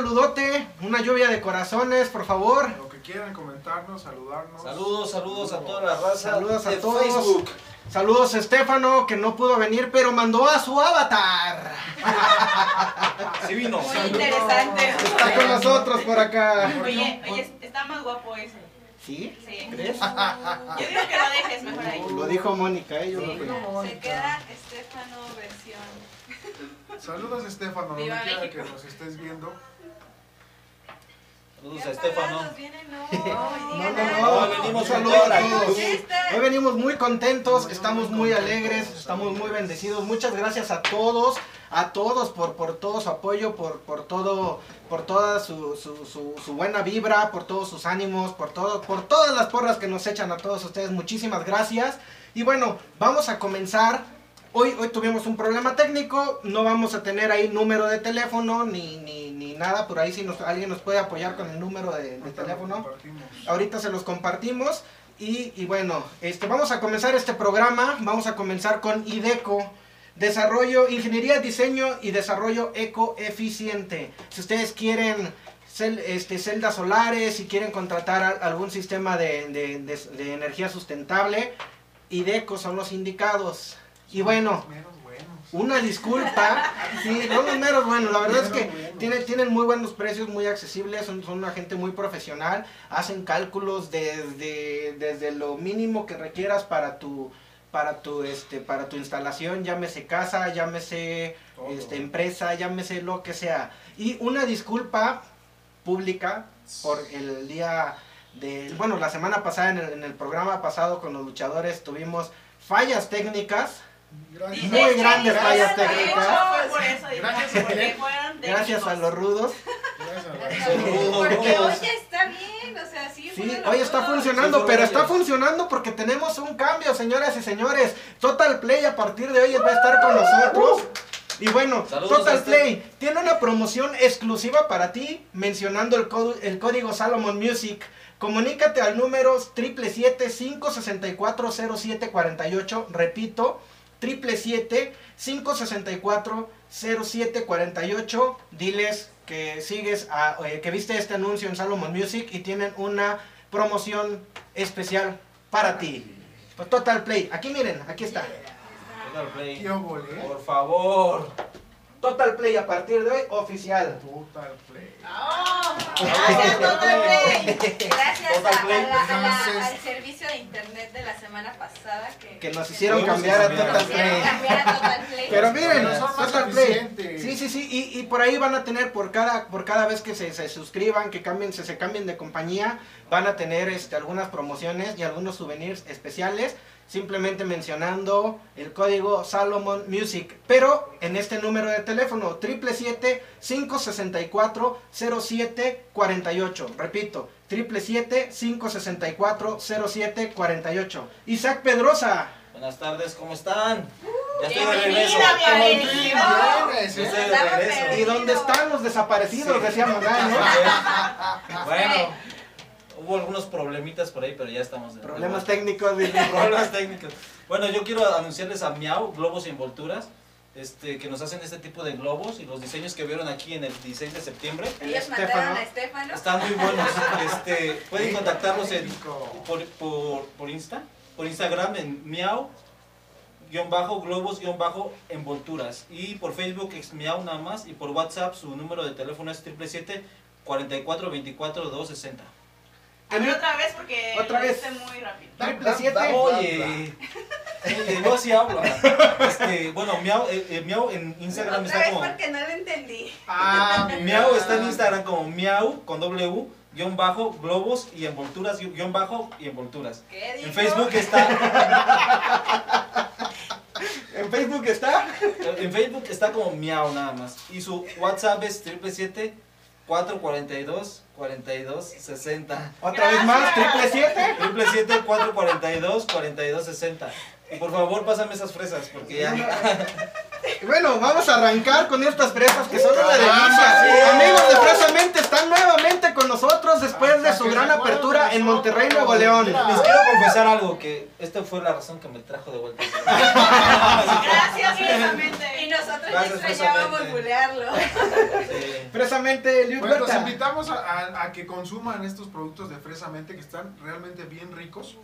Saludote, una lluvia de corazones, por favor. Lo que quieran comentarnos, saludarnos. Saludos, saludos a toda la raza Saludos a de todos. Facebook. Saludos a Estefano, que no pudo venir, pero mandó a su avatar. Sí vino. Muy interesante. Está con nosotros por acá. Oye, oye, está más guapo ese. ¿Sí? Sí. ¿Crees? Yo digo que lo dejes mejor ahí. Lo dijo Mónica, ¿eh? Yo Sí, lo se queda Estefano versión. Saludos, Estefano, donde quiera que nos estés viendo. Saludos a Estefano. no, No, no, venimos un con saludo toda la a todos. actitud. Esta- Hoy venimos muy contentos, estamos muy alegres, estamos muy bendecidos. Muchas gracias a todos, a todos por, por todo su apoyo, por, por todo, por toda su, su, su, su buena vibra, por todos sus ánimos, por todo, por todas las porras que nos echan a todos ustedes. Muchísimas gracias. Y bueno, vamos a comenzar. Hoy, hoy tuvimos un problema técnico, no vamos a tener ahí número de teléfono ni, ni, ni nada, por ahí si nos, alguien nos puede apoyar con el número de, teléfono. Ahorita se los compartimos. Y, y bueno, este, vamos a comenzar este programa. Vamos a comenzar con IDECO. Desarrollo, Ingeniería, Diseño y Desarrollo Ecoeficiente. Si ustedes quieren cel- este, celdas solares, si quieren contratar a- algún sistema de, de- de- de energía sustentable, IDECO son los indicados. Y bueno, buenos. una disculpa, sí, no los meros bueno, la verdad es que tienen, tienen muy buenos precios, muy accesibles, son, son una gente muy profesional, hacen cálculos desde, desde lo mínimo que requieras para tu para tu este para tu instalación, llámese casa, llámese este empresa, llámese lo que sea. Y una disculpa pública por el día de bueno, la semana pasada en el, en el programa pasado con los luchadores tuvimos fallas técnicas Gracias. Muy grandes fallas técnicas. Gracias. a los rudos. Porque oye, está bien, o sea, sí. Sí, hoy está funcionando, Sí, pero está funcionando porque tenemos un cambio, señoras y señores. Total Play a partir de hoy va a estar con nosotros. Y bueno, Saludos Total Play tiene una promoción exclusiva para ti mencionando el, el código Salomon Music. Comunícate al número 777-564-0748. Repito, 777-564-0748. Diles que sigues, a- eh, que viste este anuncio en Salomon Music y tienen una promoción especial para ti. Pues Total Play, aquí miren, aquí está. Total Play. Yo volé. Por favor. Total Play a partir de hoy oficial. Total Play. ¡Oh! Gracias, Total Play. Gracias Total a- a Play. la- a la- Entonces- al servicio de internet de la semana pasada que, Que nos hicieron Tuvimos cambiar a que cambiar. Total Play. cambiar a Total Play. Pero miren, Pero son más Total Play. Sí, sí, sí. Y, y por ahí van a tener por cada, por cada vez que se, se suscriban, que cambien, se, se cambien de compañía, van a tener este, algunas promociones y algunos souvenirs especiales. Simplemente mencionando el código Salomon Music. Pero en este número de teléfono, 777-564-0748. Repito, 777-564-0748. Isaac Pedrosa. Buenas tardes, ¿cómo están? Ya estoy de Bienvenida, regreso. bienvenida. Vienes, Ya estoy de regreso. ¿Y dónde están los desaparecidos? Decía mamá, ¿no? Bueno, hubo algunos problemitas por ahí, pero ya estamos de Problemas técnicos. Problemas técnicos. Bueno, yo quiero anunciarles a Miau, Globos y Envolturas, este, que nos hacen este tipo de globos y los diseños que vieron aquí en el 16 de septiembre. Ellos Estefano. mandaron a Estefano. Están muy buenos. Este, pueden contactarlos en, por, por, por Insta, por Instagram en miau guion bajo globos guion bajo envolturas y por Facebook es miau nada más y por WhatsApp su número de teléfono es 777 44 24 260 A ver otra vez porque Otra lo vez. hice muy rápido. Triple siete. Oye, oye, no así hablo. Este, bueno, miau, eh, eh, miau en Instagram Otra está vez como porque no lo entendí. Ah, miau está en Instagram como miau con W guion bajo globos y envolturas guion bajo y envolturas. ¿Qué dijo? En Facebook está En Facebook está. En Facebook está como miau nada más. Y su WhatsApp es 777 442 42 60. Otra vez más, triple siete. 777 442 42 60. Y por favor, pásame esas fresas porque ya. Bueno, vamos a arrancar con estas fresas que son una Caramba, delicia. sí. Amigos de Fresamente están nuevamente con nosotros después de Hasta su gran apertura en Monterrey, Nuevo. León. Les quiero confesar algo, que esta fue la razón que me trajo de vuelta. Gracias, precisamente. Y nosotros extrañábamos bulearlo. Sí. Precisamente, Liu Bueno, los invitamos a, a- a que consuman estos productos de Fresamente que están realmente bien ricos.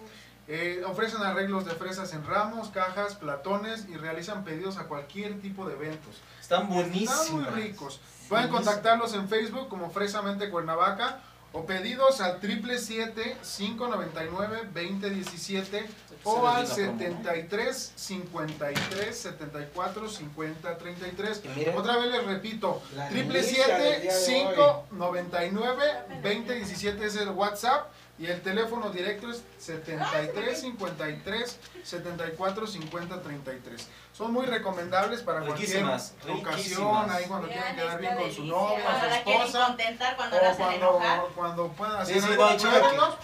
Eh, ofrecen arreglos de fresas en ramos, cajas, platones y realizan pedidos a cualquier tipo de eventos. Están buenísimos. Están muy ricos. Pueden contactarlos en Facebook como Fresamente Cuernavaca o pedidos al 777-599-2017 o al 73 53 74 50 33. Y miren, Otra vez les repito, La triple inicia del siete día de cinco noventa y nueve veinte diecisiete es el WhatsApp y el teléfono directo es 73 53 74 50 33. Son muy recomendables para cualquier Riquísimas, ocasión, riquísimas. ahí cuando quieran Vean quedar bien con su novio, Cuando su la quieren esposa contentar, cuando o cuando, cuando puedan Sí, hacer sí, algo moderno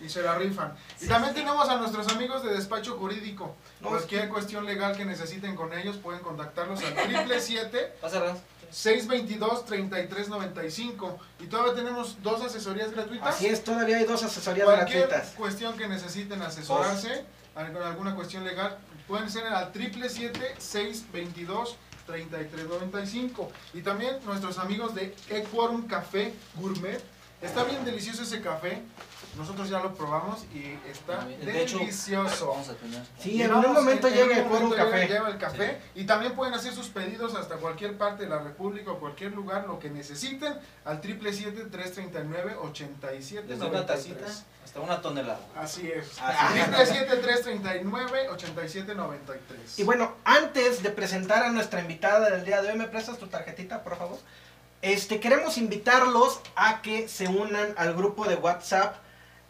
y se la rifan. Y Sí, también sí. tenemos a nuestros amigos de despacho jurídico. No, Cualquier cuestión legal que necesiten con ellos pueden contactarlos al triple siete Pásala. 622-3395. Y todavía tenemos dos asesorías gratuitas. Así es, todavía hay dos asesorías Cualquier gratuitas. cuestión que necesiten asesorarse, con alguna cuestión legal, pueden ser al 777-622-3395. Y también nuestros amigos de Equorum Café Gourmet. Está bien delicioso ese café. Nosotros ya lo probamos y está De hecho, delicioso. Vamos a tener. Sí, Y en un momento en- en llega el momento Café. Lleva el café y también pueden hacer sus pedidos hasta cualquier parte de la República o cualquier lugar, lo que necesiten, al 777-339-8793. Desde una tacita hasta una tonelada. Así es. Así es. 777-339-8793. Y bueno, antes de presentar a nuestra invitada del día de hoy, ¿me prestas tu tarjetita, por favor? Este, queremos invitarlos a que se unan al grupo de WhatsApp.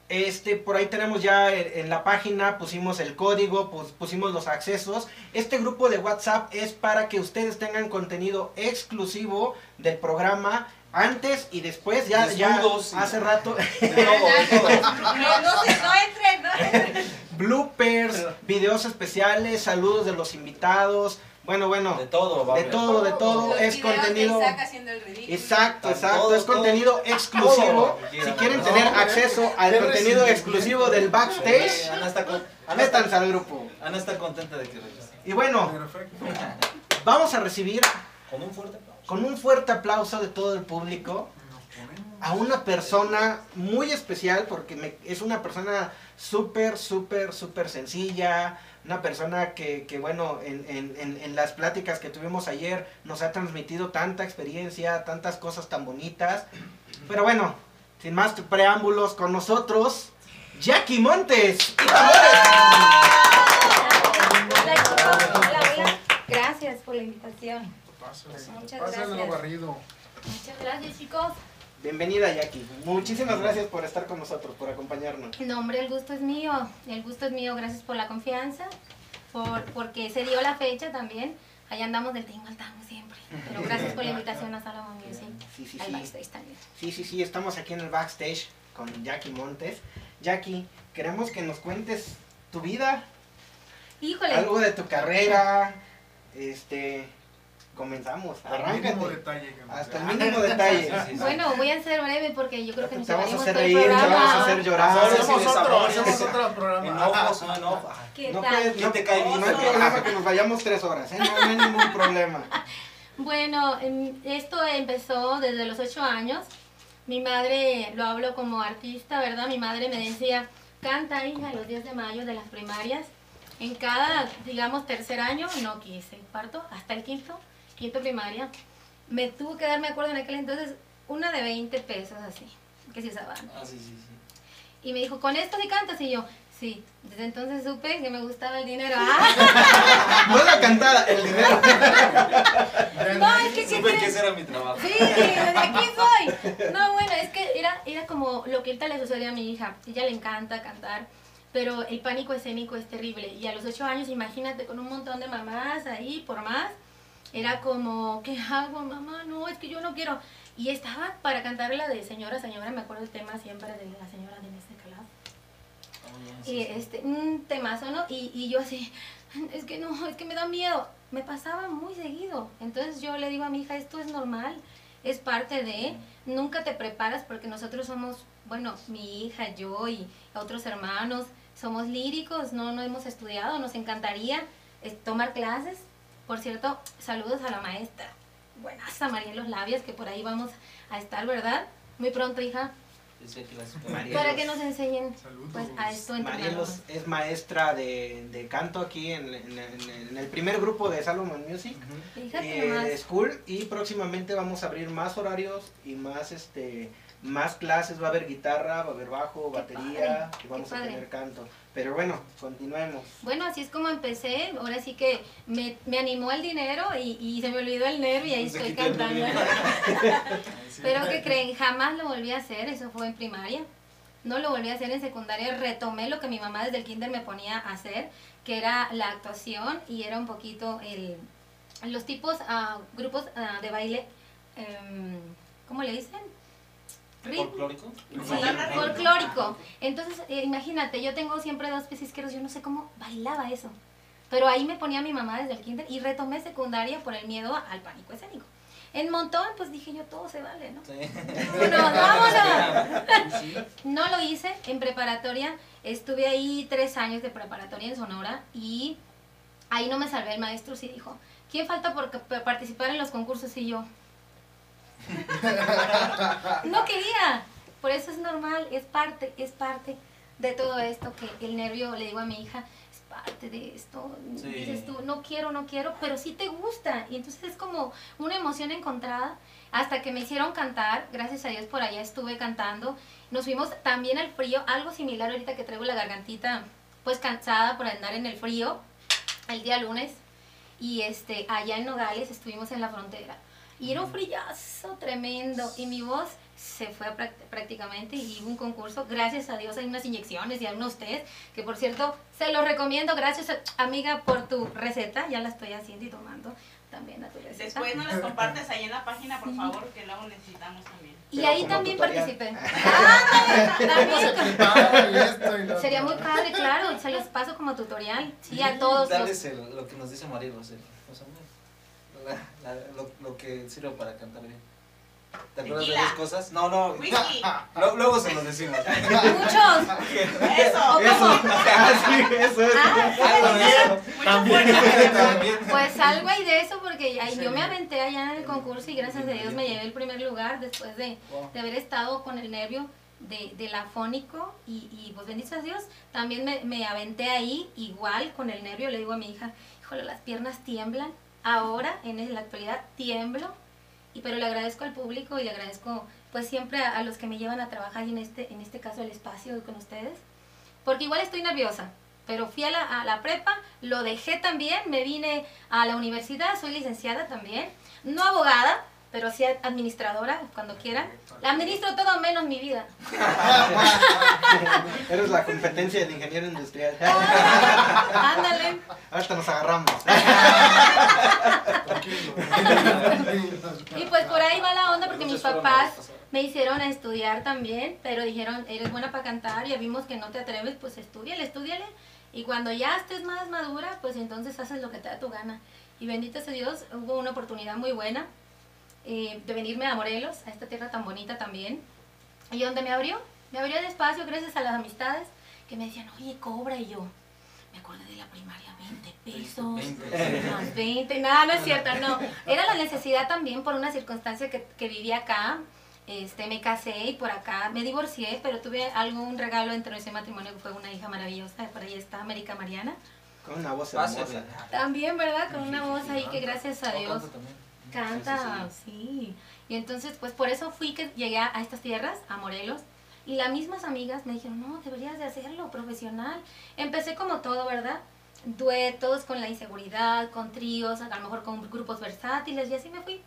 Este, por ahí tenemos ya en, en la página, pusimos el código, pusimos los accesos. Este grupo de WhatsApp es para que ustedes tengan contenido exclusivo del programa antes y después. Ya, Desnudos hace rato. No, no, no no bloopers, videos especiales, saludos de los invitados. Bueno, bueno, De todo, va de todo, de todo. Los Es contenido. de Isaac haciendo el ridículo. Exacto, exacto. todo, Es contenido exclusivo. todo. Si quieren No, tener acceso al qué contenido exclusivo del backstage, Ana está, con- Ana, métanse al grupo. Ana está contenta de que regrese. Y bueno, vamos a recibir Con un fuerte aplauso. Con un fuerte aplauso de todo el público a una persona muy especial porque me- es una persona súper, súper, súper sencilla, una persona que, bueno, en, en- las pláticas que tuvimos ayer nos ha transmitido tanta experiencia, tantas cosas tan bonitas. Pero bueno, sin más preámbulos con nosotros, Jackie Montes. Hola, hola. Gracias por la invitación. Pásale, Muchas pásale lo gracias. barrido. Muchas gracias chicos. Bienvenida Jackie. Muchísimas gracias por estar con nosotros, por acompañarnos. No, hombre, el gusto es mío. El gusto es mío. Gracias por la confianza. Por, porque se dio la fecha también. Allá andamos del tingo al tango siempre. Pero gracias por la invitación a Salomon Music. Sí, sí, Al sí. backstage también. Sí, sí, sí, estamos aquí en el backstage con Jackie Montes. Jackie, queremos que nos cuentes tu vida, Híjole. algo de tu carrera. Este, comenzamos, Al mínimo arráncate. detalle. que Hasta el mínimo detalle. Sí, sí, sí. Bueno, voy a ser breve porque yo creo que nos Te vamos a hacer reír, te vamos a hacer llorar. Hacemos otro, hacemos otro programa. Enojos, no ¿Qué No, ¿Quién no- te cae bien? no hay problema que nos vayamos tres horas, ¿eh? no, no hay ningún problema. Bueno, em, esto empezó desde los ocho años. Mi madre, lo hablo como artista, ¿verdad? Mi madre me decía, canta hija los días de mayo de las primarias. En cada, digamos, tercer año, no quise, cuarto, hasta el quinto, quinto primaria. Me tuvo que dar, me acuerdo en aquel entonces, una de 20 pesos así, que se usaban. Ah, sí, sí, sí. Y me dijo, ¿con esto sí cantas? Y yo, sí. Desde entonces supe que me gustaba el dinero. ¡Ah! No la cantada, el dinero. No, es que, ¿qué Supe crees? que ese era mi trabajo. Sí, de aquí soy. No, bueno, es que era, era como lo que ahorita le sucede a mi hija. Ella le encanta cantar, pero el pánico escénico es terrible. Y a los ocho años, imagínate, con un montón de mamás ahí, por más, era como, ¿qué hago, mamá? No, es que yo no quiero. Y estaba para cantar la de Señora, Señora, me acuerdo el tema siempre de la señora de Inés de Calaf. Y este, un temazo, ¿no? Y, y yo así, es que no, es que me da miedo. Me pasaba muy seguido. Entonces yo le digo a mi hija, esto es normal, es parte de, nunca te preparas porque nosotros somos, bueno, mi hija, yo y otros hermanos, somos líricos, no, no hemos estudiado, nos encantaría eh, tomar clases, Por cierto, saludos a la maestra. Buenaza María en los labios, que por ahí vamos a estar, ¿verdad? Muy pronto, hija. Para que nos enseñen pues, a esto Marielos es maestra de, de canto aquí en, en- en- en el primer grupo de Salomon Music Ujú. Fíjate eh. School y próximamente vamos a abrir más horarios y más este más clases, va a haber guitarra, va a haber bajo, batería padre, y vamos a tener canto. Pero bueno, continuemos. Bueno, así es como empecé. Ahora sí que me, me animó el dinero y, y se me olvidó el nervio y ahí estoy cantando. Pero que creen, jamás lo volví a hacer, eso fue en primaria. No lo volví a hacer en secundaria, retomé lo que mi mamá desde el kinder me ponía a hacer, que era la actuación y era un poquito el, los tipos, ah, grupos ah, de baile, em, ¿cómo le dicen? ¿Folclórico? Sí, Folclórico. Entonces, eh, imagínate, yo tengo siempre dos pies izquierdos, yo no sé cómo bailaba eso. Pero ahí me ponía mi mamá desde el kinder y retomé secundaria por el miedo al pánico escénico. En montón, pues dije yo, todo se vale, ¿no? Sí. Vámonos, vámonos. No lo hice en preparatoria. Estuve ahí tres años de preparatoria en Sonora y ahí no me salvé. El maestro sí dijo, ¿quién falta por participar en los concursos? Y yo. No quería. Por eso es normal, es parte, es parte de todo esto que el nervio, le digo a mi hija, es parte de esto. Sí. Dices tú, no quiero, no quiero, pero sí te gusta. Y entonces es como una emoción encontrada hasta que me hicieron cantar. Gracias a Dios por allá estuve cantando. Nos fuimos también al frío, algo similar ahorita que traigo la gargantita pues cansada por andar en el frío el día lunes. Y este, allá en Nogales estuvimos en la frontera. Y era un frillazo tremendo. Y mi voz se fue prácticamente y hubo un concurso. Gracias a Dios hay unas inyecciones y hay unos test. Que por cierto, se los recomiendo. Gracias, amiga, por tu receta. Ya la estoy haciendo y tomando también a tu receta. Después nos las compartes ahí en la página, por favor, que luego necesitamos también. Y Pero ahí también tutorial. participé. Ah, también. Sería muy padre, claro. Se los paso como tutorial. Sí, a todos. los- Darles el- lo que nos dice Marielos, el- o sea, la- lo, lo que sirve para cantar bien. ¿Te acuerdas de Tequila. las cosas? No, no. Lo- luego se los decimos. Muchos. Eso. ¿O cómo? Ah, sí, eso es. Ah, de eso. También. También. Pues algo hay de eso porque ay, Sí. yo me aventé allá en el concurso y gracias a Dios me llevé el primer lugar después de, Wow. de haber estado con el nervio de, del afónico y, y pues bendito sea Dios, también me, me aventé ahí igual con el nervio, le digo a mi hija, híjole, las piernas tiemblan, ahora en la actualidad tiemblo, y pero le agradezco al público y le agradezco pues siempre a, a los que me llevan a trabajar y en este, en este caso el espacio con ustedes, porque igual estoy nerviosa, pero fui a la, a la prepa, lo dejé también, me vine a la universidad, soy licenciada también, no abogada, pero sí administradora, cuando quieran. La administro todo menos mi vida. Eres la competencia del ingeniero industrial. Ándale. Ahorita nos agarramos. Y pues por ahí va la onda porque mis papás me hicieron a estudiar también, pero dijeron, eres buena para cantar, ya vimos que no te atreves, pues estudiale, estudiale. Y cuando ya estés más madura, pues entonces haces lo que te da tu gana. Y bendito sea Dios, hubo una oportunidad muy buena eh, de venirme a Morelos, a esta tierra tan bonita también. Y donde me abrió, me abrió despacio gracias a las amistades que me decían, oye, cobra. Y yo, me acordé de la primaria, 20 pesos. 20. Más 20, nada, no es cierto, no. Era la necesidad también por una circunstancia que, que viví acá. Este, me casé y por acá me divorcié, pero tuve algún regalo dentro de ese matrimonio que fue una hija maravillosa. Por ahí está América Mariana. Con una voz hermosa. También, ¿verdad? Con una voz ahí que gracias a Oh, Dios canta Sí, sí, sí. Y entonces, pues por eso fui que llegué a a estas tierras, a Morelos. Y las mismas amigas me dijeron, no, deberías de hacerlo profesional. Empecé como todo, ¿verdad? Duetos, con la inseguridad, con tríos, a lo mejor con grupos versátiles, y así me fui.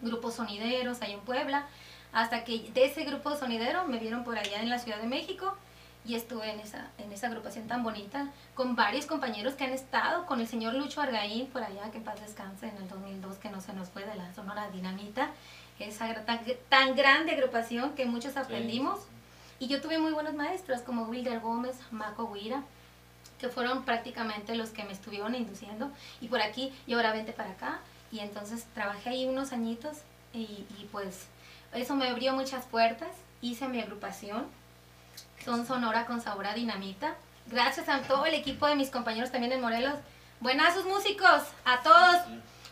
Grupos sonideros ahí en Puebla. Hasta que de ese grupo sonidero me vieron por allá en la Ciudad de México y estuve en esa, en esa agrupación tan bonita con varios compañeros que han estado, con el señor Lucho Argaín por allá, que en paz descanse en el 2002, que no se nos fue de la Sonora Dinamita, esa tan, tan grande agrupación que muchos aprendimos. Y yo tuve muy buenos maestros como Wilder Gómez, Maco Huira, que fueron prácticamente los que me estuvieron induciendo. Y por aquí, y ahora vente para acá. Y entonces trabajé ahí unos añitos y, y pues eso me abrió muchas puertas. Hice mi agrupación, son Sonora con sabor a dinamita. Gracias a todo el equipo de mis compañeros también en Morelos. Buenazos músicos, a todos.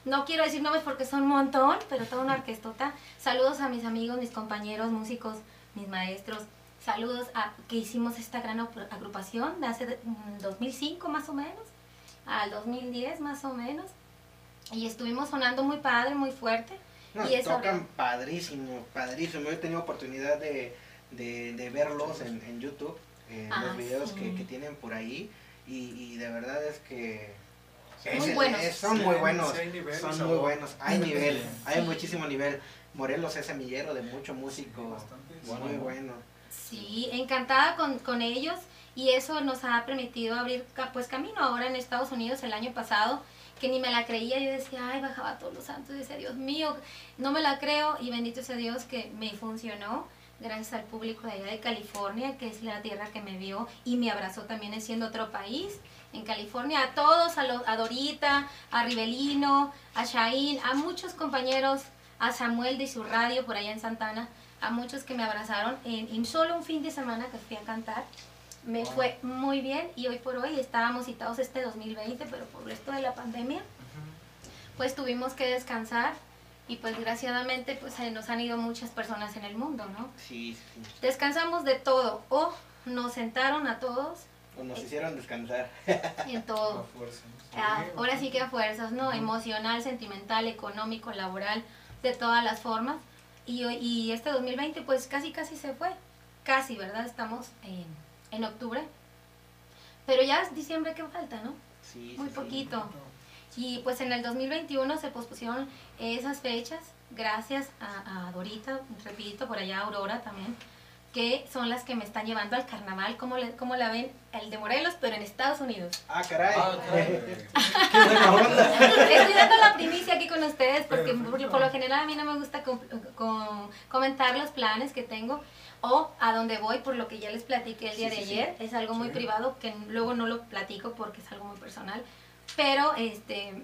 No quiero decir nombres porque son un montón, pero toda una orquestota. Saludos a mis amigos, mis compañeros músicos, mis maestros. Saludos a que hicimos esta gran agrupación de hace mm, 2005 más o menos, al 2010 más o menos. Y estuvimos sonando muy padre, muy fuerte. No, y eso tocan padrísimo, padrísimo. Yo he tenido oportunidad de, de, de verlos en, en YouTube, en Ah, los videos sí. que, que tienen por ahí. Y, y de verdad es que... Muy es- buenos. es- son Sí, muy buenos, sí hay nivel y son muy buenos. Hay nivel, hay Sí. muchísimo nivel. Morelos es semillero de mucho músico, Bastante. muy bueno. Sí, encantada con, con ellos y eso nos ha permitido abrir pues camino ahora en Estados Unidos el año pasado que ni me la creía, yo decía, ay, bajaba todos los santos, y decía, Dios mío, no me la creo y bendito sea Dios que me funcionó gracias al público de allá de California, que es la tierra que me vio y me abrazó también en siendo otro país. En California, a todos, a, Dorita, a Rivelino, a Shain, a muchos compañeros, a Samuel de su radio por allá en Santana, a muchos que me abrazaron en, en solo un fin de semana que fui a cantar. Me fue muy bien y hoy por hoy estábamos citados este 2020, pero por esto de la pandemia, pues tuvimos que descansar y pues desgraciadamente pues se nos han ido muchas personas en el mundo, ¿no? Sí, sí. Descansamos de todo o nos sentaron a todos O nos hicieron descansar. en A todo. fuerza, ¿no? Ah, ahora sí que a fuerzas, ¿no? Emocional, sentimental, económico, laboral, de todas las formas. Y, hoy- y este 2020 pues casi casi se fue. Casi, ¿verdad? Estamos en, en octubre. Pero ya es diciembre que falta, ¿no? Sí, Muy sí, sí. Y pues en el 2021 se pospusieron esas fechas gracias a, a Dorita, repito, por allá Aurora también, que son las que me están llevando al carnaval, como, le, como la ven, el de Morelos, pero en Estados Unidos. Ah, caray. Ah, caray. Qué buena onda. Estoy dando la primicia aquí con ustedes porque por, lo general a mí no me gusta com- com- comentar los planes que tengo o a dónde voy por lo que ya les platiqué el día Sí, de sí, ayer. Es algo muy Sí. privado que luego no lo platico porque es algo muy personal. Pero este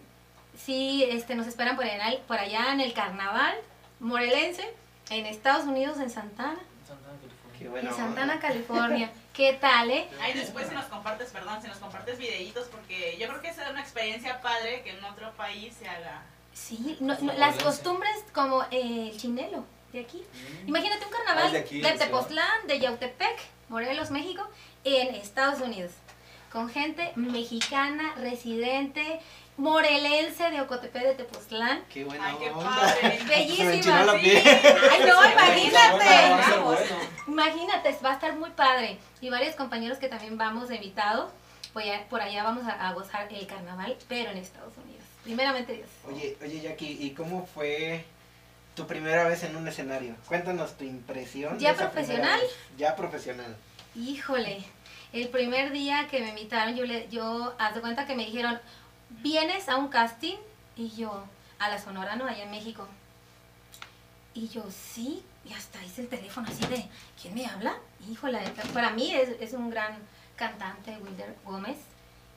sí este, nos esperan por allá, por allá en el carnaval morelense en Estados Unidos, en Santana, Santana, California. En. Santana, California. ¿Qué tal, eh? Ahí después si nos compartes, perdón, si nos compartes videitos, porque yo creo que esa es una experiencia padre que en otro país se haga. Sí, no- las morelense. costumbres como eh, el chinelo de aquí. Imagínate un carnaval Ah, es de de, aquí, de Tepoztlán, de Yautepec, Morelos, México, en Estados Unidos. Con gente mexicana, residente, morelense de Ocotepec de Tepoztlán. Qué buena Ay, qué onda. padre. Se me Bellísima, la piel. Ay, no, imagínate. bueno. Imagínate, va a estar muy padre. Y varios compañeros que también vamos de invitados. Por allá, por allá vamos a, a gozar el carnaval, pero en Estados Unidos. Primeramente Dios. Oye, oye Jackie, ¿y cómo fue tu primera vez en un escenario? Cuéntanos tu impresión. ¿Ya profesional? Ya profesional. Híjole, el primer día que me invitaron, yo, le, yo, haz de cuenta que me dijeron, ¿vienes a un casting? Y yo, a la Sonora, ¿no? Allá en México. Y yo, sí, y hasta hice el teléfono así de, ¿quién me habla? Híjole, para mí es, es un gran cantante, Wilder Gómez.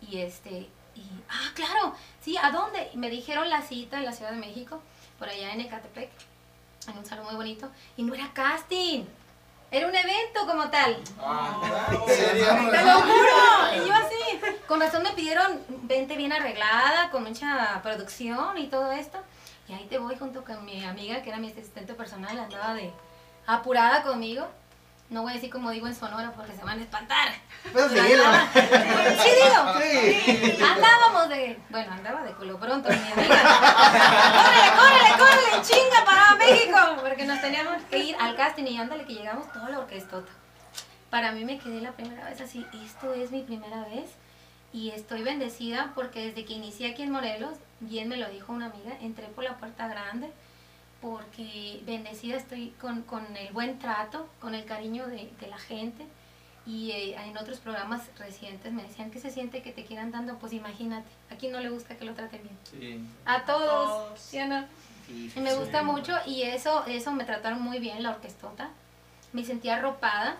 Y este, y, ah, claro, sí, ¿a dónde? Y me dijeron la cita en la Ciudad de México, por allá en Ecatepec, en un salón muy bonito. Y no era casting, era un evento como tal. Ah. ¡Te lo juro! Y yo así, con razón me pidieron vente bien arreglada, con mucha producción y todo esto. Y ahí te voy junto con mi amiga, que era mi asistente personal, andaba de apurada conmigo. No voy a decir como digo en Sonora porque se van a espantar. Pero andaba- Sí digo. Sí. Andábamos de, bueno, andaba de culo pronto mi amiga. ¡Córrele, córrele, córrele! ¡Chinga para México! Porque nos teníamos que ir al casting y ándale que llegamos toda la orquestota. Para mí me quedé la primera vez así, esto es mi primera vez y estoy bendecida porque desde que inicié aquí en Morelos, bien me lo dijo una amiga, entré por la puerta grande porque bendecida estoy con, con el buen trato, con el cariño de, de la gente y eh, en otros programas recientes me decían que se siente que te quieran dando, pues imagínate, aquí no le gusta que lo traten bien. Sí. A todos, todos. ¿sí o no? Sí, Y sí, me sí. gusta mucho y eso, eso me trataron muy bien la orquestota. Me sentía arropada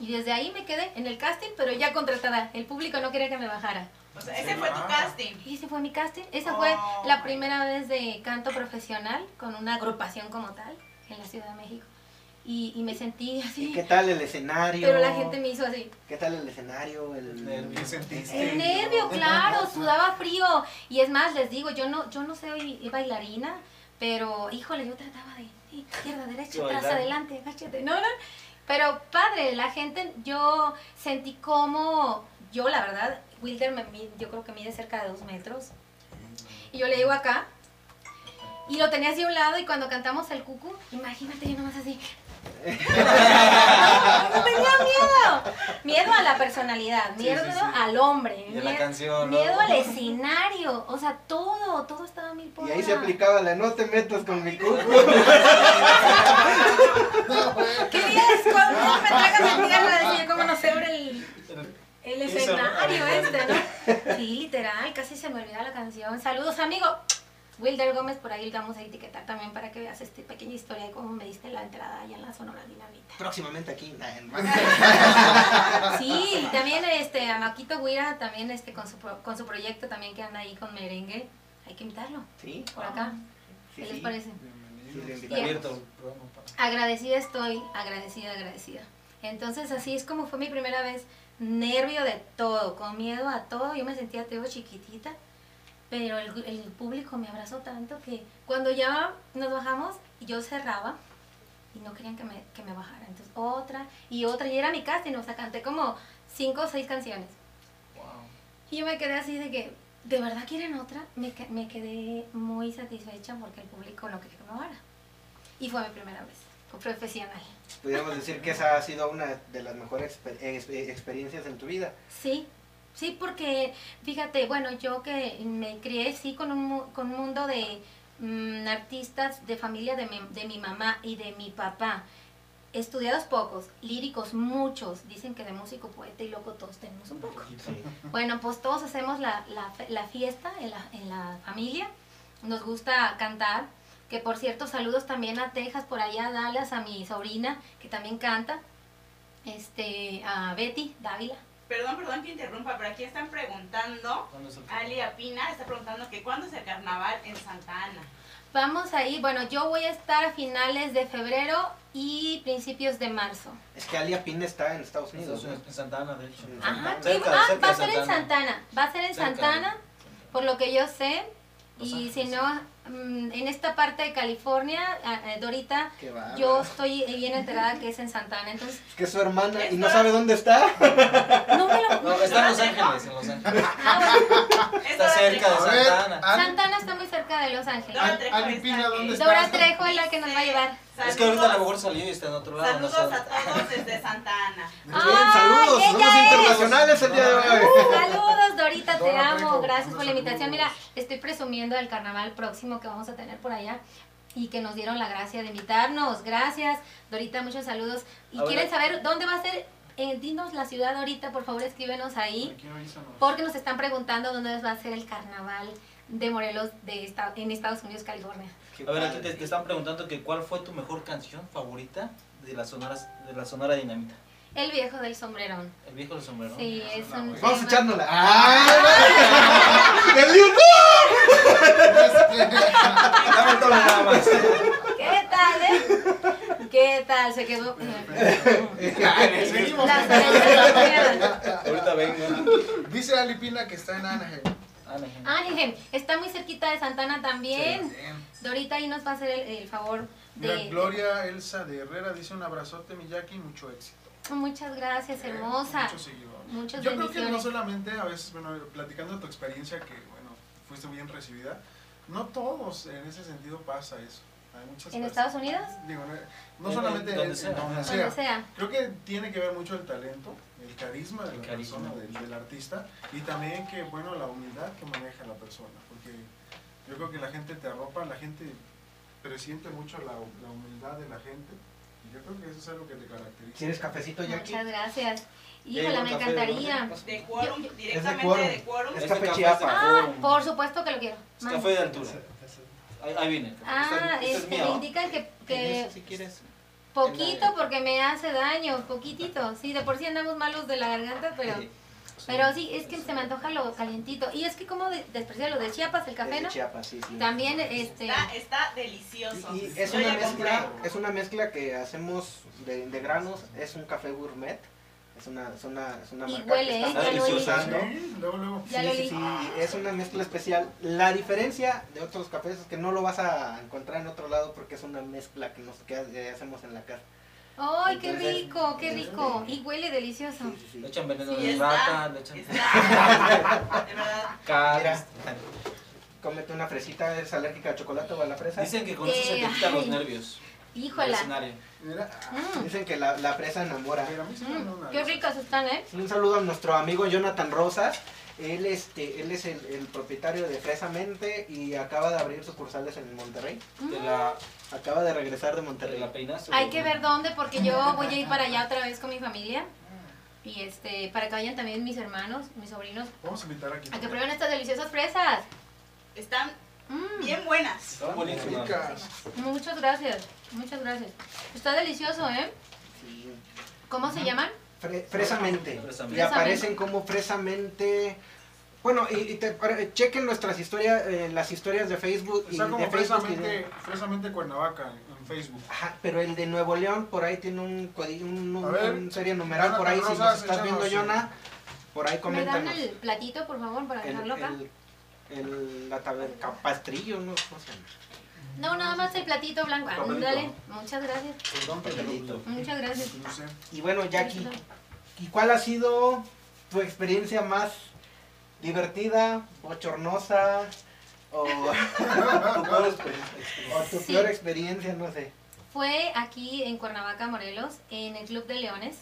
y desde ahí me quedé en el casting, pero ya contratada. El público no quería que me bajara. O sea, ese fue tu Ah. casting. Y ese fue mi casting. Esa fue Oh, la my primera vez de canto profesional con una agrupación como tal en la Ciudad de México. y, y me sentí ¿Y así. qué tal el escenario? Pero la gente me hizo así. ¿Qué tal el escenario? El... Nervio. ¿Qué sentiste? El nervio, claro, sudaba frío. Y es más, les digo, yo no, yo no soy bailarina, pero híjole, yo trataba de izquierda, derecha, Sí, atrás, adelante, agáchate, no, no. Pero padre, la gente, yo sentí como, yo la verdad, Wilder me, yo creo que mide cerca de dos metros. Y yo le digo acá, y lo tenía así a un lado, y cuando cantamos el cucu, imagínate yo nomás así. No tenía miedo. Miedo a la personalidad, miedo sí, sí. al hombre, a la canción, ¿no? miedo al escenario, o sea, todo, todo estaba mil por Y ahí se aplicaba la no te metas con mi cuco. Querías cuando me tragas en tierra, yo, cómo no se abre el, el escenario este, ¿no? Sí, literal, casi se me olvida la canción. Saludos, amigo. Wilder Gómez, por ahí lo vamos a etiquetar también para que veas esta pequeña historia de cómo me diste la entrada allá en la Sonora Dinamita. Próximamente aquí. en- Sí, y también este, a Maquito Guira, también este, con, su, pro- con su proyecto también que anda ahí con merengue. Hay que invitarlo Sí, por acá. sí, ¿Qué sí. les parece? Sí. Abierto Agradecida estoy, agradecida, agradecida. Entonces así es como fue mi primera vez, nervio de todo, con miedo a todo. Yo me sentía teo chiquitita, pero el, el público me abrazó tanto que cuando ya nos bajamos, yo cerraba y no querían que me, que me bajara. Entonces otra y otra, y era mi casting, o sea, canté como cinco o seis canciones. Wow. Y yo me quedé así de que, ¿de verdad quieren otra? Me, me quedé muy satisfecha porque el público no quería que me bajara. Y fue mi primera vez, fue profesional. Podríamos decir que esa ha sido una de las mejores exper- ex- experiencias en tu vida. Sí, sí, porque fíjate, bueno, yo que me crié sí con un, mu- con un mundo de mm, artistas de familia de mi, de mi mamá y de mi papá. Estudiados pocos, líricos muchos, dicen que de músico, poeta y loco todos tenemos un poco. Sí. Bueno, pues todos hacemos la, la, la fiesta en la, en la familia. Nos gusta cantar. Que por cierto, saludos también a Texas, por allá a Dallas, a mi sobrina, que también canta. Este, a Betty Dávila. Perdón, perdón que interrumpa, pero aquí están preguntando, ¿Cuándo es el Ali Apina está preguntando que cuándo es el carnaval en Santa Ana. Vamos ahí, bueno, yo voy a estar a finales de febrero y principios de marzo. Es que Alia Pina está en Estados Unidos. En. Santa Ana, de hecho. Ajá, Santana. sí, Cerca- ah, cerca va a ser en Santana. Va a ser en Santana, por lo que yo sé. Los Y Ángeles, si no, en esta parte de California, Dorita, yo estoy bien enterada que es en Santana. Entonces, Es que es su hermana y no sabe dónde está. no me lo... No, está en Los Ángeles, en Los Ángeles. Ah, bueno, Está cerca de A ver, Santa Ana. Ali- Santana está muy cerca de Los Ángeles. Dora Trejo es la que nos va a llevar. Es que ahorita a lo Saludos- mejor salió y está en otro lado. Saludos a todos desde Santa Ana. Bien, saludos, es. internacionales el día de hoy. Uh, saludos, Dorita, te amo. Gracias por la invitación. Mira, saludos. estoy presumiendo del carnaval próximo que vamos a tener por allá y que nos dieron la gracia de invitarnos. Gracias, Dorita, muchos saludos. Y quieren saber dónde va a ser, eh, dinos la ciudad ahorita, por favor, escríbenos ahí. Porque nos están preguntando dónde va a ser el carnaval de Morelos de esta- en Estados Unidos, California. A ver, aquí te, te están preguntando que cuál fue tu mejor canción favorita de la Sonora, de la sonora Dinamita. El viejo del sombrerón. El viejo del sombrero. Sí, es un Vamos a tema- echárnosla. ¡Ay! ¡Del YouTube! Dame todo nada más. ¿Qué tal, eh? ¿Qué tal? Se quedó. Seguimos. Ahorita vengo. Dice Ali Pina que está en Anaheim. Anaheim. Anaheim, está muy cerquita de Santana también. Bien. Dorita ahí nos va a hacer el, el favor Mira, de... Gloria Elsa de Herrera dice un abrazote, Miyaki, mucho éxito. Muchas gracias, hermosa. Muchos seguidores. Muchas Yo creo que no solamente, a veces, bueno, platicando de tu experiencia, que bueno, fuiste bien recibida, no todos en ese sentido pasa eso. Hay muchas ¿En personas- Estados Unidos? Digo, no- no En- solamente donde en- sea, en donde ajá. sea. Donde sea. Creo que tiene que ver mucho el talento, el carisma de El la carisma. persona, del, del artista, y también que, bueno, la humildad que maneja la persona, porque yo creo que la gente te arropa, la gente presiente mucho la, la humildad de la gente, y yo creo que eso es algo que te caracteriza. ¿Quieres cafecito, Jackie? Muchas gracias. Ya Híjole, me encantaría. De quórum, directamente de quórum. Es Este café café Chiapa. es de Ah, por supuesto que lo quiero. Es café de altura. Ahí, viene. Ah, Este- es me indican que, que Si quieres. Poquito porque me hace daño, poquitito. Sí, de por sí andamos malos de la garganta, pero Pero sí, es que se me antoja lo calientito. Y es que como de, despreciar lo de Chiapas, el café, de ¿no? Chiapas, sí, sí. También, este... Está, está delicioso. Y es Yo una compré. mezcla, es una mezcla que hacemos de, de granos, es un café gourmet, es una, es una, es una Y marca huele, que ¿eh? está muy olí. usando. Sí, Sí, es una mezcla especial. La diferencia de otros cafés es que no lo vas a encontrar en otro lado porque es una mezcla que nos que ha- hacemos en la casa. ¡Ay, qué rico, qué rico! Y huele delicioso. Sí, sí, sí. Le echan veneno Sí, de está. rata, le echan. De verdad. Cómete una fresita, ¿eres alérgica al chocolate o a la fresa? Dicen que con eso se Eh, te quitan los nervios. Híjola. escenario. Mira, Mm, Dicen que la, la fresa enamora. mira, mm, qué ricas están, ¿eh? Un saludo a nuestro amigo Jonathan Rosas. Él, este, él es el, el propietario de Fresamente y acaba de abrir sucursales en Monterrey. Te la, Acaba de regresar de te Monterrey. la. Hay que ver dónde, porque yo voy a ir para allá otra vez con mi familia. Y este, para que vayan también mis hermanos, mis sobrinos, Vamos a invitar aquí. a que prueben estas deliciosas fresas. Están Mm, bien buenas. Buenísimas. Muchas gracias, muchas gracias. Está delicioso, ¿eh? Sí. ¿Cómo se llaman? Fre- fresamente. Fresamente. Y aparecen como fresamente. Bueno, y, y te- para- chequen nuestras historias, eh, las historias de Facebook y como de Facebook. y de- fresamente, fresamente Cuernavaca en Facebook. Ajá, pero el de Nuevo León por ahí tiene un un, un- ver, un serie numeral por ahí. Si nos estás viendo, Yona, por ahí ¿Me dan coméntanos. el platito, por favor, para dejarlo acá? el, el- la taber- pastrillo, ¿no? ¿Cómo se llama? No, nada más el platito blanco. Ándale, muchas gracias. Perdón. Muchas gracias. No sé. Y bueno, Jackie, ¿y cuál ha sido tu experiencia más divertida, bochornosa o, Tu peor experiencia. o tu Sí. peor experiencia? No sé. Fue aquí en Cuernavaca, Morelos, en el Club de Leones.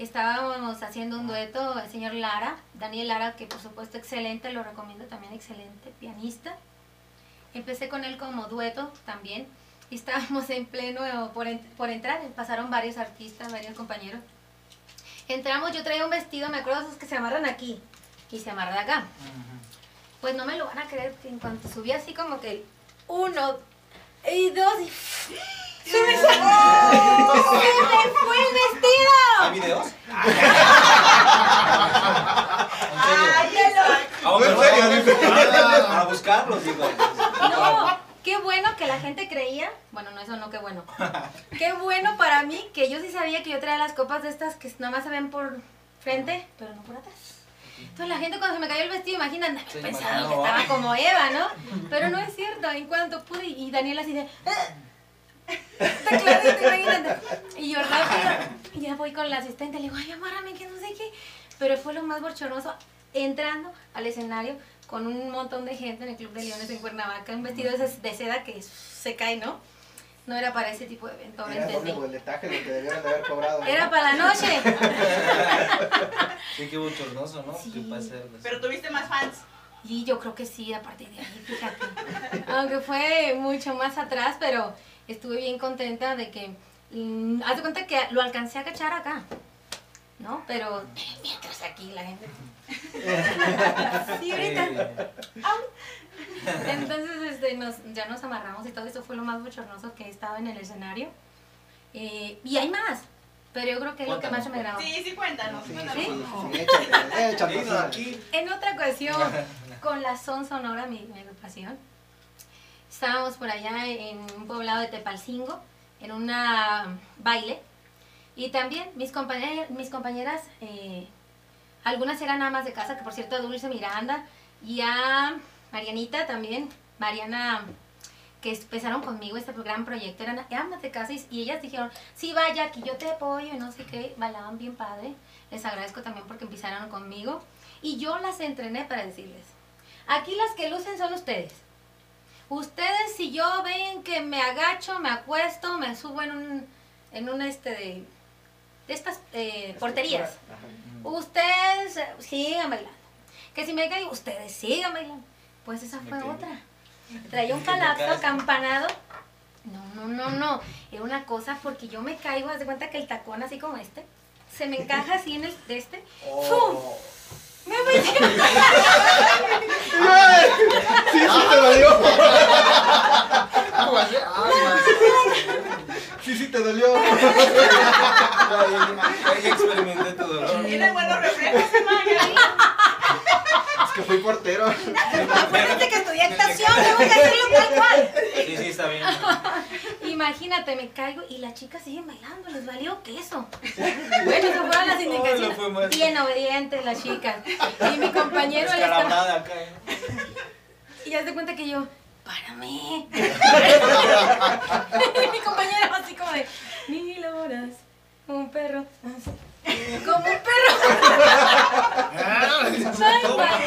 Estábamos haciendo un dueto, el señor Lara, Daniel Lara, que por supuesto excelente, lo recomiendo también, excelente pianista. Empecé con él como dueto también. Y estábamos en pleno por, por entrar, pasaron varios artistas, varios compañeros. Entramos, yo traía un vestido, me acuerdo de esos que se amarran aquí y se amarran acá. Pues no me lo van a creer que en cuanto subí así como que uno y dos y ¡Se me salió! ¡Se me fue el vestido! ¿Hay videos? Ay. Ah, en serio, ah, A buscarlos, digo. No, qué bueno que la gente creía. Bueno, no, eso no, qué bueno. Qué bueno para mí que yo sí sabía que yo traía las copas de estas que nada más se ven por frente, pero no por atrás. Entonces la gente cuando se me cayó el vestido, imagínate, Se pensaban que estaba ¿ah? como Eva, ¿no? Pero no es cierto, en cuanto pude, y Daniela así de... Está clarito, imagínate. Y yo rápido, y ya voy con la asistente, le digo, ay, amárrame, que no sé qué. Pero fue lo más bochornoso, entrando al escenario con un montón de gente en el Club de Leones en Cuernavaca, un vestido de, seda que se cae, ¿no? No era para ese tipo de evento, Era doble boletaje lo que debieron de haber cobrado. ¿no? Era para la noche. Sí, qué bochornoso, ¿no? Sí. ¿Qué pasa? Pero tuviste más fans. Y yo creo que sí, a partir de ahí, fíjate. Aunque fue mucho más atrás, pero estuve bien contenta de que. mm, haz de cuenta que lo alcancé a cachar acá. ¿No? Pero mientras aquí la gente. Sí, ahorita. Entonces este, nos, ya nos amarramos y todo eso fue lo más bochornoso que estaba en el escenario. Eh, y hay más, pero yo creo que es lo que más me grabó. Sí, sí, cuéntanos. Sí, cuéntanos. sí. En otra ocasión, con la Son Sonora, mi, mi agrupación, estábamos por allá en un poblado de Tepalcingo, en una baile, y también mis compañeras, mis compañeras eh, algunas eran amas de casa, que por cierto Dulce Miranda, y a Marianita también, Mariana, que empezaron conmigo este gran proyecto, eran amas de casa, y ellas dijeron, sí, vaya, aquí yo te apoyo, y no sé qué, bailaban bien padre, les agradezco también porque empezaron conmigo, y yo las entrené para decirles, aquí las que lucen son ustedes. Ustedes si yo ven que me agacho, me acuesto, me subo en un, en un este de, de estas eh, porterías. Ajá. Ustedes sigan bailando. Que si me caigo, ustedes sigan bailando. Pues esa fue otra. Traía un caes. acampanado. No, no, no, no. Era una cosa porque yo me caigo, haz de cuenta que el tacón así como este, se me encaja así en el de este. Oh. Me metí Sí, sí te dolió. Ah. Ahí, experimenté tu dolor. Tiene buenos reflejos. Es que fui portero. Acuérdate que estudié actuación, tengo que hacerlo tal cual. Sí, sí, está bien. Imagínate, me caigo y las chicas siguen bailando, les valió queso. Bueno, esas fueron las indicaciones. no mal. Bien obedientes las chicas. Y mi compañero. Escalabrada acá. ¿eh? Y ya se cuenta que yo, párame. mi compañero así como de, mil horas, como un perro. Como un perro. Ay, madre.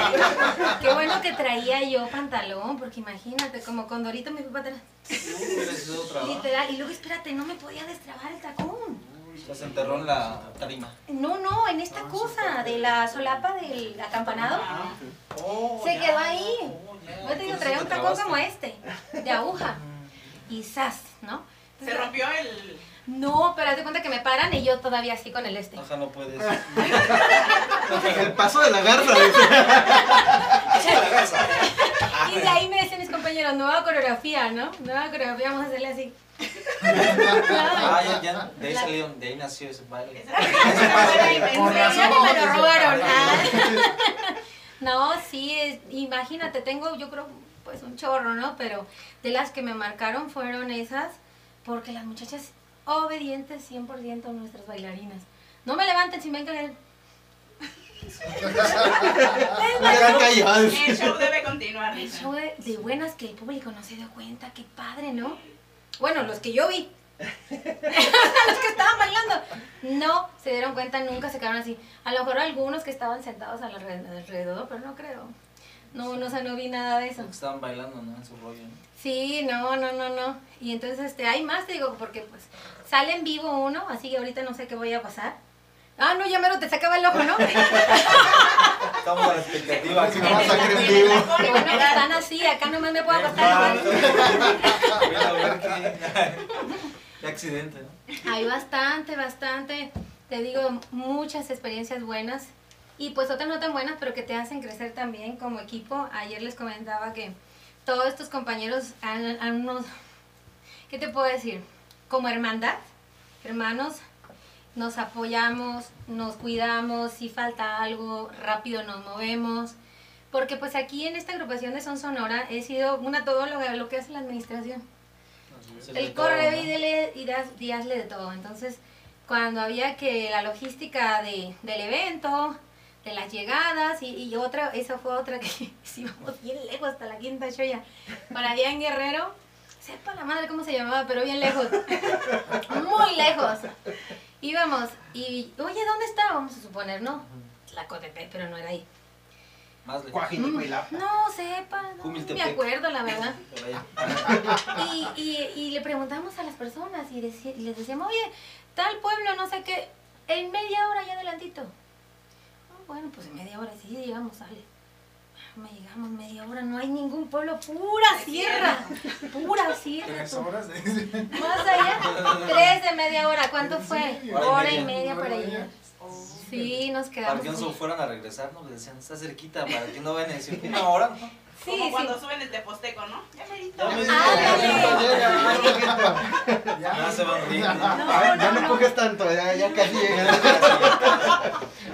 Qué bueno que traía yo pantalón, porque imagínate, como con Dorito me fui para atrás. Literal. Y luego, espérate, no me podía destrabar el tacón. Ya se enterró en la tarima. No, no, en esta cosa de la solapa del acampanado. Oh, Se ya. quedó ahí. Oh, ya. Yo te digo, traía un tacón como este, de aguja. Y zas, ¿no? Se rompió el. No, pero haz de cuenta que me paran y yo todavía así con el este. Ajá, no puedes. El paso de la dice. Y de ahí me decían mis compañeros, nueva coreografía, ¿no? Nueva coreografía, vamos a hacerle así. Ah, ya, ya. De ahí salió, de ahí nació ese baile. Esa me lo robaron. Ah. No, sí, es- imagínate, tengo yo creo pues un chorro, ¿no? Pero de las que me marcaron fueron esas, porque las muchachas obedientes 100% a nuestras bailarinas. No me levanten si me ven caer. Ya callados. El show debe continuar. El show de, de buenas que el público no se dio cuenta, qué padre, ¿no? Bueno, los que yo vi. los que estaban bailando. No se dieron cuenta, nunca se quedaron así. A lo mejor algunos que estaban sentados al alrededor, pero no creo. No, no, o sea, no vi nada de eso. Estaban bailando, ¿no? En su rollo. ¿no? Sí, no, no, no, no. Y entonces este, hay más, te digo, porque pues sale en vivo uno, así que ahorita no sé qué voy a pasar. Ah, no, ya mero te sacaba el ojo, ¿no? Estamos a la expectativa. Vamos a están así, acá nomás me puedo acostar. Voy a ver qué. Qué accidente, ¿no? Hay bastante, bastante, te digo, muchas experiencias buenas y pues otras no tan buenas, pero que te hacen crecer también como equipo. Ayer les comentaba que todos estos compañeros han, han unos, ¿qué te puedo decir? Como hermandad, hermanos, nos apoyamos, nos cuidamos, si falta algo, rápido nos movemos. Porque pues aquí en esta agrupación de Son Sonora he sido una todóloga de lo que hace la administración. El de todo, corre ¿no? y, dele, y, das- y hazle de todo. Entonces, cuando había que la logística de, del evento, de las llegadas, y, y otra, esa fue otra que íbamos bien lejos hasta la quinta shoya, para allá en Guerrero, sepa la madre cómo se llamaba, pero bien lejos, muy lejos. Íbamos, y, oye, ¿dónde está? Vamos a suponer, ¿no? La Cotepec, pero no era ahí. Más lejos. La. No, sepa, no, no me acuerdo, la verdad. Y, y, y le preguntamos a las personas y, deci- y les decíamos, oye, tal pueblo, no sé qué, en media hora ya adelantito. "Ah, bueno, pues en media hora sí llegamos, sale. Me llegamos media hora, no hay ningún pueblo, pura sierra, pura sierra. Tres horas de... Más allá, tres de media hora, ¿cuánto fue? Sí, Hora y media. media para Hora y allá. media. Sí, nos Para quedamos. que no se fueran a regresar, ¿no? Les decían, está cerquita, para que no vayan a decir una hora, ¿no? Sí, Como sí. cuando suben el teposteco, ¿no? Ya merito. Ya poquito. Ya se van a reír, ¿no? No, Ya no, empujes tanto, ya, ya casi llega.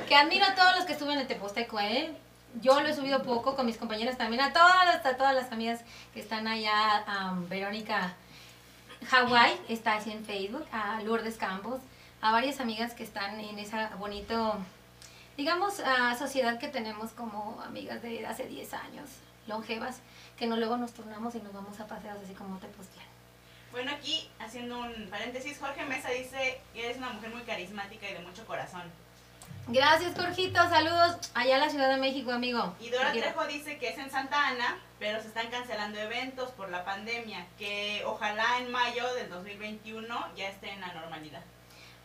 Que admiro a todos los que suben el Teposteco, ¿eh? Yo lo he subido poco con mis compañeras también, a todas, a todas las amigas que están allá, a Verónica Hawái, está así en Facebook, a Lourdes Campos, a varias amigas que están en esa bonito, digamos, ah, sociedad que tenemos como amigas de hace 10 años, longevas, que no luego nos turnamos y nos vamos a paseos así como Tepoztlán. Bueno, aquí, haciendo un paréntesis, Jorge Mesa dice eres una mujer muy carismática y de mucho corazón. Gracias, Jorgito, saludos allá a la Ciudad de México, amigo. Y Dora. Trejo dice que es en Santa Ana, pero se están cancelando eventos por la pandemia, que ojalá en mayo del 2021 ya esté en la normalidad.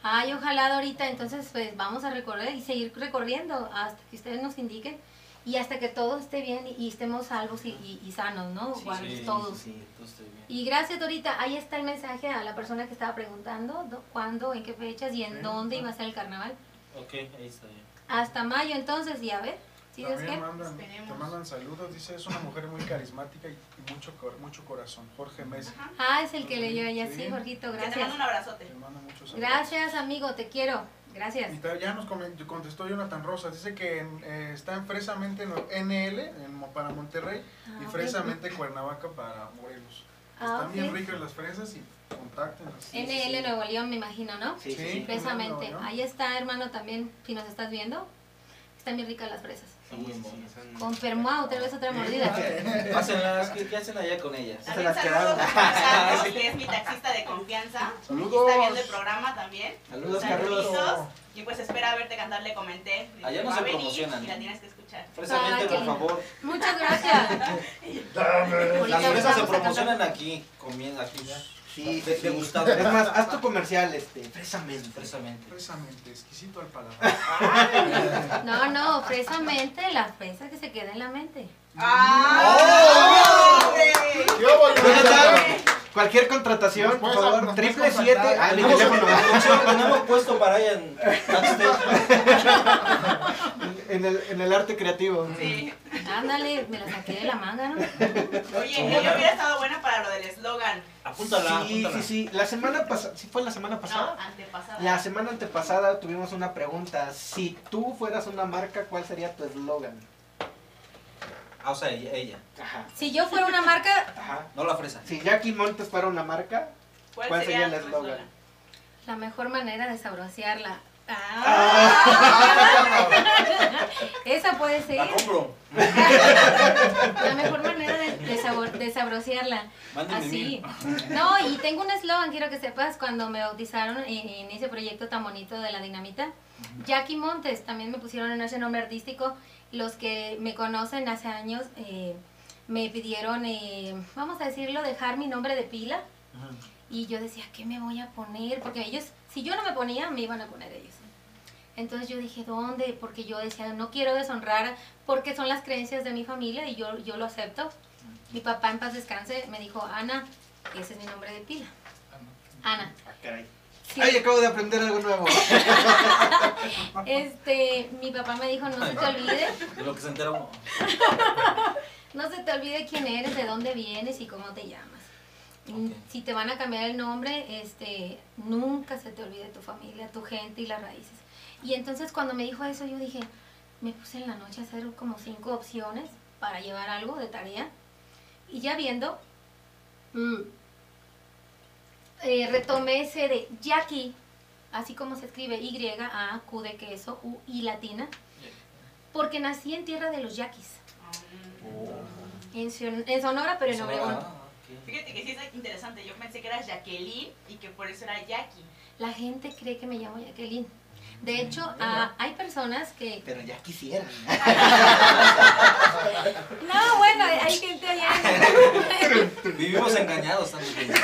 Ay, ojalá ahorita, entonces pues vamos a recorrer y seguir recorriendo hasta que ustedes nos indiquen y hasta que todo esté bien y, estemos salvos y, y- y sanos, ¿no? Guardos Sí, todos. Sí, sí, todo estoy bien. Y gracias, Dorita. Ahí está el mensaje a la persona que estaba preguntando do- cuándo, en qué fechas y en Sí. dónde iba a ser el carnaval. Ok, ahí está bien. Hasta mayo, entonces, y a ver. Dios También mandan, te mandan saludos, dice, es una mujer muy carismática y, y mucho, cor- mucho corazón. Jorge Mesa. Ajá. Ah, es el que leyó ella, sí, Sí. Jorgito, Ya te gracias. mando un abrazote. Te manda muchos saludos. Gracias, amigo, te quiero. Gracias. Y ya nos contestó Jonathan Rosas, dice que en, eh, está en Fresamente no- NL en Mo- para Monterrey Ah, y ok. Fresamente Cuernavaca para Morelos. Ah, Están bien ok. ricas las fresas y contáctenos. NL Nuevo León, me imagino, ¿no? Sí, sí, Sí. sí. Precisamente. Ahí está, hermano, también, si nos estás viendo. Están bien ricas las fresas. Son muy Con otra vez otra mordida. Pásenlas, ¿qué, qué hacen allá con ellas? También las saludos quedaron. a Carlos, que es mi taxista de confianza. Saludos. Está viendo el programa también. Saludos, Carlos. Y pues espera verte cantar, le comenté. Allá no se promocionan. Y la tienes que escuchar. Fresamente, por favor. Muchas gracias. Las fresas se promocionan aquí, comiendo aquí. Sí, De- sí. degustado. Es más, haz tu comercial, este, fresamente. Fresamente. Fresamente, exquisito al paladar. No, no, fresamente la fresa que se queda en la mente. ¡Ah! hombre! ¿Qué? Cualquier contratación, por favor, triple siete. Ah, mi Tenemos, teléfono. tenemos puesto para ella en. En el, en el arte creativo. Sí. Ándale, me la saqué de la manga, ¿no? Oye, ella hubiera estado buena para lo del eslogan. Apúntala, Sí, apúntala. sí, sí. La semana pasada, ¿sí fue la semana No, pasada? antepasada. La semana antepasada tuvimos una pregunta. Si tú fueras una marca, ¿cuál sería tu eslogan? Ah, o sea, ella, ella. Ajá. Si yo fuera una marca, Ajá. No la fresa. Si Jackie Montes fuera una marca, ¿Cuál, ¿cuál sería, el eslogan? la mejor manera de sabrosearla. Ah. Ah, esa puede ser. La compro. La mejor manera de, de, sabor, de sabrosearla. Mándeme Así. mil. No, y tengo un eslogan, quiero que sepas, cuando me bautizaron en, en ese proyecto tan bonito de la dinamita. Jackie Montes, también me pusieron en ese nombre artístico. Los que me conocen hace años eh, me pidieron, eh, vamos a decirlo, dejar mi nombre de pila. Y yo decía, ¿qué me voy a poner? Porque ellos, si yo no me ponía, me iban a poner ellos. Entonces yo dije, ¿dónde? Porque yo decía, no quiero deshonrar, porque son las creencias de mi familia y yo, yo lo acepto. Mi papá en paz descanse me dijo, Ana, ese es mi nombre de pila. Ana. Ah, caray. Sí. Ay, acabo de aprender algo nuevo. Este, mi papá me dijo, no se te olvide, De lo que se entera uno. no se te olvide quién eres, de dónde vienes y cómo te llamas. Mm. Si te van a cambiar el nombre, este, nunca se te olvide tu familia, tu gente y las raíces. Y entonces cuando me dijo eso, yo dije, me puse en la noche a hacer como cinco opciones para llevar algo de tarea. Y ya viendo, mm, eh, retomé ese de Jackie, así como se escribe Y, A, Q de queso, U, I latina, porque nací en tierra de los yaquis, en, Son- en Sonora, pero en Obregón. Ah. Fíjate que sí es interesante. Yo pensé que eras Jacqueline y que por eso era Jackie. La gente cree que me llamo Jacqueline. De hecho, ah, hay personas que... Pero ya quisieran. No, bueno, hay gente allá. Vivimos engañados tiempo.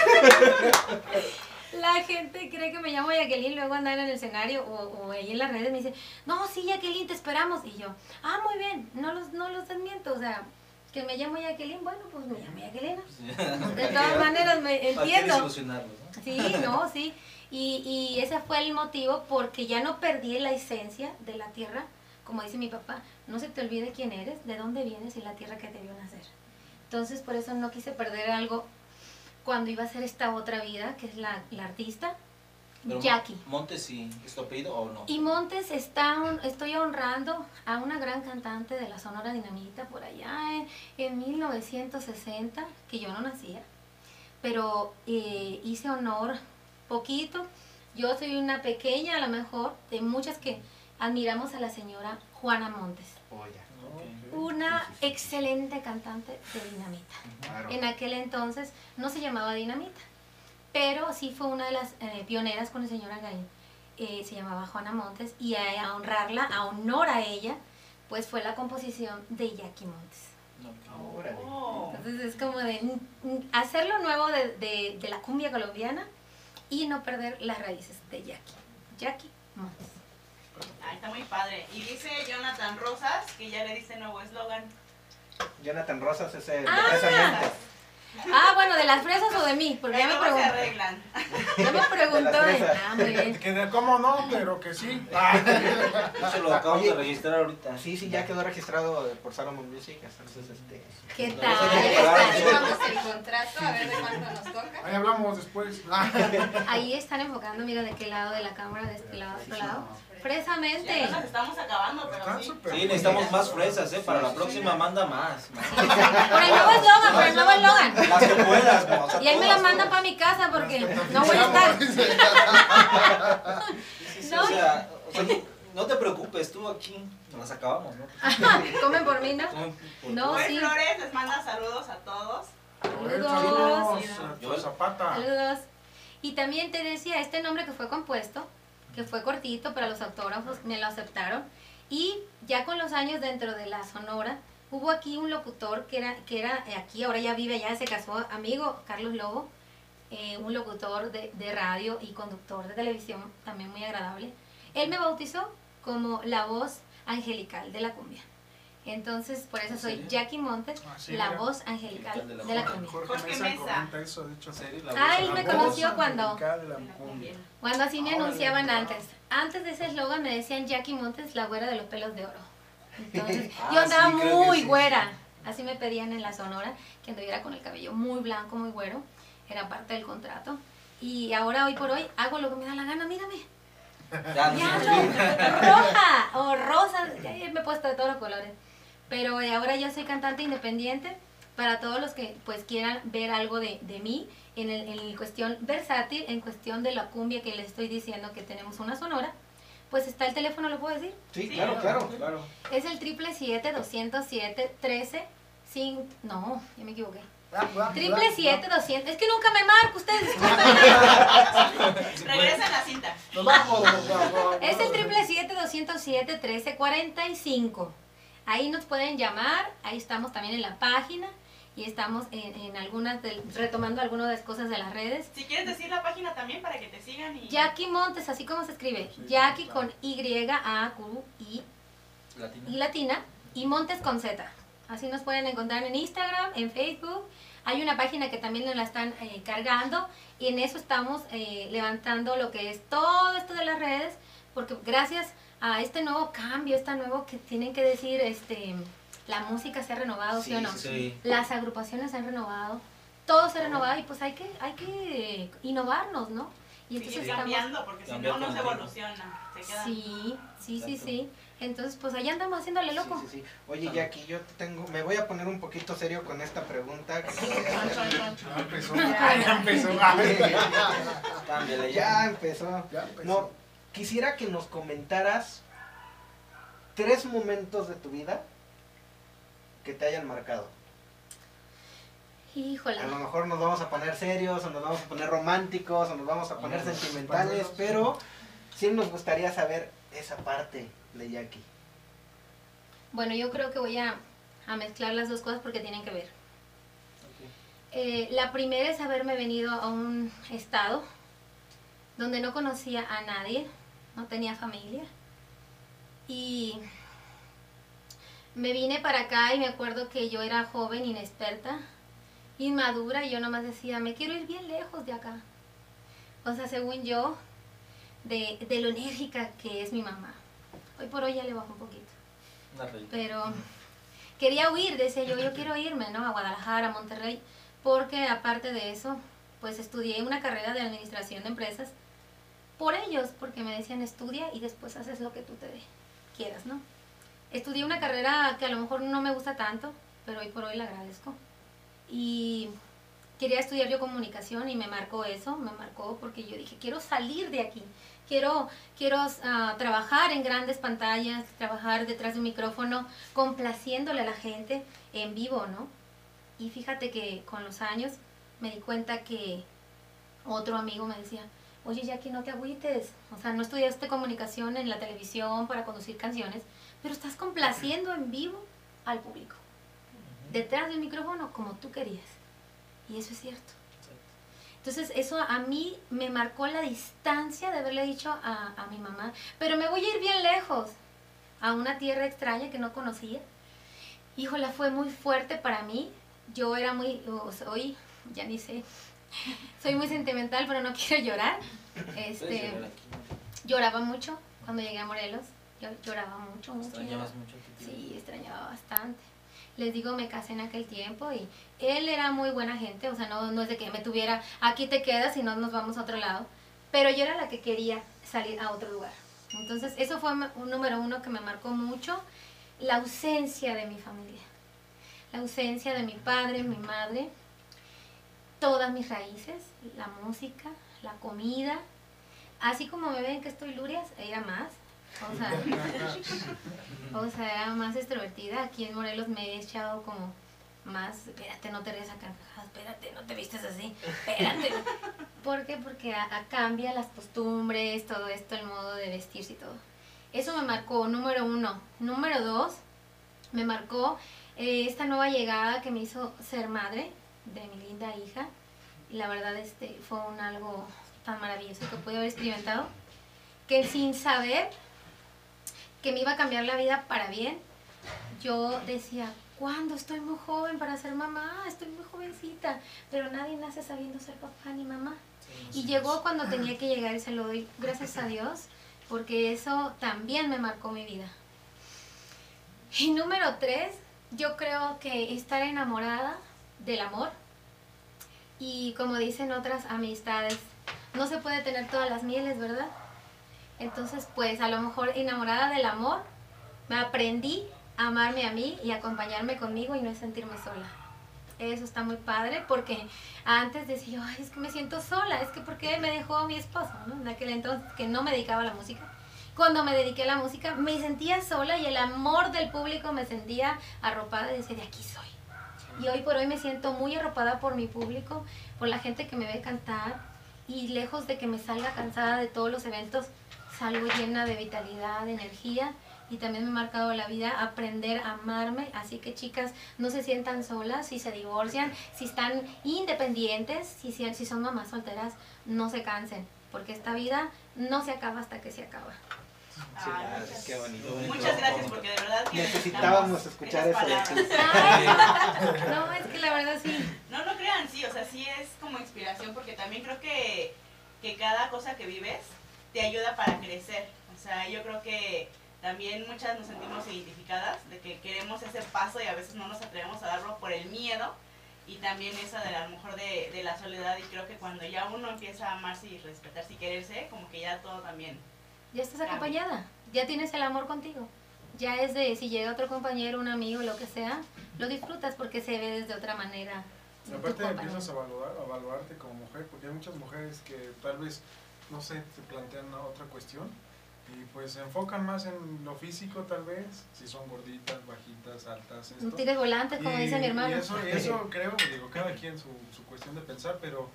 La gente cree que me llamo Jacqueline, luego andar en el escenario o, o ahí en las redes me dice, no, sí, Jacqueline, te esperamos. Y yo, ah, muy bien, no los, no los desmiento, o sea, que me llamo Jacqueline, bueno, pues me llamo Jacqueline. De todas maneras, me ¿Para qué entiendo. no? Sí, no, sí. Y, y ese fue el motivo porque ya no perdí la esencia de la tierra, como dice mi papá, no se te olvide quién eres, de dónde vienes y la tierra que te vio nacer. Entonces por eso no quise perder algo cuando iba a hacer esta otra vida, que es la, la artista, Pero Jackie. Montes sí, ¿es tu apellido o no? Y Montes está, hon- estoy honrando a una gran cantante de la Sonora Dinamita por allá en, en 1960, que yo no nacía, pero eh, hice honor poquito. Yo soy una pequeña, a lo mejor, de muchas que admiramos a la señora Juana Montes, Oh, una Sí, sí, sí. excelente cantante de dinamita. Claro. En aquel entonces no se llamaba Dinamita, pero sí fue una de las eh, pioneras con el señor Agaín. Eh, se llamaba Juana Montes y a, a honrarla, a honor a ella, pues fue la composición de Jackie Montes. Entonces es como de hacer lo nuevo de, de- de la cumbia colombiana y no perder las raíces de Jackie. Jackie Montes. Ah, está muy padre. Y dice Jonathan Rosas que ya le dice nuevo eslogan. Jonathan Rosas es el de Ah. Fresamente. Ah, bueno, ¿de las fresas o de mí? Porque ya me Luego se preguntó. arreglan. Ya me preguntó. De. Ah, muy. Que de cómo no, pero que sí. Ah. Eso lo acabamos de registrar ahorita. Sí, sí, ya quedó registrado por Salomon Music, entonces este... ¿Qué tal? Ahí está, el contrato, a ver de cuánto nos toca. Ahí hablamos después. Ah. Ahí están enfocando, mira, de qué lado de la cámara, de este lado, de otro lado. Ya Fresamente. nos estamos acabando, pero Están sí. Sí, necesitamos más fresas, ¿eh? Para la próxima manda más. Por el nuevo eslogan, por el nuevo eslogan. Las que puedas, mo, o sea, Y ahí me la mandan para mi casa porque no voy a estar. No. o sea, o sea, no te preocupes, tú aquí nos las acabamos, ¿no? Comen por mí, ¿no? No, sí. Flores les manda saludos a todos. Saludos. Saludos. Zapata. Saludos. Y también te decía, este nombre que fue compuesto, fue cortito para los autógrafos, me lo aceptaron. Y ya con los años dentro de la Sonora, hubo aquí un locutor que era, que era aquí, ahora ya vive, ya se casó, amigo Carlos Lobo, eh, un locutor de radio y conductor de televisión, también muy agradable. Él me bautizó como la voz angelical de la cumbia. Entonces, por eso ¿En soy? Jackie Montes, Ah, sí, la mira. voz angelical De de la la cumbia. cumbia. Jorge, Jorge Mesa, Mesa. eso, de hecho. La Ah, voz- él me La conoció cuando- de la. Cuando así me anunciaban antes. Antes de ese eslogan me decían Jackie Montes, la güera de los pelos de oro. Entonces, Ah, yo andaba sí, muy sí, güera. Así me pedían en la sonora, que anduviera con el cabello muy blanco, muy güero. Era parte del contrato. Y ahora, hoy por hoy, hago lo que me da la gana, mírame. Ya, no Ya no, roja o rosa, ya me he puesto de todos los colores. Pero ahora ya soy cantante independiente para todos los que pues quieran ver algo de, de mí en, el, en cuestión versátil, en cuestión de la cumbia que les estoy diciendo que tenemos una sonora. Pues está el teléfono, ¿lo puedo decir? Sí, Sí, claro, claro. Claro. Es el triple siete doscientos siete trece sin no, ya me equivoqué. Triple siete doscientos, es que nunca me marco, ustedes disculpen. Regresa a la cinta. Es el triple siete doscientos siete trece cuarenta y cinco. Ahí nos pueden llamar, ahí estamos también en la página y estamos en, en algunas, del- retomando algunas de las cosas de las redes. Si quieres decir la página también para que te sigan y... Jackie Montes, así como se escribe, Sí, Jackie claro. con Y, A, Q, I, Latina. y latina y Montes con Z. Así nos pueden encontrar en Instagram, en Facebook. Hay una página que también nos la están eh, cargando y en eso estamos eh, levantando lo que es todo esto de las redes, porque gracias a este nuevo cambio, este nuevo que tienen que decir, este, la música se ha renovado, ¿sí, o no? Sí. Las agrupaciones se han renovado, todo se ha renovado y pues hay que, hay que innovarnos, ¿no? Y entonces Seguir estamos... cambiando porque si no, no se evoluciona. Se queda... Sí, sí, sí, Exacto. sí. Entonces, pues allá andamos haciéndole loco. Sí, sí, sí. Oye, Jackie, yo te tengo, me voy a poner un poquito serio con esta pregunta. que. Ya empezó. Ya empezó. Cámbiale Ya empezó. Ya empezó. No, quisiera que nos comentaras tres momentos de tu vida que te hayan marcado. Híjole. A lo mejor nos vamos a poner serios, o nos vamos a poner románticos, o nos vamos a poner sentimentales, pero sí nos gustaría saber esa parte de Jackie. Bueno, yo creo que voy a, a mezclar las dos cosas porque tienen que ver. Eh, la primera es haberme venido a un estado donde no conocía a nadie, no tenía familia. Y me vine para acá y me acuerdo que yo era joven, inexperta, inmadura, y yo nomás decía, me quiero ir bien lejos de acá. O sea, según yo, de, de lo enérgica que es mi mamá. Hoy por hoy ya le bajo un poquito. Pero quería huir, decía yo, yo quiero irme, ¿no? A Guadalajara, a Monterrey, porque aparte de eso, pues estudié una carrera de administración de empresas por ellos, porque me decían estudia y después haces lo que tú te quieras, ¿no? Estudié una carrera que a lo mejor no me gusta tanto, pero hoy por hoy la agradezco. Y quería estudiar yo comunicación y me marcó eso, me marcó porque yo dije, quiero salir de aquí, quiero, quiero ah, trabajar en grandes pantallas, trabajar detrás de un micrófono, complaciéndole a la gente en vivo, ¿no? Y fíjate que con los años me di cuenta que otro amigo me decía, oye Jackie, no te agüites, o sea, no estudiaste comunicación en la televisión para conducir canciones, pero estás complaciendo en vivo al público, detrás del micrófono como tú querías. Y eso es cierto. Entonces eso a mí me marcó la distancia de haberle dicho a, a mi mamá, pero me voy a ir bien lejos, a una tierra extraña que no conocía. Híjola, fue muy fuerte para mí yo era muy, o soy, ya ni sé, soy muy sentimental, pero no quiero llorar. Este, lloraba mucho cuando llegué a Morelos. Yo lloraba mucho, mucho. Extrañabas mucho. Sí, extrañaba bastante. Les digo, me casé en aquel tiempo y él era muy buena gente, o sea, no, no es de que me tuviera, aquí te quedas y no nos vamos a otro lado, pero yo era la que quería salir a otro lugar. Entonces, eso fue un número uno que me marcó mucho, la ausencia de mi familia, la ausencia de mi padre, mi madre, todas mis raíces, la música, la comida, así como me ven que estoy lurias, era más. O sea, o sea, era más extrovertida. Aquí en Morelos me he echado como más, espérate, no te rías a carcajadas, espérate, no te vistes así, espérate. ¿Por qué? Porque a- a- cambia las costumbres, todo esto, el modo de vestirse y todo. Eso me marcó, número uno. Número dos, me marcó eh, esta nueva llegada que me hizo ser madre de mi linda hija. Y la verdad este, fue un algo tan maravilloso que pude haber experimentado, que sin saber que me iba a cambiar la vida para bien, yo decía, ¿cuándo? Estoy muy joven para ser mamá, estoy muy jovencita, pero nadie nace sabiendo ser papá ni mamá. Y llegó cuando tenía que llegar y se lo doy gracias a Dios, porque eso también me marcó mi vida. Y número tres, yo creo que estar enamorada del amor y como dicen otras amistades, no se puede tener todas las mieles, ¿verdad? Entonces, pues a lo mejor enamorada del amor, me aprendí a amarme a mí y acompañarme conmigo y no sentirme sola. Eso está muy padre porque antes decía ay, es que me siento sola, es que ¿por qué me dejó mi esposo? ¿no? En aquel entonces que no me dedicaba a la música. Cuando me dediqué a la música me sentía sola y el amor del público me sentía arropada y decía, de aquí soy. Y hoy por hoy me siento muy arropada por mi público, por la gente que me ve cantar y lejos de que me salga cansada de todos los eventos, salgo llena de vitalidad, de energía y también me ha marcado la vida aprender a amarme. Así que chicas, no se sientan solas si se divorcian, si están independientes, si, si, son mamás solteras, no se cansen, porque esta vida no se acaba hasta que se acaba. Sí, muchas- qué bonito. Muchas gracias porque de verdad que Necesitábamos escuchar eso no, es que la verdad sí. No, no crean, sí, o sea, sí es como inspiración porque también creo que, que cada cosa que vives te ayuda para crecer. O sea, yo creo que también muchas nos sentimos identificadas de que queremos ese paso y a veces no nos atrevemos a darlo por el miedo y también esa de a lo mejor de, de la soledad y creo que cuando ya uno empieza a amarse y respetarse y quererse, como que ya todo también. Ya estás acompañada, ya tienes el amor contigo. Ya es de si llega otro compañero, un amigo, lo que sea, lo disfrutas porque se ve desde otra manera. Y aparte empiezas a evaluar, a evaluarte como mujer, porque hay muchas mujeres que tal vez, no sé, se plantean otra cuestión y pues se enfocan más en lo físico tal vez, si son gorditas, bajitas, altas, No esto. tires volantes, como Y- dice mi hermano. Y eso, y eso creo, digo, cada quien su, su cuestión de pensar, pero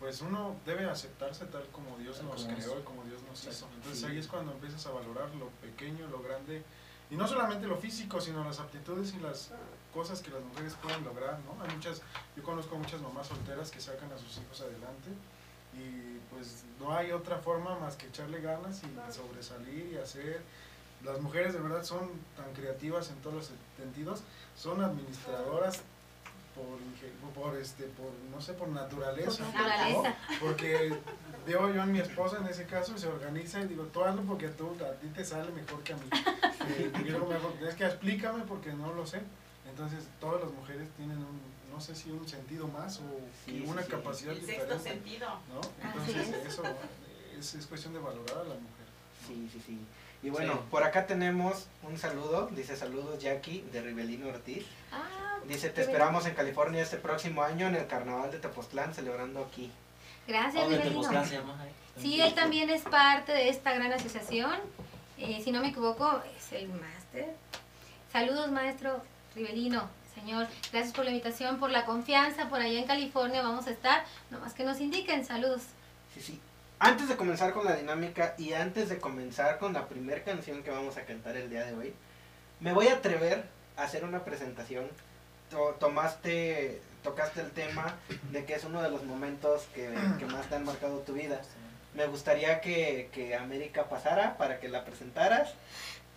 pues uno debe aceptarse tal como Dios nos Como creó es. y como Dios nos hizo. Entonces Sí. ahí es cuando empiezas a valorar lo pequeño, lo grande, y no solamente lo físico, sino las aptitudes y las cosas que las mujeres pueden lograr, ¿no? Hay muchas, yo conozco muchas mamás solteras que sacan a sus hijos adelante y pues no hay otra forma más que echarle ganas y sobresalir y hacer. Las mujeres de verdad son tan creativas en todos los sentidos, son administradoras por, por este por no sé por naturaleza, Por naturaleza. ¿no? porque veo yo en mi esposa en ese caso y se organiza y digo tú hazlo porque tú a ti te sale mejor que a mí Eh, y luego me- es que explícame porque no lo sé entonces todas las mujeres tienen un no sé si un sentido más o Sí, una sí, sí. capacidad El sexto diferente sentido. ¿no? Entonces es. eso es, es cuestión de valorar a la mujer Sí, sí, sí. Y bueno, Sí. por acá tenemos un saludo. Dice saludos Jackie de Rivelino Ortiz. Ah, Dice, te esperamos en California este próximo año en el carnaval de Tepoztlán, celebrando aquí. gracias, Rivelino. Tepoztlán se llama, ¿eh? Sí, él también es parte de esta gran asociación. Eh, si no me equivoco, es el máster. Saludos, maestro Rivelino. Señor, gracias por la invitación, por la confianza. Por allá en California vamos a estar. Nomás que nos indiquen. Saludos. Sí, sí. Antes de comenzar con la dinámica y antes de comenzar con la primera canción que vamos a cantar el día de hoy, me voy a atrever a hacer una presentación. To- tomaste, tocaste el tema de que es uno de los momentos que, que más te han marcado tu vida. Me gustaría que, que América pasara para que la presentaras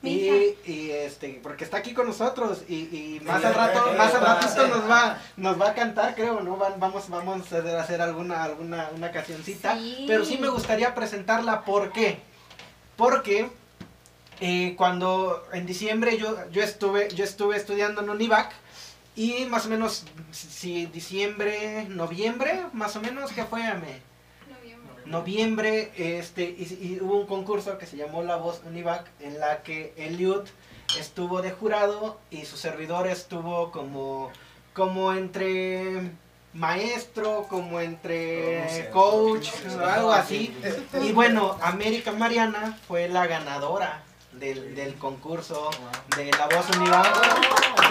Mi Y, y, este, porque está aquí con nosotros y, y más al rato, más al ratito nos va, nos va a cantar, creo, ¿no? Van- vamos, vamos a hacer- a hacer alguna, alguna, una cancioncita. Sí. Pero sí me gustaría presentarla, ¿por qué? Porque eh, cuando en diciembre yo, yo estuve, yo estuve estudiando en Univac y más o menos, si diciembre, noviembre, más o menos, ¿qué fue? Me, noviembre este y, y hubo un concurso que se llamó La Voz Univac en la que Eliud estuvo de jurado y su servidor estuvo como como entre maestro, como entre coach, algo así. Y bueno, América Mariana fue la ganadora del, del concurso de La Voz Univac.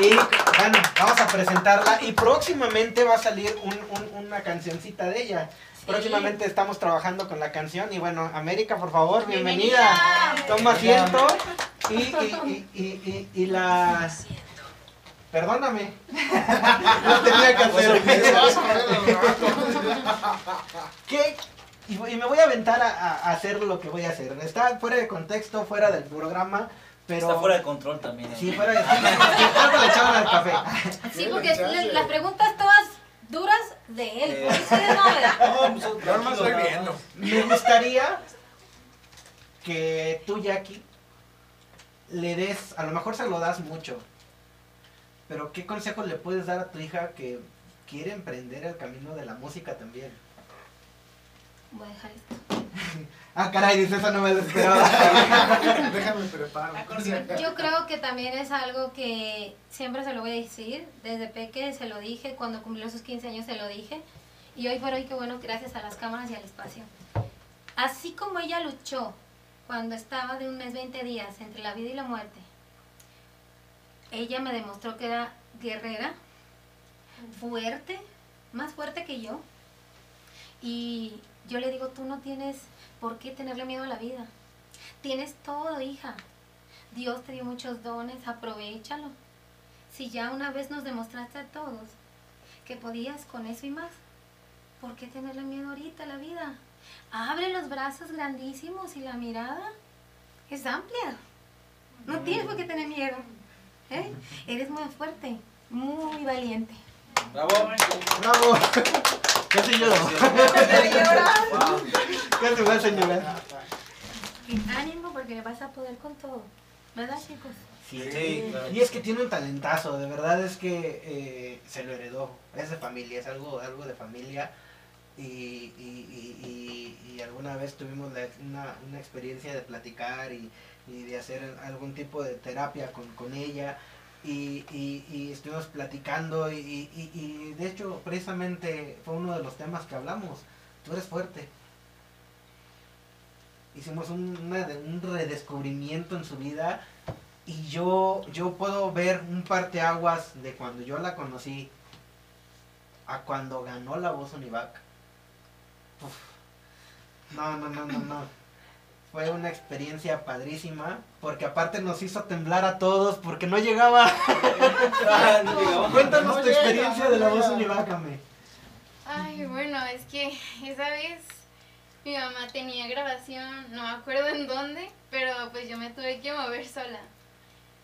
Y bueno, vamos a presentarla y próximamente va a salir un- un- una cancioncita de ella. Próximamente estamos trabajando con la canción y bueno, América, por favor, bienvenida. Toma asiento y, y, y, y, y, y la... Perdóname. Lo tenía que hacer. ¿Qué? Y, me voy a aventar a, hacer lo que voy a hacer. Está fuera de contexto, fuera del programa, pero... Está fuera de control también. ¿eh? Sí, fuera de... Sí, algo le echaban al café. Sí, porque le- las preguntas todas duras de él. Por eso es novedad. No, pues, viendo. Me gustaría que tú, Jackie, le des, a lo mejor se lo das mucho, pero ¿qué consejo le puedes dar a tu hija que quiere emprender el camino de la música también? Voy a dejar esto. Ah, caray, dice, eso no me lo esperaba. Déjame preparar. Yo creo que también es algo que siempre se lo voy a decir. Desde peque se lo dije, cuando cumplió sus 15 años se lo dije. Y hoy por hoy, que bueno, gracias a las cámaras y al espacio. Así como ella luchó cuando estaba de un mes 20 días entre la vida y la muerte, ella me demostró que era guerrera, fuerte, más fuerte que yo. Y yo le digo, tú no tienes por qué tenerle miedo a la vida. Tienes todo, hija. Dios te dio muchos dones, aprovechalo. Si ya una vez nos demostraste a todos que podías con eso y más, ¿por qué tenerle miedo ahorita a la vida? Abre los brazos grandísimos y la mirada es amplia. No tienes por qué tener miedo. ¿eh? Eres muy fuerte, muy valiente. Bravo. ¡Bravo! Casi lloro. Casi va, señora. Y ánimo porque vas a poder con todo. ¿Verdad, chicos? Sí, Sí, claro. y es que tiene un talentazo, de verdad es que eh, se lo heredó, es de familia, es algo, algo de familia y, y, y, y- y alguna vez tuvimos la- una, una experiencia de platicar y, y de hacer algún tipo de terapia con, con ella y, y, y estuvimos platicando y, y- de hecho precisamente fue uno de los temas que hablamos, tú eres fuerte. Hicimos un, un redescubrimiento en su vida y yo, yo puedo ver un parteaguas de cuando yo la conocí a cuando ganó la voz Univac. No, no, no, no, no. Fue una experiencia padrísima porque aparte nos hizo temblar a todos porque no llegaba. Ah, no llegaba. Cuéntanos No tu llega, experiencia no de la voz llega. Univac, Ame. Ay, bueno, es que esa vez mi mamá tenía grabación, no me acuerdo en dónde, pero pues yo me tuve que mover sola.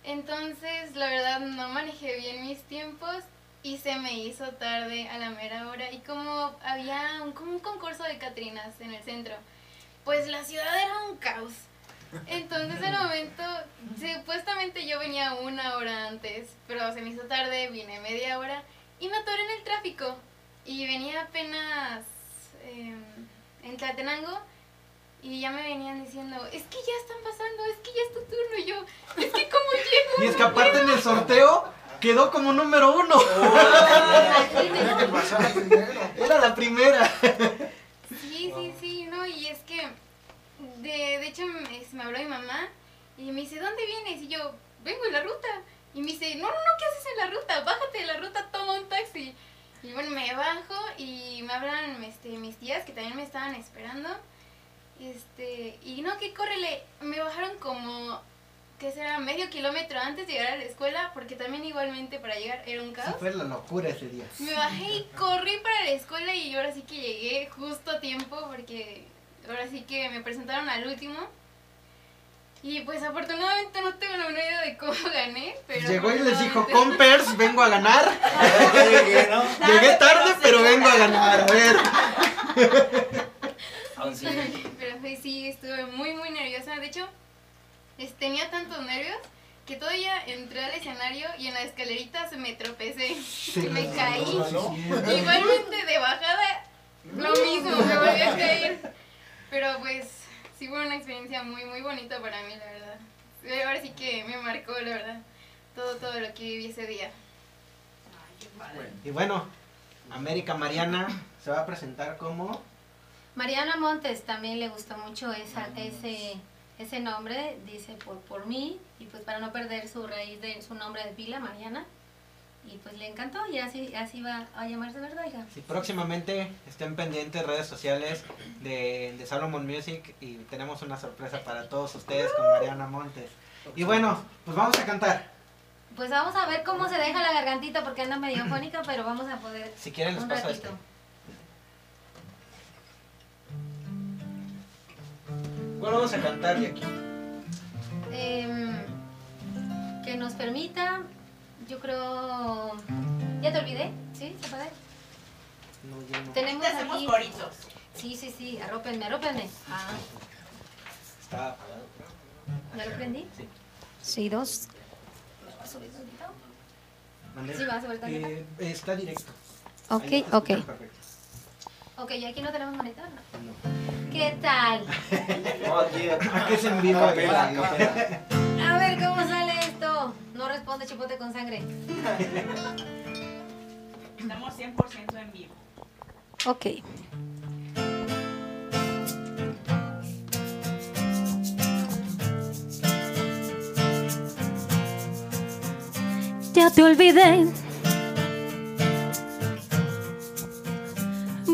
Entonces, la verdad, no manejé bien mis tiempos y se me hizo tarde a la mera hora. Y como había un, como un concurso de Catrinas en el centro, pues la ciudad era un caos. Entonces, el momento, supuestamente yo venía una hora antes, pero se me hizo tarde, vine media hora y me atoré en el tráfico. Y venía apenas eh, en Tlatenango y ya me venían diciendo, es que ya están pasando, es que ya es tu turno. Y yo, es que ¿cómo llego? Y es que aparte en el sorteo quedó como número uno. Primero. Era la primera. Sí, sí, sí, no, y es que, de, de hecho, me, me habló mi mamá y me dice, ¿dónde vienes? Y yo, vengo en la ruta. Y me dice, no, no, no, ¿qué haces en la ruta? Bájate de la ruta, toma un taxi. Y bueno, me bajo y me hablan este, mis tías que también me estaban esperando. Este, y no, que córrele. Me bajaron como, que será, medio kilómetro antes de llegar a la escuela, porque también igualmente para llegar era un Sí, caos. fue la locura ese día. Me bajé y corrí para la escuela y ahora sí que llegué justo a tiempo porque ahora sí que me presentaron al último. Y pues afortunadamente no tengo la menor idea de cómo gané, pero... Llegó y les dijo, compers, vengo a ganar. Llegué, ¿no? Llegué tarde, pero vengo a ganar. A ver. Pero sí, estuve muy, muy nerviosa. De hecho, es- tenía tantos nervios que todavía entré al escenario y en la escalerita se me tropecé. y me caí. Igualmente de bajada, lo mismo, me volví a caer. Pero pues sí fue una experiencia muy, muy bonita para mí, la verdad. Ahora sí que me marcó, la verdad, todo, todo lo que viví ese día. Y bueno, América Mariana se va a presentar como. Mariana Montes también le gustó mucho esa, ese, ese nombre, dice por, por mí, y pues para no perder su raíz de su nombre de pila, Mariana. Y pues le encantó y así, así va a llamarse, ¿verdad, hija? Si próximamente estén pendientes redes sociales de, de Salomon Music y tenemos una sorpresa para todos ustedes con Mariana Montes. Y bueno, pues vamos a cantar. Pues vamos a ver cómo se deja la gargantita porque anda medio fónica, pero vamos a poder Si quieren les un paso ratito. este. ¿Cuál vamos a cantar de aquí? Em, que nos permita, yo creo... ¿Ya te olvidé? ¿Sí? ¿Se puede? No, ya no. Tenemos Te hacemos aquí... coritos. Sí, sí, sí, arrópenme, arrópenme. Ah, Está apagado. ¿ya lo prendí? Sí. Sí, dos. ¿Subir tantito? ¿Mande? Sí, va a subir tantito. Eh, está directo. Ok, ok. perfecto. Ok, ¿y aquí no tenemos monitor? No. No. ¿Qué tal? No, aquí, Aquí es en vivo. Capela, aquí. capela. A ver cómo sale esto. No responde chipote con sangre. Estamos 100% en vivo. Ok. Ya te olvidé.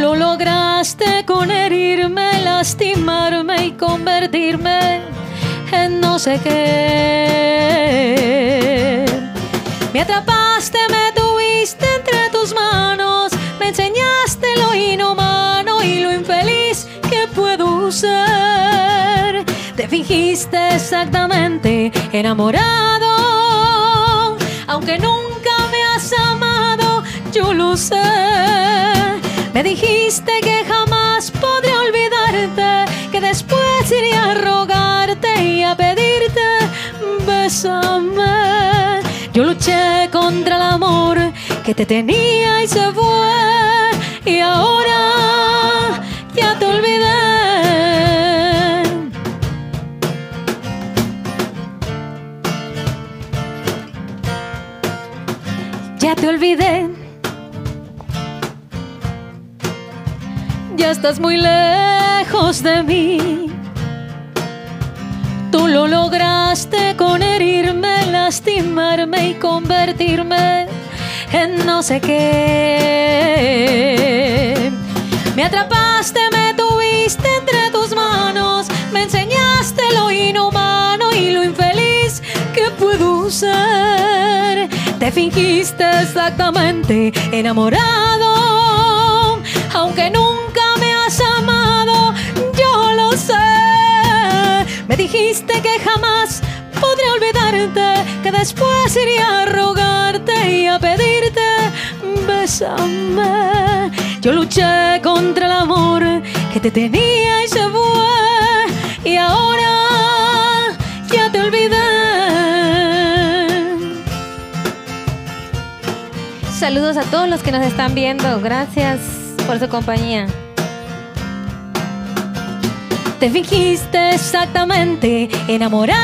Lo lograste con herirme, lastimarme y convertirme en no sé qué. Me atrapaste, me tuviste entre tus manos, me enseñaste lo inhumano y lo infeliz que puedo ser. Te fingiste exactamente enamorado, aunque nunca me has amado, yo lo sé. Me dijiste que jamás podré olvidarte, que después iría a rogarte y a pedirte, bésame. Yo luché contra el amor que te tenía y se fue, y ahora ya te olvidé. Ya te olvidé. Estás muy lejos de mí. Tú lo lograste con herirme, lastimarme y convertirme en no sé qué. Me atrapaste, me tuviste entre tus manos, me enseñaste lo inhumano y lo infeliz que puedo ser. Te fingiste exactamente enamorado, aunque nunca Me dijiste que jamás podré olvidarte, que después iría a rogarte y a pedirte, bésame. Yo luché contra el amor que te tenía y se fue, y ahora ya te olvidé. Saludos a todos los que nos están viendo. Gracias por su compañía. Te fingiste exactamente enamorados,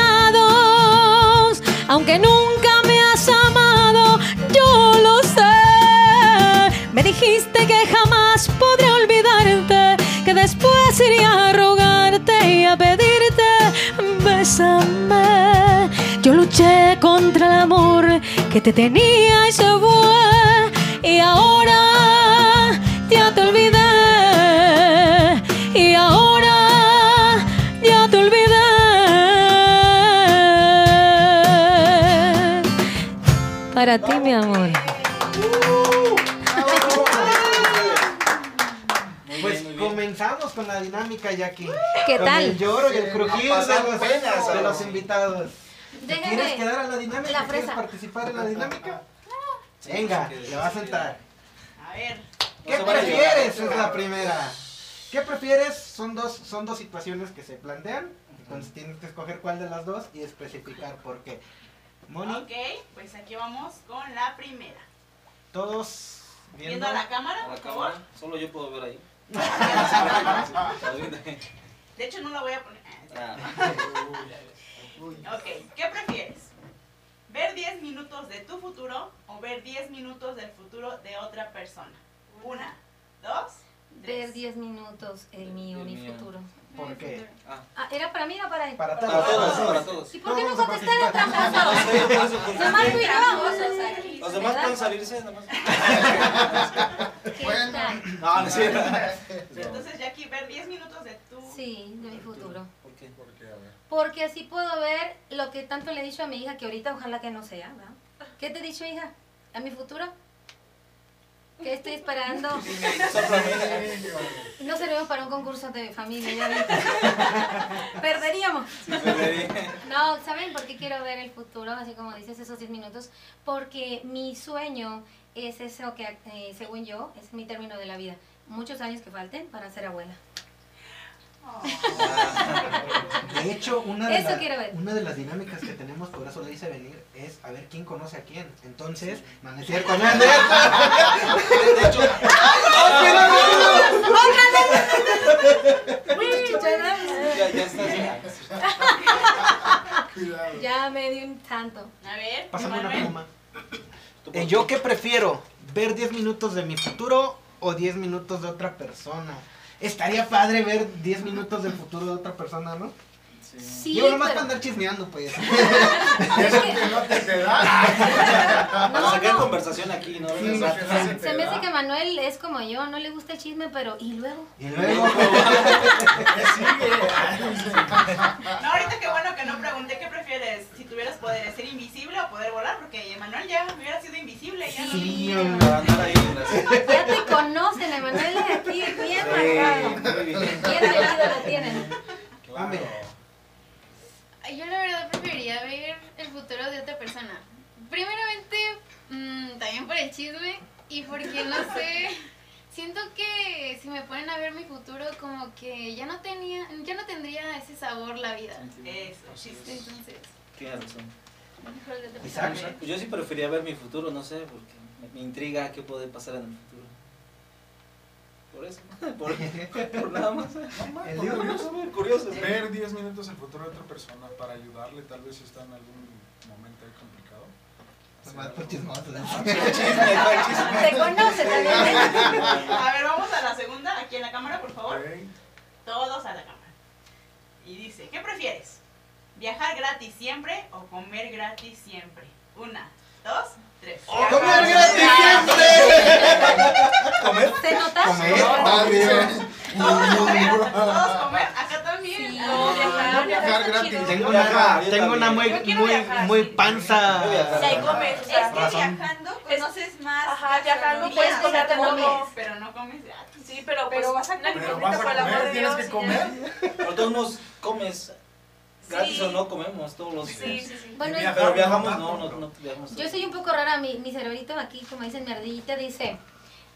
aunque nunca me has amado, yo lo sé. Me dijiste que jamás podré olvidarte, que después iría a rogarte y a pedirte, bésame. Yo luché contra el amor que te tenía y se fue y ahora ya te olvidé para ti mi amor Pues bien, muy bien. comenzamos con la dinámica, Jackie. ¿Qué Con tal? el lloro y el crujir a de los, penas, de los invitados. ¿Te Déjame quieres quedar a la dinámica? la ¿Quieres participar en la dinámica? Venga, le vas a entrar. A ver, ¿Qué prefieres? Es la primera. ¿Qué prefieres? Son dos, son dos situaciones que se plantean. Entonces tienes que escoger cuál de las dos y especificar por qué. Moni, ok, pues aquí vamos con la primera. todos viendo. Viendo a la cámara, A la por favor. solo yo puedo ver ahí. De hecho, no la voy a poner. Ah, Ok, ¿qué prefieres? ¿Ver 10 minutos de tu futuro o ver 10 minutos del futuro de otra persona? Una, dos, ver tres. 10 minutos en mi El o mi futuro. ¿Por qué? ah. Ah, ¿era para mí o para él? Para Para todos. para todos. ¿Y por qué no contestaron participar. tramposo? Sí, por eso, por Nomás tú y yo. Tramposos. Los demás pueden salirse, nada más. ¿Qué Bueno. tal? No, no es cierto. Entonces, Jackie, ver 10 minutos de tu... Sí, de mi futuro. ¿Por qué? ¿Por qué? A ver. Porque así puedo ver lo que tanto le he dicho a mi hija, que ahorita ojalá que no sea, ¿verdad? ¿Qué te he dicho, hija? ¿A mi futuro? ¿Qué estoy esperando? Sorprendente. No seremos para un concurso de familia, ya. Perderíamos. No, ¿saben por qué quiero ver el futuro? Así como dices, esos 10 minutos. Porque mi sueño es eso que, eh, según yo, es mi término de la vida. Muchos años que falten para ser abuela. De hecho, una de, Eso la- quiero ver. una de las dinámicas que tenemos, por eso le hice venir, es a ver quién conoce a quién. Entonces, no, no es cierto, no es cierto. De hecho, ya, ya está. Cuidado. Ya me di un tanto. A ver, Pásame una pluma. Eh, ¿Yo qué prefiero? ¿Ver 10 minutos de mi futuro o 10 minutos de otra persona? Estaría padre ver 10 minutos del futuro de otra persona, ¿no? Sí, Yo nomás pero- para andar chismeando, pues. Eso que no te se da. Para sacar conversación aquí, ¿no? Sí, no se me hace que Manuel es como yo, no le gusta el chisme, pero ¿y luego? Y luego, ¿Qué sigue? No, ahorita qué bueno que no pregunté qué prefieres, si tuvieras poderes, ser invisible o poder volar, porque Emanuel ya hubiera sido invisible, ya no. sí, Para andar ahí Ya te conocen, Emanuel, aquí bien marcado. Bien. Medido lo tienen. Dame. Yo la verdad preferiría ver el futuro de otra persona. Primeramente, mm, también por el chisme y porque no sé, siento que si me ponen a ver mi futuro como que ya no tenía, ya no tendría ese sabor la vida. Eso, chisme. Entonces, Tienes razón. mejor de otra Isaac. persona. Yo sí preferiría ver mi futuro, no sé, porque me, me intriga qué puede pasar en el futuro. Por eso, por, por nada más. El libro. curioso, curioso. Ver 10 minutos el futuro de otra persona para ayudarle, tal vez si está en algún momento ahí complicado. Por chismoso. Te conoce también. A ver, vamos a la segunda, aquí en la cámara, por favor. Todos a la cámara. Y dice, ¿qué prefieres? ¿Viajar gratis siempre o comer gratis siempre? Una, dos. ¡Comer gratis siempre! ¿Se nota? Comer. Ah, bien. Todos comer, comer. Acá también. Sí. No, viajar, Viajar gratis. Tengo una, tengo una muy, muy, viajar, muy panza. Yo viajar. Si ahí comes, o sea, Es que viajando conoces más. Ajá, viajando puedes comer todo. Pero no comes gratis. Sí, pero, Pero pues, vas a comer. Pero vas a comer, tienes que comer. Por todos nos comes, gratis Sí. o no comemos todos los ya. Sí, sí, sí. Bueno, viajar Pero viajamos, no, no, no viajamos. yo soy un poco rara, mi, mi cerebrito aquí, como dicen mi ardillita, dice,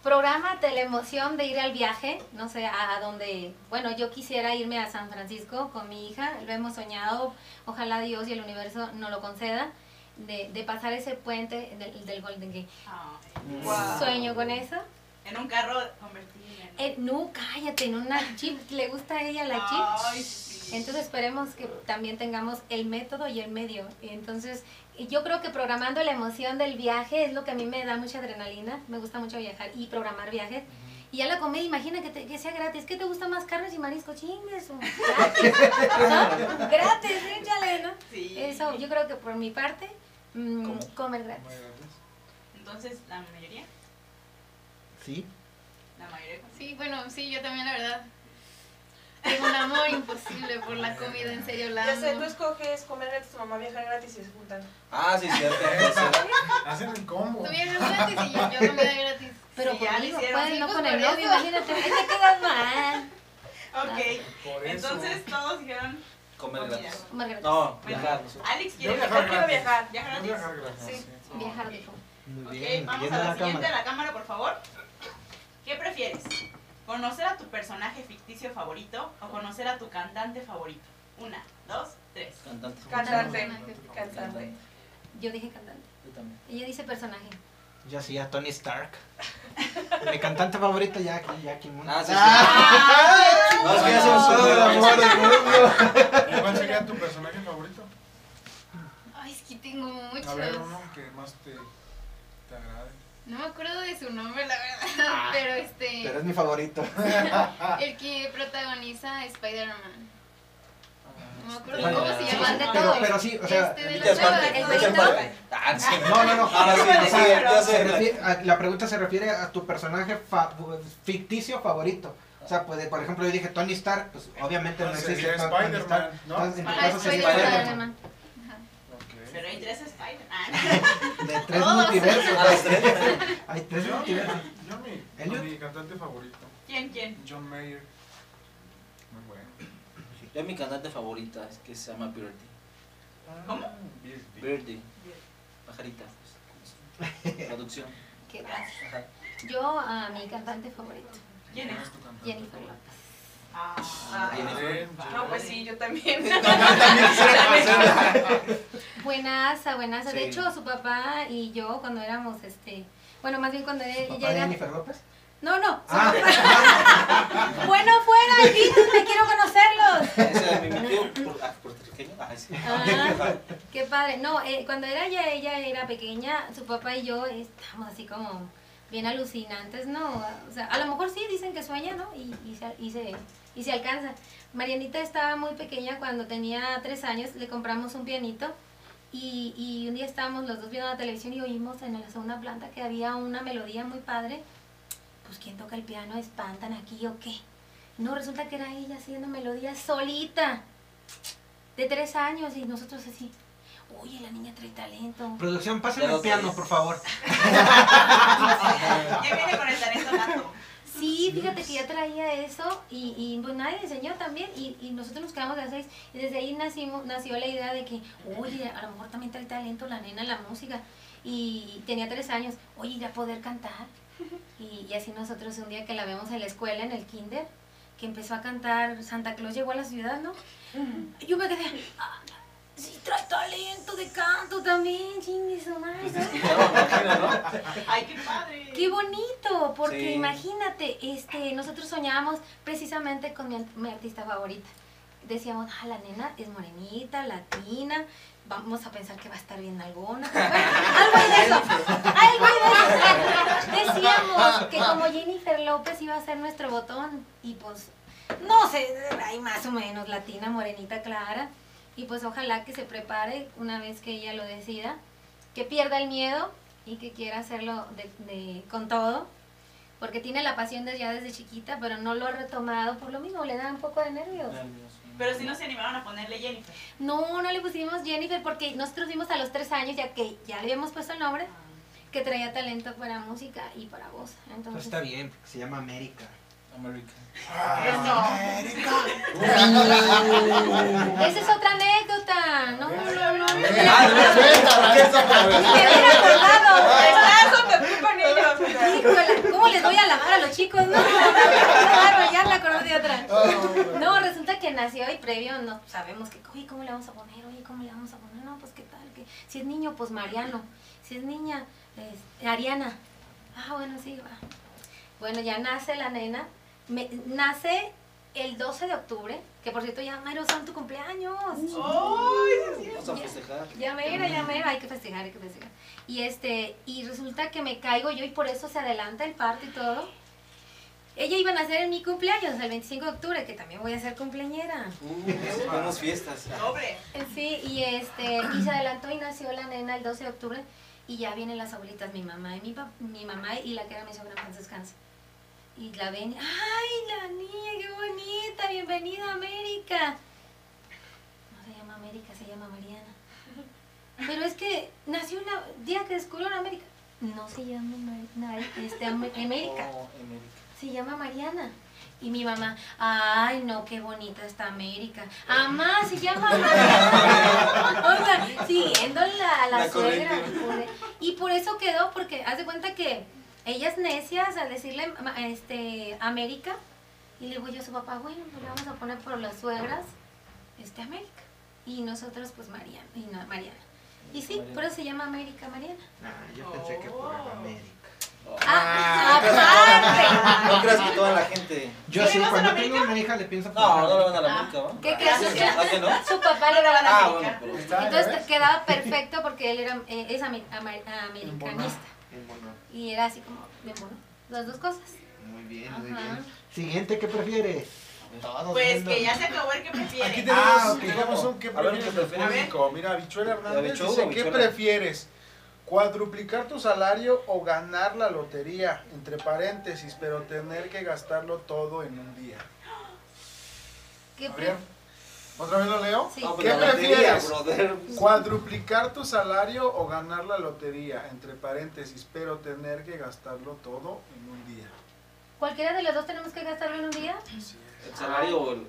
prográmate la emoción de ir al viaje, no sé, a, a donde, bueno, yo quisiera irme a San Francisco con mi hija, lo hemos soñado, ojalá Dios y el universo nos lo conceda, de, de pasar ese puente del, del Golden Gate. Guau. Sueño con eso. En un carro convertido en... Eh, no, cállate, en una Jeep, le gusta a ella la Jeep. Ay, sí. Entonces esperemos que también tengamos el método y el medio. Entonces yo creo que programando la emoción del viaje es lo que a mí me da mucha adrenalina. Me gusta mucho viajar y programar viajes. Y ya la comida, imagina que, te- que sea gratis. ¿Qué te gusta más, carnes y marisco? Chingues. Gratis. ¿no? Gratis, échale, ¿no? Sí. Eso, yo creo que por mi parte mm, ¿Cómo? comer gratis. Entonces, la mayoría, Sí. la mayoría. Sí, bueno, sí, yo también la verdad. Tengo un amor imposible por la comida, en serio la Ya sé, tú escoges comer gratis, tu mamá viajar gratis y se juntan. Ah, sí, cierto. sí. Hacen el combo. Tú viajas gratis y yo, yo comida gratis. Pero Sí, ya lo conmigo, hicieron. pues, Sí, no pues, con el por novio, eso. imagínate, ahí te quedas mal. Ok, Por eso. entonces todos dijeron Comer comida. gratis. No, viajar. nosotros. Alex Yo quiere viajar viajar. quiero viajar. ¿Viajar Yo gratis? viajar gratis. Sí. Viajar dijo. Muy Ok, bien. vamos viendo a la, la siguiente cámara. a la cámara, por favor. ¿Qué prefieres? ¿Conocer a tu personaje ficticio favorito o conocer a tu cantante favorito? Una, dos, tres. Cantante. Cantante. Cantante. Cantante. Yo dije cantante. Yo también. Ella dice personaje. Yo sí, a Tony Stark. Mi cantante favorito, Jackie, Jackie Moon. Ah, sí, sí. Ah, No, es que ya se me todo el amor del mundo. ¿Y ¿Cuál sería tu personaje favorito? Ay, es que tengo muchos. A ver, uno que más te, te agrade. No me acuerdo de su nombre, la verdad. Pero este. Pero es mi favorito. El que protagoniza Spider-Man. No me acuerdo Bueno, cómo se llama. sí, de Pero, pero sí, o sea. Este de. Ah. No, no, no. Ahora sí, Iba a sí, decir, ya Se refiere la pregunta se refiere a tu personaje fa- ficticio favorito. O sea, pues, por ejemplo, yo dije Tony Stark, pues obviamente no Ah, existe sería Tony Stark. ¿no? Entonces, en tu Ah, caso sería Spider-Man. Pero hay tres Spider. Ah, De tres Todos. multiversos. A las tres. Hay tres Yo, multiversos. yo mi, ¿Elliot? mi cantante favorito, ¿Quién, quién? John Mayer. Muy bueno. Yo mi cantante favorita es que se llama Birdie. ¿Cómo? Birdie. Pajarita. pues, Traducción. Qué gracias. Ajá. Yo a mi cantante favorito, ¿Quién es? ¿Quién es tu cantante Jennifer? López. Ah, Ah, Jennifer. No, pues sí, yo también. Buenaza, buenaza. De Sí. hecho, su papá y yo cuando éramos, este, bueno, más bien cuando ella ¿Papá de era... Jennifer López? No, no. Ah. papá- bueno, fuera, invítame, quiero conocerlos. Ah. Ah. Ah, qué padre. No, eh, cuando era ella, ella era pequeña, su papá y yo estábamos así como bien alucinantes, ¿no? O sea, a lo mejor sí dicen que sueña, ¿no? Y, y, se, y, se, y se alcanza. Marianita estaba muy pequeña, cuando tenía tres años le compramos un pianito y, y un día estábamos los dos viendo la televisión y oímos en la segunda planta que había una melodía muy padre. Pues ¿quién toca el piano? ¿Espantan aquí o qué? No, resulta que era ella haciendo melodías solita de tres años y nosotros así, oye, la niña trae talento. Producción, lo el piano, por favor. Ya viene con el talento nato. Sí, fíjate que ya traía eso y, y pues nadie enseñó también y, y nosotros nos quedamos de seis. Y desde ahí nacimos, nació la idea de que, oye, a lo mejor también trae talento la nena en la música y tenía tres años, oye, ya poder cantar y, y así nosotros un día que la vemos en la escuela, en el kinder, que empezó a cantar Santa Claus llegó a la ciudad, ¿no? Yo me quedé, ah, sí trae talento de canto también, chingue su madre, ¿sabes? Ya me imagino, ¿no? Ay, qué padre. Qué bonito, porque Sí. imagínate, este, nosotros soñábamos precisamente con mi, mi artista favorita. Decíamos, ah, la nena es morenita, latina, vamos a pensar que va a estar bien alguna. algo hay de eso, algo hay de eso. Decíamos que como Jennifer López iba a ser nuestro botón, y pues, no sé, hay más o menos latina, morenita, clara. Y pues ojalá que se prepare una vez que ella lo decida, que pierda el miedo y que quiera hacerlo de, de- con todo, porque tiene la pasión desde ya desde chiquita, pero no lo ha retomado por lo mismo, le da un poco de nervios. Pero si no se animaron a ponerle Jennifer. No, no le pusimos Jennifer porque nosotros vimos a los tres años, ya que ya le habíamos puesto el nombre, que traía talento para música y para voz. Pues Entonces, está bien, porque se llama América. American. esa es otra anécdota. No, no, no. no. Ah, acordado. Eso me fui con ellos. Híjole, ¿cómo les voy a lavar a los chicos? No, claro, ya acordé de otra. No, resulta que nació y previo no sabemos que, oye, ¿cómo le vamos a poner? Oye, ¿cómo le vamos a poner? No, pues qué tal, que si es niño, pues Mariano. Si es niña, es Ariana. Ah, bueno, sí, va. Bueno, ya nace la nena. Me- nace el 12 de octubre, que por cierto ya mero son tu cumpleaños. Vamos a festejar. Ya mera, ya mera, hay que festejar, hay que festejar. Y este, y resulta que me caigo yo y por eso se adelanta el parto y todo. ella iba a nacer en mi cumpleaños, el 25 de octubre, que también voy a ser cumpleañera. Uh, tenemos fiestas. Doble. Eh, Sí, y este, y se adelantó y nació la nena el 12 de octubre y ya vienen las abuelitas, mi mamá y mi, pap- mi mamá y la que era mi sobrina descanse. Y la ven, ¡ay, la niña, qué bonita! ¡Bienvenida a América! No se llama América, se llama Mariana. Pero es que nació una día que descubrieron América. No se llama este, Am- América, Oh, América. se llama Mariana. Y mi mamá, ay, no, qué bonita está América. Amá, se llama Mariana. O sea, siguiendo la, la, La suegra. Y por eso quedó, porque haz de cuenta que ellas necias al decirle ma- este, América, y le digo yo a su papá, bueno, pues le vamos a poner por las suegras, este, América. Y nosotros, pues, Mariana. Y no, Mariana. Y sí, por eso se llama América Mariana. Ah, yo pensé que por América. Ah, aparte. No creas que toda la gente. Yo sí, ¿Queremos cuando en tengo América? una hija le pienso No, no le van a la América, ¿va? ¿Qué crees? ¿Ah, que no? Su papá le daba la Ah, América. bueno, pero. Está, ¿ya Entonces quedaba perfecto porque él era, eh, es ame- amer- americanista. En mono. Y era así como, bien bueno, las dos cosas. Muy bien, muy bien. Siguiente, ¿qué prefieres? Todos Pues viendo. que ya se acabó el que prefiere. Aquí tenemos, Ah, tenemos un que A ver, ¿qué prefieres prefieres? público. Mira, Habichuela Hernández ¿Habichuela o dice, ¿qué prefieres? ¿Cuadruplicar tu salario o ganar la lotería? Entre paréntesis, pero tener que gastarlo todo en un día. ¿Qué pre- ¿otra vez lo leo? Sí. No, pues ¿Qué lotería, prefieres? brother. ¿Cuadruplicar tu salario o ganar la lotería? Entre paréntesis, pero tener que gastarlo todo en un día. ¿Cualquiera de los dos tenemos que gastarlo en un día? Es. El salario o el.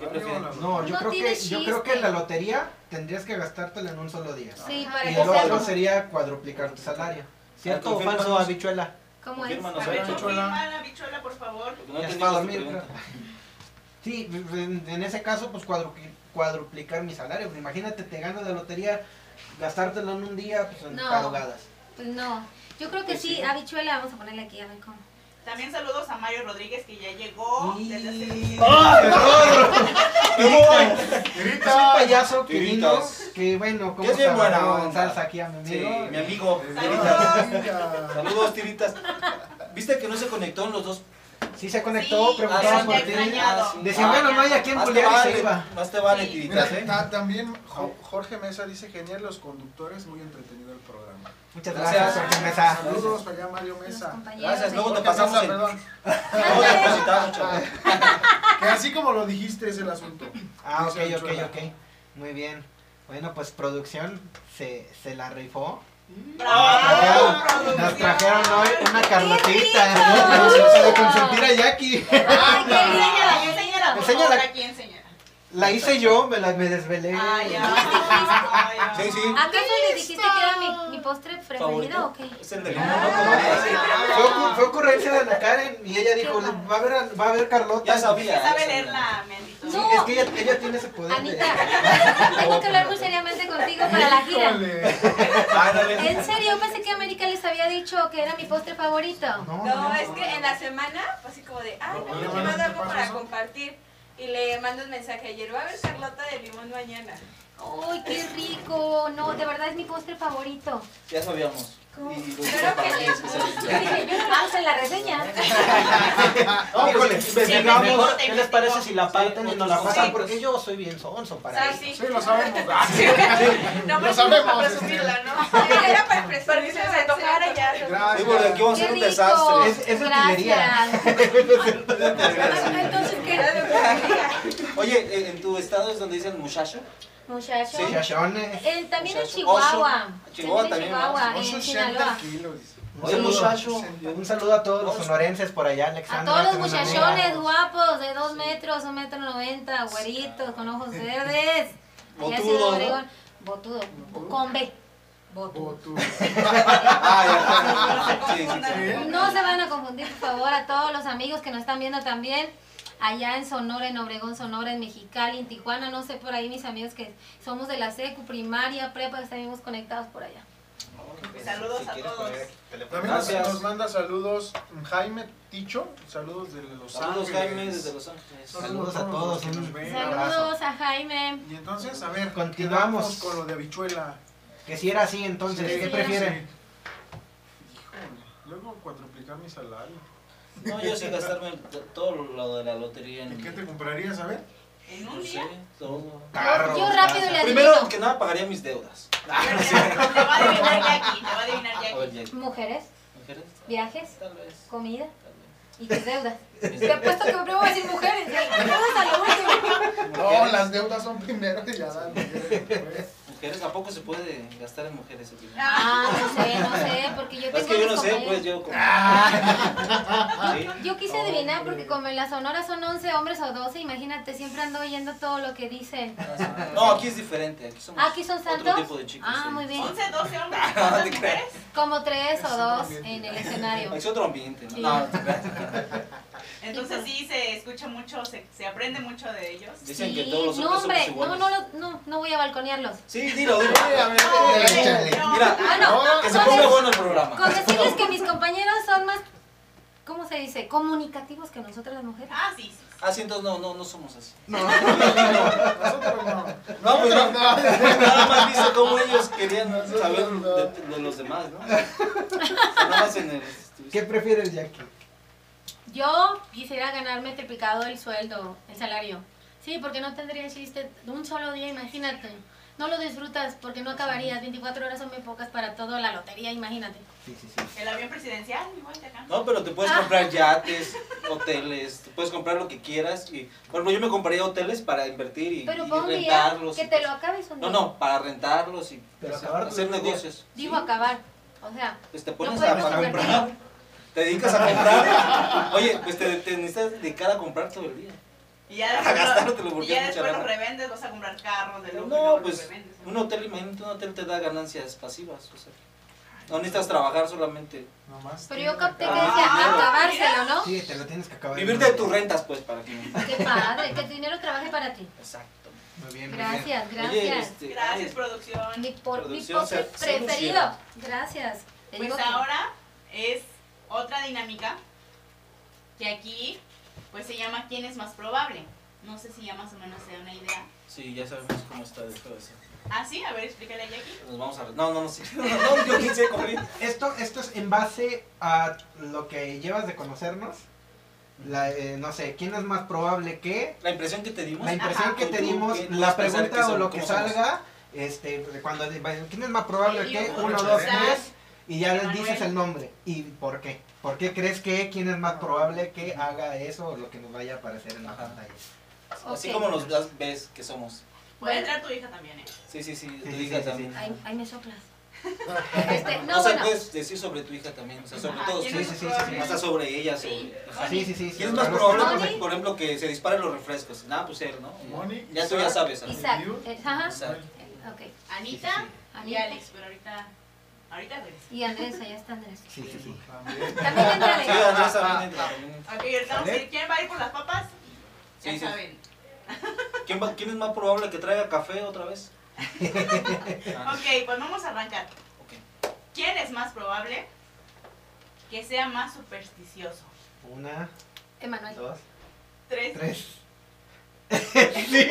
¿El No, yo No creo que yo creo que la lotería tendrías que gastártela en un solo día. Sí, para Y que lo sea otro como, sería cuadruplicar tu salario. ¿Cierto o falso, habichuela? ¿cómo es? Habichuela. confirma la bichuela, por favor. No Ya es entendimos para tu dormir. Sí, en, en ese caso, pues cuadrupli- cuadruplicar mi salario. Pues imagínate, te ganas la lotería, gastártelo en un día, pues en No. Pues no. Yo creo que Pues sí, sí. habichuela, vamos a ponerle aquí a ver cómo. También saludos a Mario Rodríguez que ya llegó desde hace. ¡Ah, Es un payaso que vino, Tiritas. que bueno, como bien buena salsa aquí a mi Sí, amigo. mi amigo. Venga. Saludos, tiritas. ¿Viste que no se conectó en los dos? Sí se conectó, Sí, preguntaba ah, por te ti. Ah, bueno, no hay a te bullear y se vale, iba. más te vale, Sí. Mira, ¿eh? ta- también Jo- Jorge Mesa dice genial los conductores, muy entretenido el programa. Muchas Gracias. gracias, Jorge Mesa. Saludos para allá Mario Mesa. Gracias, luego te pasamos el- perdón. Luego depositamos, chaval. Que así como lo dijiste es el asunto. Ah, ok, ok, ok. Muy bien. Bueno, pues producción se, se la rifó. ¡Bravo, Nos trajeron hoy una carlotita. rico! Para consentir a Jackie. ¡Ay, qué Enséñala, enséñala, Enséñala. aquí enséñala. La hice yo, me, la, me desvelé. Ay, ya. Ay, ya. Sí, sí. ¿Acaso le dijiste que era mi, mi postre preferido o qué? Es el de. Fue, ocu- fue ocurrencia de la Karen y ella dijo, va a haber, va a haber Carlota. Ya sabía. Sabe ya sabía. leerla, me No. es que ella, ella tiene ese poder. de- Anita, tengo que hablar muy seriamente contigo para la gira. Ándale. En serio, yo pensé que América les había dicho que era mi postre favorito. No, No, no. es que en la semana, así como de, ay, mando ¿te algo para compartir. Y le mando un mensaje ayer, va a haber Carlota de limón mañana. ¡Ay, qué rico! No, de verdad es mi postre favorito. Ya sabíamos. ¿Cómo? Y lo Claro para que sí. Yo no lo puse en la reseña. Híjole, pues, investigamos. mejor ¿Qué les parece si la parten y nos la Sí. pasan? Porque yo soy bien sonso para eso. sí. Sí, lo sabemos. Ah, No, Lo pues sabemos, para presumirla, ¿no? Era para presumir. Para que se antojara ya. Gracias. Sí, porque aquí vamos a ¡Qué hacer un desastre. Es- es utilería. Entonces, ¿qué? Oye, eh, ¿en tu estado es donde dicen muchacho? Muchacho. Sí, chachones. Eh, también en. Chihuahua. Chihuahua en también, Chihuahua, Son en 80 Sinaloa. kilos. dice. Un Oye, saludo. muchacho. Un saludo a todos los sonorenses por allá, A Alexandra. todos los muchachones guapos de dos metros, un metro noventa, güeritos, con ojos verdes. Botudo. Botudo, con B. Botudo. Botu. Ah. No se van a confundir, por favor, a todos los amigos que nos están viendo también. Allá en Sonora, en Obregón, Sonora, en Mexicali, en Tijuana, no sé por ahí mis amigos que somos de la secu, primaria, prepa, que estamos conectados por allá. Saludos Si a quieres todos. También nos, manda saludos Jaime Ticho, saludos de Los Saludos, Ángeles. Jaime, desde Los Ángeles. Saludos a todos, que nos un ven. Saludos a Jaime. Y entonces, a ver, Continuamos. con lo de habichuela. Que si era así, entonces, Sí, ¿qué sí, prefieren? Sí. Híjole, luego cuadruplicar mi salario. No, yo sí gastarme todo lo de la lotería en... ¿Y qué te comprarías, a ver? En un No día. sé, todo. Carros, Yo rápido le Primero que nada pagaría mis deudas. Te va a adivinar Jackie, te va a adivinar Jackie. Mujeres, ¿Mujeres? viajes, Tal vez. comida tal vez. y tus deudas. Te apuesto que primero voy a decir mujeres. Deudas a lo último. No, las deudas son primero y ya dan. mujeres. ¿a poco se puede gastar en mujeres? el dinero? Ah, no sé, no sé, porque yo tengo Es que yo no sé, pues yo como... Sí. Yo quise adivinar porque como en la Sonora son 11 hombres o 12, imagínate, siempre ando oyendo todo lo que dicen. No, aquí es diferente. Aquí somos Ah, ¿Aquí son otro santos? tipo de chicos. Ah, sí. muy bien. 11, 12 hombres, Ah, ¿cuántas te mujeres? Como tres Es o otro dos ambiente. en el escenario. Es otro ambiente, ¿no? Sí. No, no. Entonces sí se escucha mucho, se, se aprende mucho de ellos. Dicen que todos los no, hombres hombre, somos no, iguales. no, lo- no, no voy a balconearlos. Sí, dilo, dilo. No, no, Mira, que se con ponga bueno el programa. Con decirles que mis compañeros son más, ¿cómo se dice? Comunicativos que nosotras las mujeres. Ah, sí, sí. Ah, sí, entonces no, no, no somos así. No, nosotros no. No, pues no. No. Nada más viste cómo ellos querían saber de, de los demás, ¿no? Nada más en el... ¿Qué prefieres, Jackie? Yo quisiera ganarme triplicado el sueldo, el salario. Sí, porque no tendría chiste de un solo día, imagínate. No lo disfrutas porque no acabarías. 24 horas son muy pocas para todo la lotería, imagínate. Sí, sí, sí. El avión presidencial, igual de acá. No, pero te puedes Ah. comprar yates, hoteles, te puedes comprar lo que quieras. Y, por ejemplo, yo me compraría hoteles para invertir y, Pero y un día rentarlos. que y te pues- lo acabes un día. No, no, para rentarlos y Pero pues, hacer negocios. Digo Sí. acabar. O sea, Pues te pones a, a comprar. Te dedicas a comprar. Oye, pues te, te necesitas dedicar a comprar todo el día. Y ya A gastártelo lo- porque y ya después los revendes, vas a comprar carros de lujo. y No, pues revendes, ¿no? un hotel, imagínate, un hotel te da ganancias pasivas. O sea, no necesitas trabajar solamente. Nomás pero yo capté que Ah, decía claro. acabárselo, ¿no? Sí, te lo tienes que acabar. Vivir de tus rentas, pues, para que. Qué padre, que tu dinero trabaje para ti. Exacto. Muy bien, muy bien. Gracias, Oye, gracias. este, Gracias, ay, producción. Mi, por, mi Producción, postre se- se preferido. Gracias. Te Pues ahora es otra dinámica que aquí pues se llama ¿Quién es más probable? No sé si ya más o menos se da una idea. Sí, ya sabemos cómo está de todo eso. Ah, sí, a ver, explícale a Jackie. Nos vamos a. No, no, no, sí. No, no, yo quise comer. Esto, esto es en base a lo que llevas de conocernos. La, eh, no sé, ¿quién es más probable que? La impresión que te dimos. La impresión Ajá. que te dimos, ¿qué la pregunta o lo que salga, este, cuando ¿quién es más probable que? uno, dos, tres, y ya les dices el nombre. ¿Y por qué? ¿Por qué crees que quién es más probable que haga eso o lo que nos vaya a aparecer en la pantalla? Así como nos das- ves que somos. Puede entrar tu hija también, ¿eh? Sí, sí, sí, tu Sí, sí, hija sí, sí, también. Ay, ay, me soplas. Este, no, o sea, bueno. puedes decir sobre tu hija también. O sea, sobre Ajá, todo. ¿quién Sí, sí, más sí? Hasta sobre ella, sobre. Sí. Sí, sí, sí. sí, ¿Quién es más probable, Moni. por- por ejemplo, que se disparen los refrescos? Nada, pues él, ¿no? Moni, Ya tú ya Isaac, sabes. Isaac. Eh. Isaac. Ok. Anita Sí, sí, y. Alex, pero ahorita, ahorita. Y Andrés, allá está Andrés. Sí, sí, sí. También. Entrale. Sí, Andrés también entra, entra. Ok. ¿Quién va a ir por las papas? Ya Sí, sí. saben. ¿Quién, va- ¿Quién es más probable que traiga café otra vez? Ah, Ok, pues vamos a arrancar. ¿Quién es más probable que sea más supersticioso? Una, Emanuel. dos, Tres. tres. sí,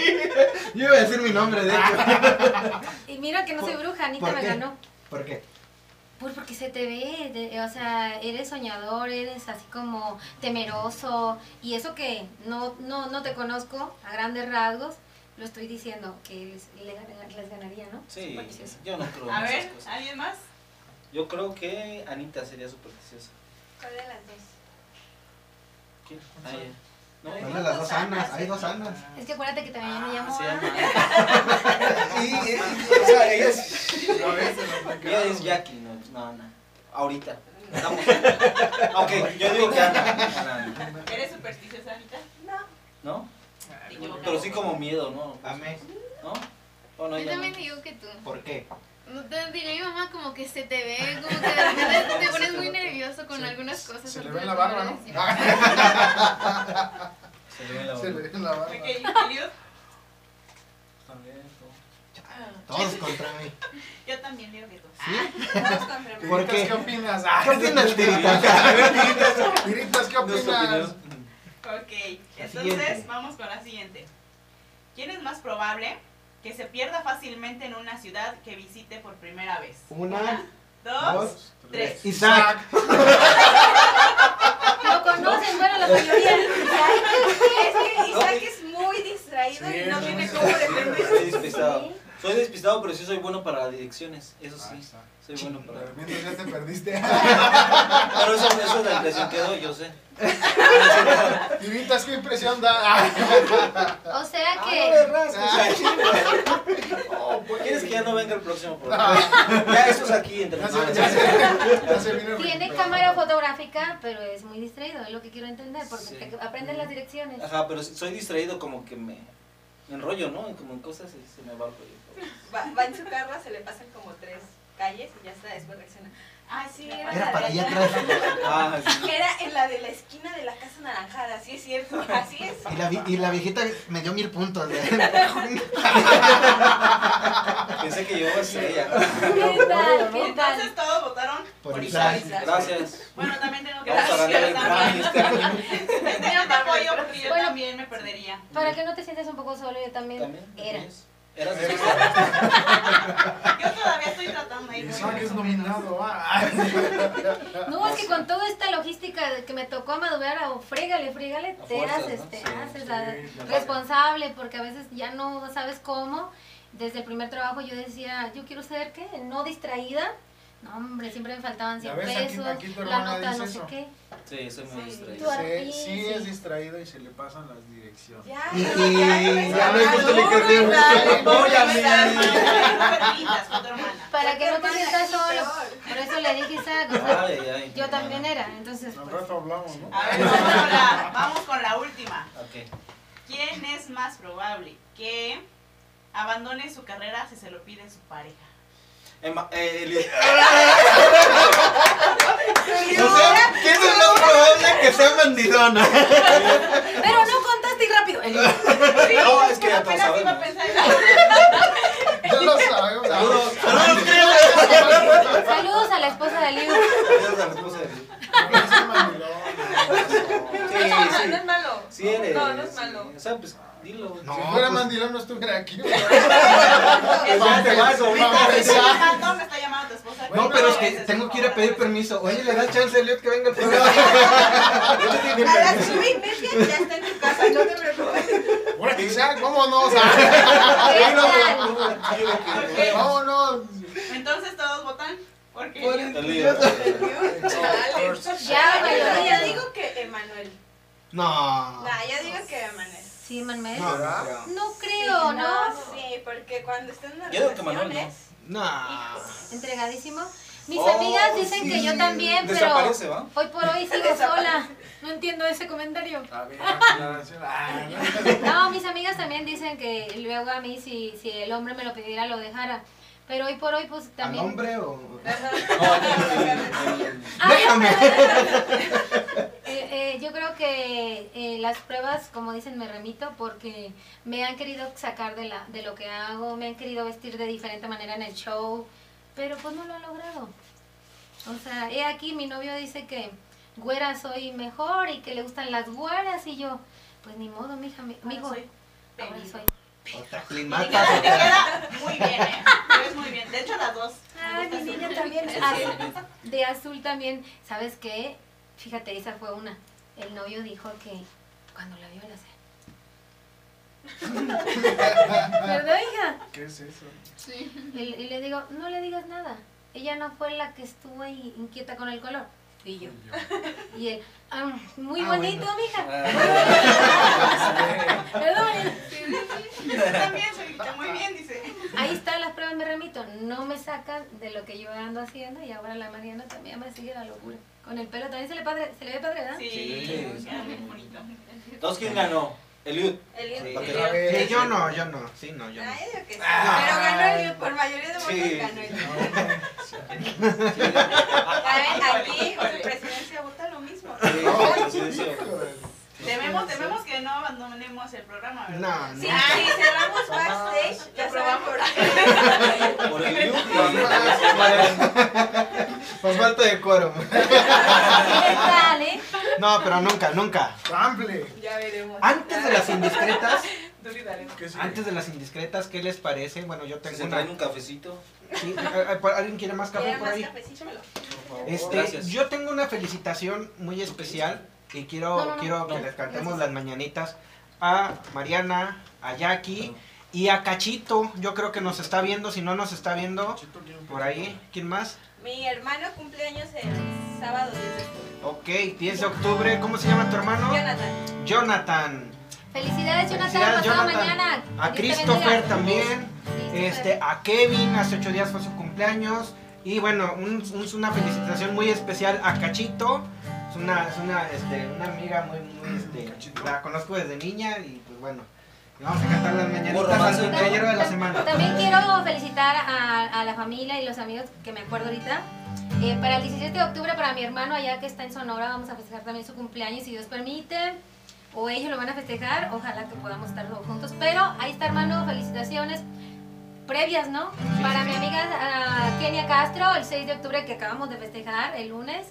yo iba a decir mi nombre, de hecho. Y mira que no soy ¿Por- bruja, Anita me qué? ganó. ¿Por qué? Pues porque se te ve, de- o sea, eres soñador, eres así como temeroso. Y eso que no, no, no te conozco a grandes rasgos, lo estoy diciendo que les, le gana- les ganaría, ¿no? Sí, yo no creo A en ver, esas cosas. ¿alguien más? Yo creo que Anita sería supersticiosa. ¿Cuál de las dos? ¿Quién? Ah. No, ¿Cuál de las dos Anas? Hay dos Anas. Es que acuérdate que también me llamo se Ana. y, y- o sea, ella es, ella es Jackie, no, no Ana. Ahorita. Estamos. Ok, yo digo que Ana. ¿Eres supersticiosa, Anita? ¿No? Equivocas. Pero sí como miedo, ¿no? Amé. ¿No? ¿O no, Yo también no? digo que tú. ¿Por qué? No te diría mi mamá como que se te ve, como que de repente te pones muy nervioso con Se- algunas cosas. Se le ve de la barba, ¿no? Se le ve la Se le barba. ve la barba. Ok, También, ¿no? Todos contra mí. yo también digo que tú. Todos contra mí. ¿Por Tiritas, qué? ¿Qué opinas? Ah, ¿Qué opinas, Tirita? Tiritas, ¿qué opinas? Ok, entonces vamos con la siguiente. ¿Quién es más probable que se pierda fácilmente en una ciudad que visite por primera vez? Una, dos, dos, tres. Isaac. No conocen, bueno, la mayoría. Es que Isaac es muy distraído Sí, y no no, tiene sí, cómo sí, defenderse. Soy despistado. Pero sí soy bueno para direcciones. Eso Ah, sí. está. Soy bueno para. Pero mientras ya te perdiste. Pero eso, eso es la impresión que doy, yo sé. Tibitas, ¿qué impresión da? O sea Ah, que. rasques, Oh, pues, ¿Quieres que ya no venga el próximo programa? Ya, eso es aquí entre Ya se, nosotros. ya se, ya se vino Tiene cámara fotográfica, pero es muy distraído, es lo que quiero entender, porque Sí. te aprendes las direcciones. Ajá, pero soy distraído como que me, me enrollo, ¿no? Como en cosas y se me va el rollo. Va, va en su carro, se le pasan como tres calles y ya está, después reacciona. Ay, sí, era, Era la para de allá atrás. Ah, sí. Era en la de la esquina de la casa naranjada, sí es cierto, así es. Y la, vi- y la viejita me dio mil puntos. ¿eh? Pensé que llevaba estrella. ¿Qué tal? ¿Qué tal? Entonces todos votaron Por por Isaac. Isaac. Gracias. Bueno, también tengo que. Yo te apoyo porque yo Bueno. también me perdería. Para que no te sientas un poco solo, yo también, ¿También? era. ¿Tienes? ¿Eras? Yo todavía estoy tratando ahí. Es nominado. ah. No, es que con toda esta logística de que me tocó madurar o frégale, frégale, A te fuerzas, haces, ¿no? te Sí, haces sí, responsable porque a veces ya no sabes cómo. Desde el primer trabajo yo decía, yo quiero ser, ¿qué? No distraída. No, hombre, siempre me faltaban Ya 100 ves, aquí- pesos, aquí tu la hermana nota dice no sé eso. qué. Sí, soy muy Sí. Distraído. Sí, es distraído y se le pasan las direcciones. Ya, ya, ya ves, justo le quedé un Apóyame. Para que no te sientas solo. Por eso le dije Isaac, o sea, Ay, ay. yo también era. Entonces, Al pues, rato hablamos, ¿no? A ver, vamos con, la, vamos con la última. Ok. ¿Quién es más probable que abandone su carrera si se lo pide su pareja? Emma, eh, Eli- O sea, ¿quién es más probable que sea mandilona? pero no contaste y rápido. No, es que ya todos Apenas iba a. Ya lo sabemos. Saludos. Saludos a la esposa de Liu. Saludos a la esposa de Eli. No es mandilón, Sí, No, sí. no es malo. Sí eres. No, no es malo. O sea, pues, dilo. No. Si fuera pues- mandilón no estuviera aquí. Ya te vas, ahorita. No me está llamando tu esposa. No, pero es que tengo que ir a pedir permiso. Oye, ¿le das chance a Elliot que venga al programa? A las nueve y media ya está en tu casa, no te preocupes. Bueno, vámonos. Entonces todos votan. Porque Por El el- lío. Ya, mayoría. digo que Emanuel. No. Nah, yo digo que Emanuel. Sí, Manuel. No, No, no creo. creo, ¿no? Sí, porque cuando están en Yo que Manuel, relaciones, No. Entregadísimo. Mis Oh, amigas dicen sí. que yo también, pero ¿va? hoy por hoy sigo sola. No entiendo ese comentario. Ah, No, mis amigas también dicen que luego a mí si, si el hombre me lo pidiera lo dejara. Pero hoy por hoy pues ¿Al también... hombre o...? Ah, Déjame. Eh, eh, yo creo que eh, las pruebas, como dicen, me remito porque me han querido sacar de, la, de lo que hago, me han querido vestir de diferente manera en el show, pero pues no lo han logrado. O sea, he aquí mi novio dice que güera soy mejor y que le gustan las güeras y yo, pues ni modo, mija, mi, mijo, soy ahora peli. soy. Otra Y te climatas, queda, te otra... queda muy bien, ¿eh? Ves muy bien. De hecho, las dos. Ay, mi niña también. Sí. azul- de azul también. ¿Sabes qué? Fíjate, esa fue una. El novio dijo que cuando la vio la sé. ¿Verdad, hija? ¿Qué es eso? Y, y le digo, no le digas nada. Ella no fue la que estuvo ahí inquieta con el color. Fui yo. Y él, "Ah, muy Ah, bonito, bueno. mija. Ah, Perdón. También, Solita, muy bien, dice. Ahí están las pruebas, me remito. No me sacan de lo que yo ando haciendo y ahora la Mariana también me sigue la locura. Con el pelo también se le, padre, se le ve padre, ¿verdad? Sí, Sí. bien bonito. Entonces, ¿quién ganó? Eliud. Eliud. Sí. Sí, yo no, yo no. Sí, no, yo no. Ah, yo que sí. Ah. Pero ganó Eliud, por mayoría de votos Sí. ganó Eliud. A ver, aquí con su presidencia vota lo mismo. Sí, sí, sí. Tememos, tememos que no abandonemos el programa, ¿verdad? No, Si, no. si cerramos backstage, ya probamos. probamos. Por Eliud. Por falta de quórum. ¿Qué tal, eh? No, pero nunca, nunca. Ramble. Ya veremos. Antes de las indiscretas, antes de las indiscretas, ¿qué les parece? Bueno, yo tengo se una... traen un cafecito. Sí, ¿a- a- ¿Alguien quiere más café ¿Quieren por más ahí? cafecito? Por favor. Este, Gracias. yo tengo una felicitación muy especial y quiero, No, no, no. quiero que No. les cantemos las mañanitas a Mariana, a Jackie y a Cachito. Yo creo que nos está viendo, si no nos está viendo, por ahí. ¿Quién más? Mi hermano cumpleaños el sábado 10 de octubre. Ok, 10 de octubre. ¿Cómo se llama tu hermano? Jonathan. Jonathan. Felicidades, Jonathan, Felicidades, Jonathan. mañana. A Christopher también. Christopher. Este, a Kevin, hace ocho días fue su cumpleaños. Y bueno, un- un- una felicitación muy especial a Cachito. Es una, es una, este, una amiga muy, muy, este, la conozco desde niña y pues bueno. le Vamos a cantar las mañanitas al cumpleañero de la semana. También quiero felicitar a, a la familia y los amigos que me acuerdo ahorita. Eh, para el 17 de octubre, para mi hermano allá que está en Sonora, vamos a festejar también su cumpleaños, si Dios permite. O ellos lo van a festejar, ojalá que podamos estar todos juntos. Pero ahí está, hermano, felicitaciones previas, ¿no? para mi amiga ah, Kenia Castro, el 6 de octubre que acabamos de festejar, el lunes,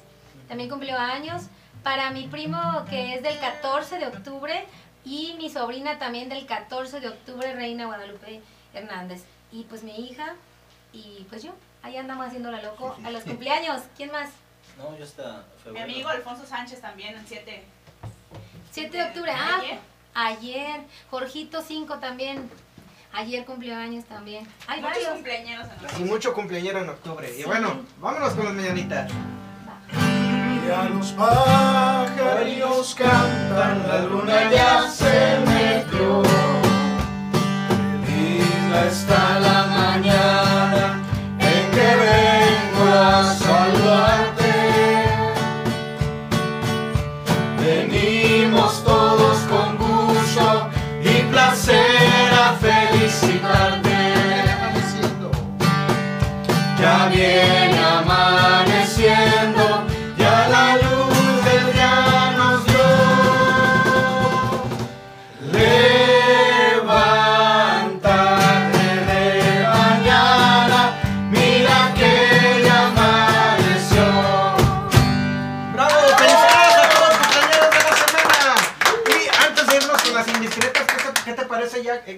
también cumplió años. Para mi primo que es del 14 de octubre y mi sobrina también del 14 de octubre, Reina Guadalupe Hernández. Y pues mi hija y pues yo, ahí andamos haciéndola loco a los cumpleaños. ¿Quién más? No, yo hasta Mi amigo Alfonso Sánchez también, el 7. 7 de octubre, ah, Ayer. ayer. Jorgito 5 también. Ayer cumplió años también. Hay Muchos varios. cumpleaños en Y mucho cumpleañero en octubre. Y Sí. bueno, vámonos con las mañanitas. Y a los pajarillos cantan, la luna ya se metió. Linda está la mañana en que vengo a saludarte. Venimos todos con gusto y placer a felicitarte. Ya viene amaneciendo,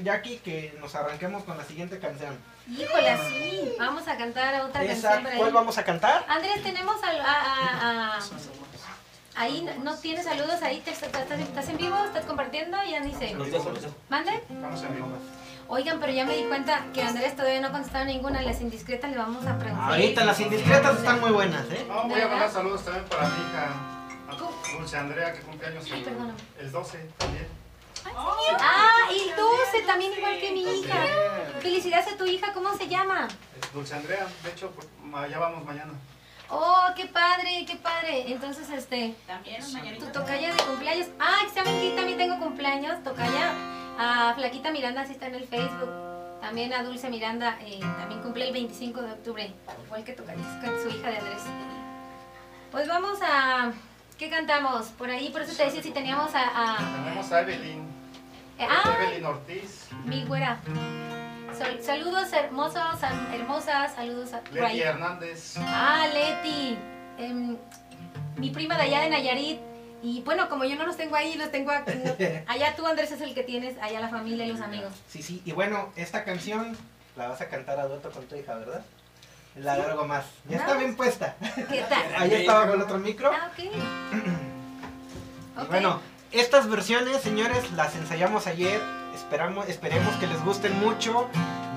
Jackie, que nos arranquemos con la siguiente canción? Híjole, sí. Vamos a cantar otra Esa, canción. ¿Cuál vamos a cantar? Andrés, tenemos a, a- a- Ahí no- no tienes saludos, ahí te, estás, estás en vivo, estás compartiendo y ya los dejo. ¿Mande? Vamos a vivo. Oigan, pero ya me di cuenta que Andrés todavía no ha contestado ninguna. Las indiscretas le vamos a preguntar. Ahorita las indiscretas están muy buenas, ¿eh? No, voy a mandar saludos también para mi hija, Dulce Andrea, que cumpleaños el, el 12 también. Ah, y Dulce también igual que mi hija. Felicidades a tu hija, ¿cómo se llama? Es Dulce Andrea, de hecho, pues, ya vamos mañana. Oh, qué padre, qué padre. Entonces, este, También tu tocaya de cumpleaños. Ah, ¿saben que también tengo cumpleaños? Tocaya a Flaquita Miranda, sí está en el Facebook. También a Dulce Miranda, eh, también cumple el 25 de octubre, igual que Tocaya, su hija de Andrés. Pues vamos a... ¿Qué cantamos? Por ahí, por eso te decía si teníamos a... a- Tenemos a Evelyn, eh, ah, Evelyn Ortiz, mi güera. Sal- saludos hermosos, hermosas, saludos a... Leti Hernández, Ah, Leti. em, mi prima de allá de Nayarit. Y bueno, como yo no los tengo ahí, los tengo aquí. Allá tú, Andrés, es el que tienes, allá la familia y los amigos. Sí, sí. Y bueno, esta canción la vas a cantar a dueto con tu hija, ¿verdad? La de algo más. Ya está bien puesta. ¿Qué tal? Ahí estaba con el otro micro. Ah, ok. Y bueno, estas versiones, señores, las ensayamos ayer. Esperamos, esperemos que les gusten mucho.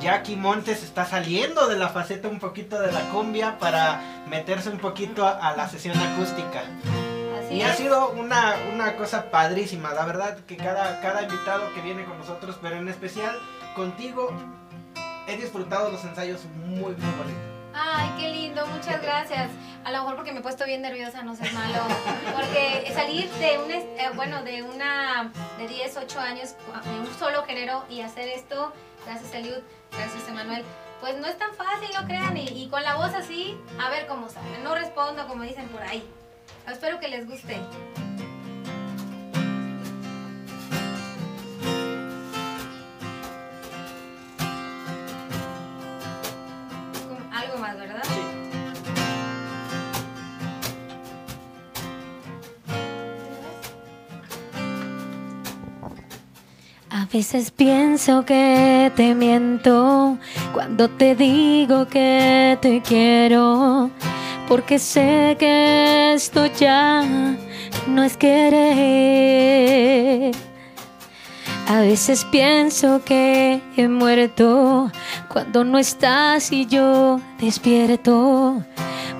Jackie Montes está saliendo de la faceta un poquito de la cumbia para meterse un poquito a, a la sesión acústica. Así Y ha sido una, una cosa padrísima, la verdad que cada, cada invitado que viene con nosotros, pero en especial contigo, he disfrutado los ensayos muy, muy bonitos. Ay, qué lindo, muchas gracias. A lo mejor porque me he puesto bien nerviosa, no sé malo. Porque salir de un, est- eh, bueno, de una, de 10, 8 años, en un solo género y hacer esto, gracias Eliud, gracias Emanuel, pues no es tan fácil, no crean. Y con la voz así, a ver cómo sale. No respondo como dicen por ahí. Espero que les guste. A veces pienso que te miento cuando te digo que te quiero, porque sé que esto ya no es querer. A veces pienso que he muerto cuando no estás y yo despierto.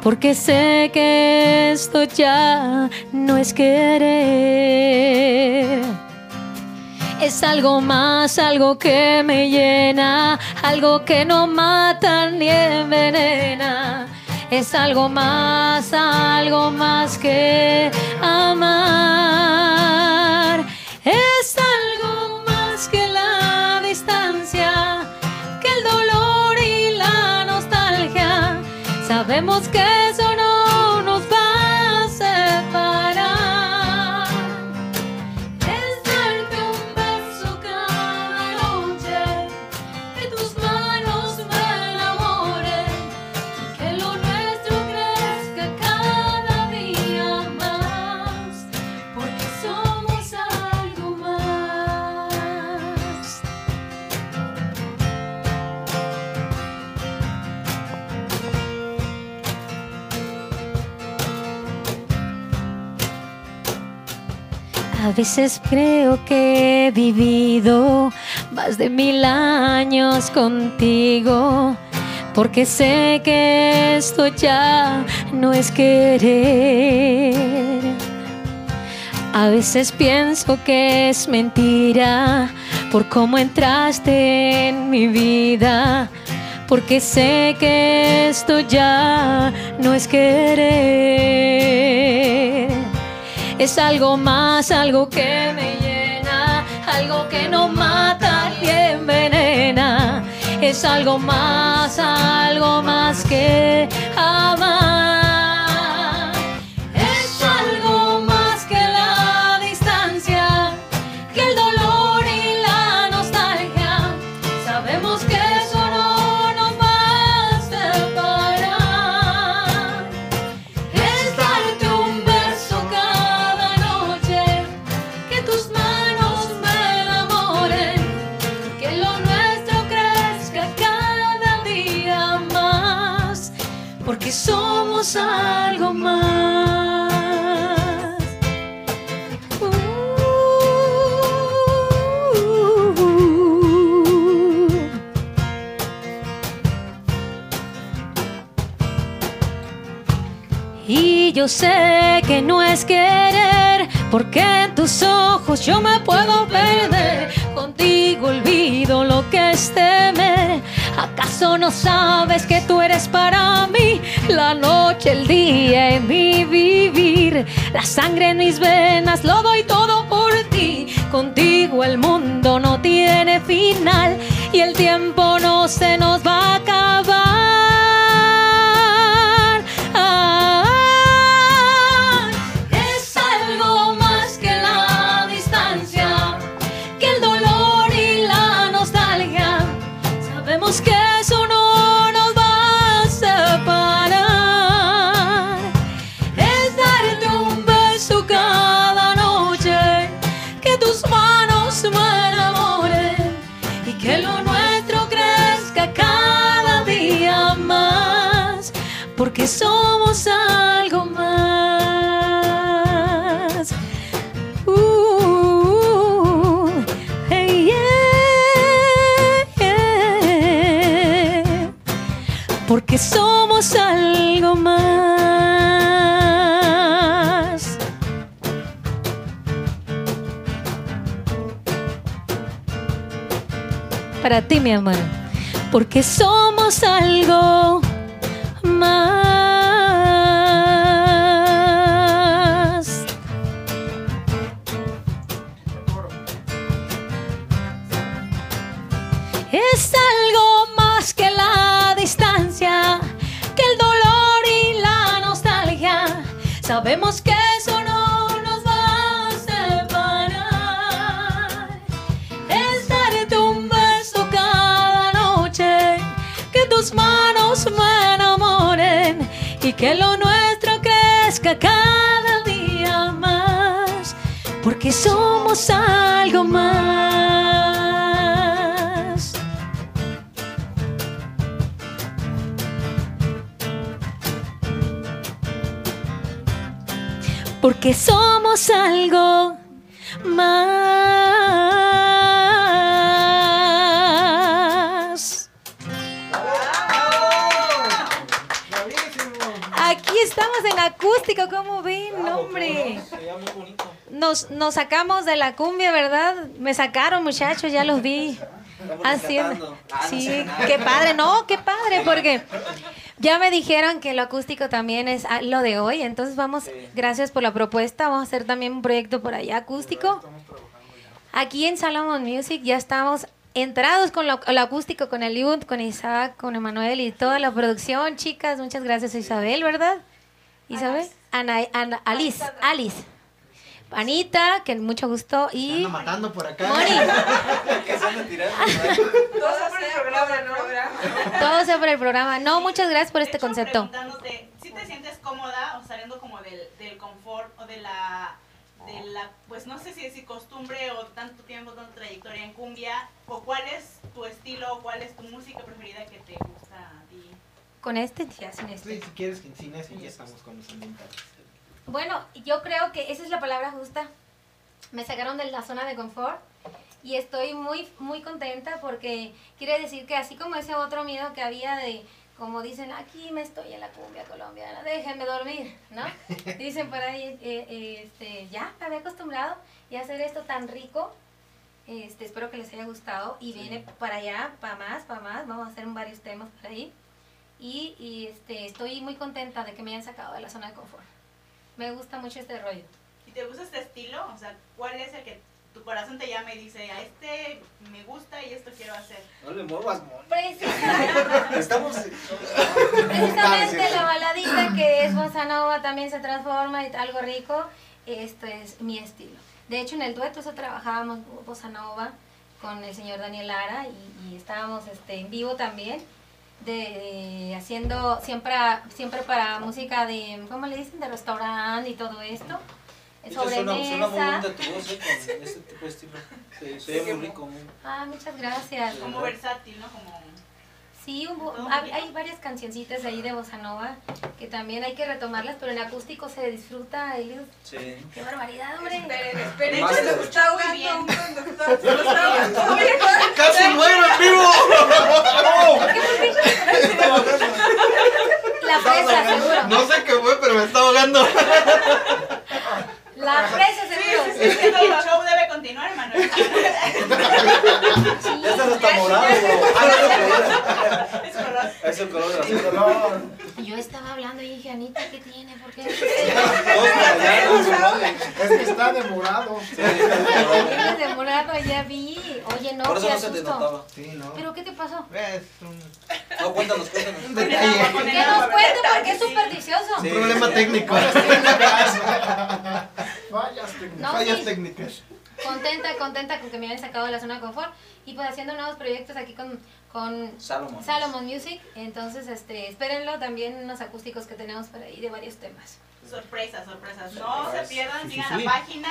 Porque sé que esto ya no es querer. Es algo más, algo que me llena, algo que no mata ni envenena. Es algo más, algo más que amar. Es algo más que la distancia, que el dolor y la nostalgia. Sabemos que eso A veces creo que he vivido más de mil años contigo, porque sé que esto ya no es querer. A veces pienso que es mentira por cómo entraste en mi vida, porque sé que esto ya no es querer. Es algo más, algo que me llena, algo que no mata ni envenena. Es algo más, algo más que yo sé que no es querer, porque en tus ojos yo me puedo perder. Contigo olvido lo que es temer. ¿Acaso no sabes que tú eres para mí la noche, el día en mi vivir? La sangre en mis venas, lo doy todo por ti. Contigo el mundo no tiene final y el tiempo no se nos va a acabar. Porque somos algo más. Uh, hey, yeah, yeah. Porque somos algo más. Para ti, mi amor. Porque somos algo Es algo más que la distancia, que el dolor y la nostalgia. Sabemos que eso no nos va a separar. Es darte un beso cada noche, que tus manos que lo nuestro crezca cada día más, porque somos algo más. porque somos algo más. ¿Cómo ven? No, Bravo, hombre. muy bonito. Nos, nos sacamos de la cumbia, ¿verdad? Me sacaron, muchachos, ya los vi. Haciendo. Ah, no Sí, sé qué padre, no, qué padre, porque ya me dijeron que lo acústico también es ah, lo de hoy, entonces vamos, Sí. gracias por la propuesta, vamos a hacer también un proyecto por allá acústico. Aquí en Salomon Music ya estamos entrados con lo, lo acústico, con Eliud, con Isaac, con Emanuel y toda la producción, chicas, muchas gracias a Isabel, ¿verdad? Isabel, Ana, Ana- Alice, Alice, Anita, que mucho gusto y ando matando por acá. Moni. Que se andan tirando, Todo por el programa, ¿no? Todo sea por el programa. No, muchas gracias por De este hecho, concepto. si te sientes cómoda o saliendo como del, del confort o de la, de la, pues no sé si decir costumbre o tanto tiempo, tanta trayectoria en cumbia, o cuál es tu estilo o cuál es tu música preferida que te gusta. Con este, ya sin Sí, este. si quieres que sin ese ya estamos con los ambientales. Bueno, yo creo que esa es la palabra justa. Me sacaron de la zona de confort y estoy muy, muy contenta porque quiere decir que así como ese otro miedo que había de, como dicen, aquí me estoy en la cumbia colombiana, déjenme dormir, ¿no? Dicen por ahí, eh, eh, este, ya me había acostumbrado y hacer esto tan rico. Este, espero que les haya gustado y viene para allá, para más, para más. Vamos a hacer varios temas por ahí. Y, y, este, estoy muy contenta de que me hayan sacado de la zona de confort. Me gusta mucho este rollo. ¿Y te gusta este estilo? O sea, ¿cuál es el que tu corazón te llama y dice, a este me gusta y esto quiero hacer? No le muevas, mon. Precisamente, Estamos. precisamente la baladita que es bossa nova también se transforma en algo rico. Esto es mi estilo. De hecho, en el dueto eso trabajábamos bossa nova con el señor Daniel Lara y, y estábamos este, en vivo también. De, de- haciendo siempre siempre para música de cómo le dicen de restaurante y todo esto sobre suena, suena muy mesa bonita tu voz, eh, con este tipo de estilo. Se, se ve muy rico. muy- ah muchas gracias Como versátil, ¿no? Como... Sí, un bo- Todo hay, varias cancioncitas ahí de bossa nova que también hay que retomarlas, pero en acústico se disfruta. Eliud. Sí. ¡Qué barbaridad, hombre! Esperen, esperen. De Más hecho, de- lo está ahogando. ¡Casi muero en vivo! La fresa, seguro. No sé qué fue, pero me está ahogando. La fresa, seguro. Es que el show debe continuar, Manuel. Ya estás hasta morado. Ah, Es color. Es el color de la flor. Yo estaba hablando y dije, Anita, ¿qué tiene? ¿Por qué? Es que está demorado. Vienes de morado, ya vi. Oye, no, Por eso qué no se te notaba. Sí, ¿no? ¿Pero qué te pasó? Es un, No, cuéntanos, cuéntanos. un detalle. Que el nos cuente porque es Sí. supersticioso. Un Sí. problema técnico. Fallas técnicas. No, Fallas sí. técnicas. Contenta, contenta con que me hayan sacado de la zona de confort y pues haciendo nuevos proyectos aquí con, con Salomón. Salomon Music. Entonces, este, espérenlo también unos acústicos que tenemos por ahí de varios temas. Sorpresas, sorpresas. No se pierdan, Sí, sí, sigan sí. la página,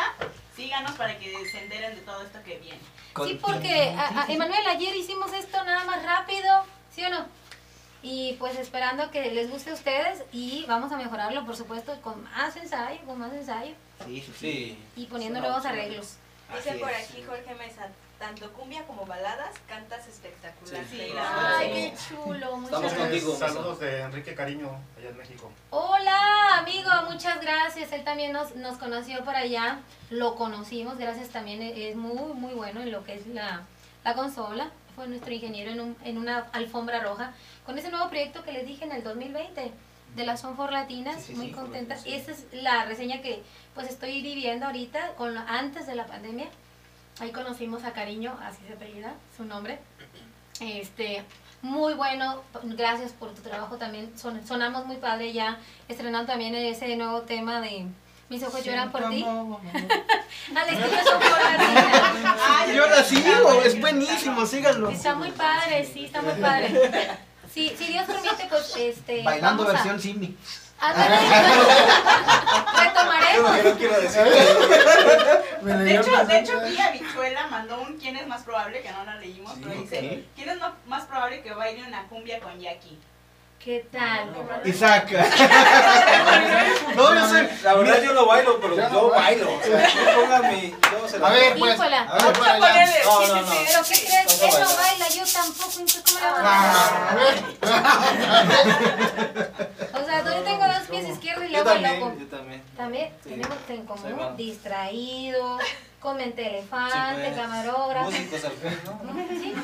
síganos para que se enteren de todo esto que viene. Sí, porque, a- a- Emanuel, ayer hicimos esto nada más rápido, ¿sí o no? Y pues esperando que les guste a ustedes y vamos a mejorarlo, por supuesto, con más ensayo, con más ensayo Sí, sí, sí. Y poniendo nuevos arreglos. Dice por aquí Jorge Mesa, tanto cumbia como baladas, cantas espectacular. Sí. Sí, Ay, Sí. qué chulo, muchas Estamos gracias. contigo. Saludos de Enrique Cariño, allá en México. Hola, amigo, muchas gracias. Él también nos, nos conoció por allá, lo conocimos, gracias también, e- es muy, muy bueno en lo que es la, la consola. Fue nuestro ingeniero en, un- en una alfombra roja con ese nuevo proyecto que les dije en el 2020 de las Son for Latinas, Sí, sí, muy sí, contenta. sí. Esa es la reseña que pues estoy viviendo ahorita con lo- antes de la pandemia. Ahí conocimos a Cariño, así se apellida, su nombre. Este, muy bueno, gracias por tu trabajo también. Son- sonamos muy padre ya, estrenando también ese nuevo tema de Mis ojos lloran por ti. Al estilo Son. Ah, Yo la sigo, es buenísimo, síganlo. Está muy padre, sí, está muy padre. Sí, si Dios permite, pues este. Bailando vamos a- versión Simi. Ándale. Retomaremos. Yo no quiero decir. De hecho, de hecho, aquí Habichuela mandó un quién es más probable, que no la leímos, pero dice. ¿quién es más probable que baile una cumbia con Jackie? ¿Qué tal? Isaac. no, yo soy. La verdad yo lo bailo, pero yo bailo. O sea, la- A ver, pues. A ver, para allá. No, no, no. ¿Pero qué crees? Él no baila, yo tampoco, entonces ¿cómo le vamos a Ah, a ver. O sea, yo tengo dos pies izquierdos y luego el también, loco. yo también. También tenemos en común distraído, comente Sí, elefante, pues, camarógrafo. Músicos al fin, ¿no? Sí.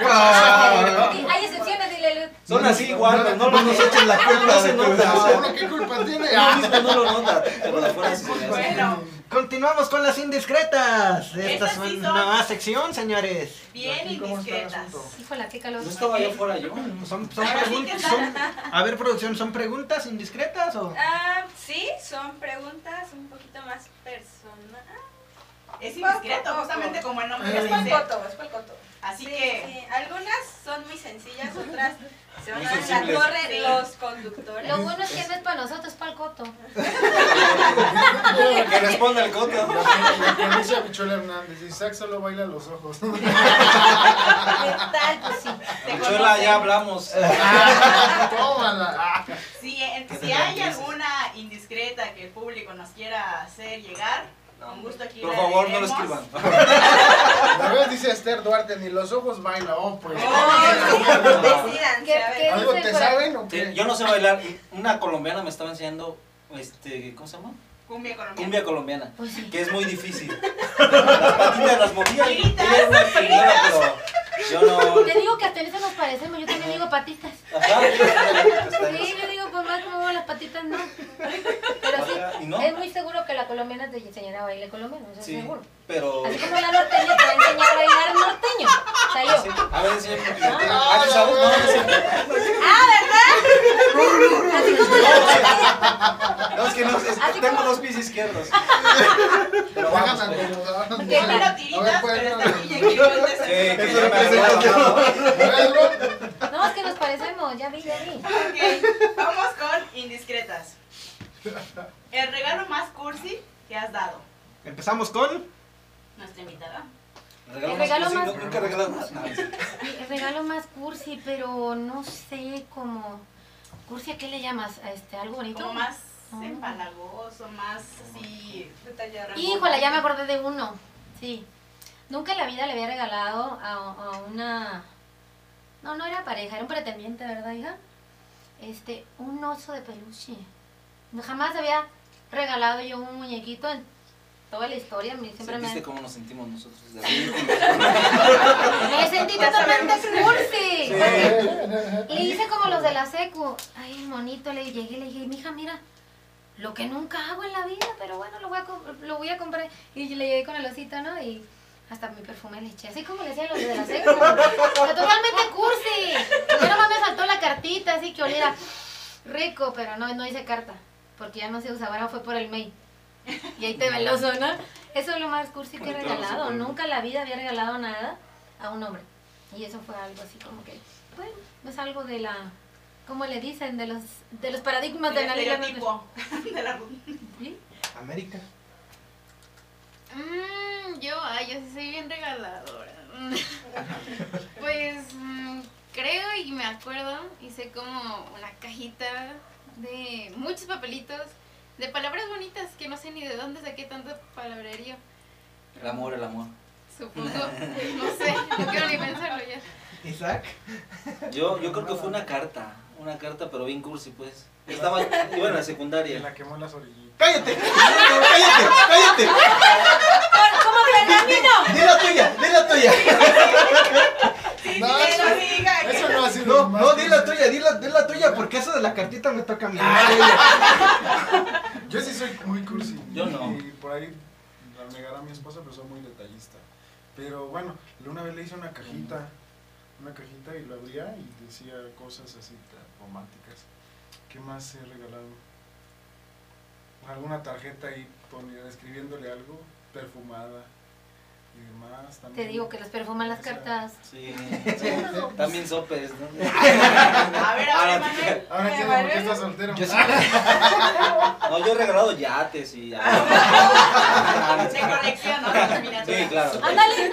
¿Qué Hay excepciones, dile Luz. Son así igual, no, no, nos echen la culpa no se de nota. ¿qué culpa tiene? Ah. no lo nota, pero de afuera sí se ve así. Bueno, Continuamos con las indiscretas. Esta es una nueva sección, señores. bien Aquí, ¿cómo está el indiscretas. Híjola, qué calor. ¿No estaba yo fuera yo? Son, son preguntas. a ver, producción, ¿son preguntas indiscretas o.? Ah, sí, son preguntas un poquito más personales. Es indiscreto, justamente como el nombre Es para el dice. coto, es para el coto. Así Sí, que, sí, algunas son muy sencillas, otras se van Muy a la torre Sí. los conductores. Lo bueno es que no es para nosotros, es para el coto. Que responda el coto. Lo que dice Michelle Hernández, Isaac solo baila los ojos. ¿Qué tal? Pues sí. ya hablamos. Ah, Tómala. Si, hay alguna indiscreta que el público nos quiera hacer llegar, con gusto aquí Por favor, no lo escriban. La vez dice Esther Duarte, ni los ojos baila. Oh, pues. Decídanse, ¿Qué- a ver. qué ¿Algo te saben o qué? Yo no sé bailar. Una colombiana me estaba enseñando, este, ¿cómo se llama? Cumbia colombiana. Cumbia colombiana. Pues sí. Que es muy difícil. Las patitas las movía y Tiritas, ella era una primera, pero yo no. Te digo que hasta en eso nos parecemos, yo también digo patitas. Ajá. Sí, yo digo, pues más como las patitas no. Pero sí, ¿Y no? es muy seguro que la colombiana te enseñará a bailar colombiano, eso es Sí, seguro. pero. Así como la norteña te va a enseñar a bailar norteño. O sea, yo. Sí, A ver, enséñame Ah, ¿tú sabes? No, no sé. Así como la. No, es que no, es- Así tengo como- dos pies izquierdos. Pero vamos, a pues. acomodar. Que A no tiritas, pues, pero no. está aquí y aquí no es Sí, de- que ya me Ru. No, es que nos parecemos, ya vi, ya vi. Ok, vamos con indiscretas. El regalo más cursi que has dado. Empezamos con. Nuestra invitada. Regalo El regalo cursi, más- nu- Nunca más. No. El regalo más cursi, pero no sé cómo. ¿Cursi a qué le llamas? ¿A este, ¿Algo bonito? Como más Ah. empalagoso, más así. Detallado. Híjole, ya me acordé de uno. Sí. Nunca en la vida le había regalado a, a una. No, no era pareja, era un pretendiente, ¿verdad, hija? Este, un oso de peluche. No, Jamás había regalado yo un muñequito en toda la historia. A mí siempre me. ¿Viste cómo nos sentimos nosotros? Me sentí totalmente cursi. Sí. Le hice como los de la secu. Ay, monito, le llegué y le dije, mija, mira, lo que nunca hago en la vida, pero bueno, lo voy a, lo voy a comprar. Y le llegué con el osito, ¿no? Y hasta mi perfume le eché, así como le decían los de la secu. Totalmente cursi. Pero nomás me faltó la cartita, así que oliera rico, pero no, no hice carta. Porque ya no se usaba, ahora fue por el mail. Y ahí te ve el oso, ¿no? Eso es lo más cursi que he regalado. Nunca en la vida había regalado nada a un hombre. Y eso fue algo así como que, bueno, es algo de la, ¿cómo le dicen? De los, de los paradigmas de la estereotipo de la ¿Sí? América. Mm, yo, ay, yo sí soy bien regaladora. pues mm, creo y me acuerdo, hice como una cajita de muchos papelitos de palabras bonitas que no sé ni de dónde saqué tanto palabrerío. El amor, el amor. Supongo, no sé, no quiero ni pensarlo ya. Isaac. Yo, yo creo que fue una carta. Una carta, pero bien cursi, pues. Estaba, iba en la Y secundaria. la quemó las orillitas. ¡Cállate! ¡Cállate! ¡Cállate! ¿Cómo pergamino? ¡Di la tuya! ¡Di la tuya! Sí, No, eso- no ha sido No, no, di la tuya, di la, di la tuya, porque eso de la cartita me toca a mí. Yo sí soy muy cursi. Yo no. Y por ahí la negará a mi esposa, pero soy muy detallista. Pero bueno, una vez le hice una cajita, una cajita y la abría y decía cosas así románticas. ¿Qué más he regalado? Alguna tarjeta ahí ponía- escribiéndole algo, perfumada y demás. Te digo que los perfuman las O sea, cartas. Sí. También sopes, ¿no? A ver, ahora, Ah, Manuel. Ahora entiendo por qué estás soltero. Yo sí. No, yo he regalado yates y. De colección, ¿no? De. Sí, claro. Ándale.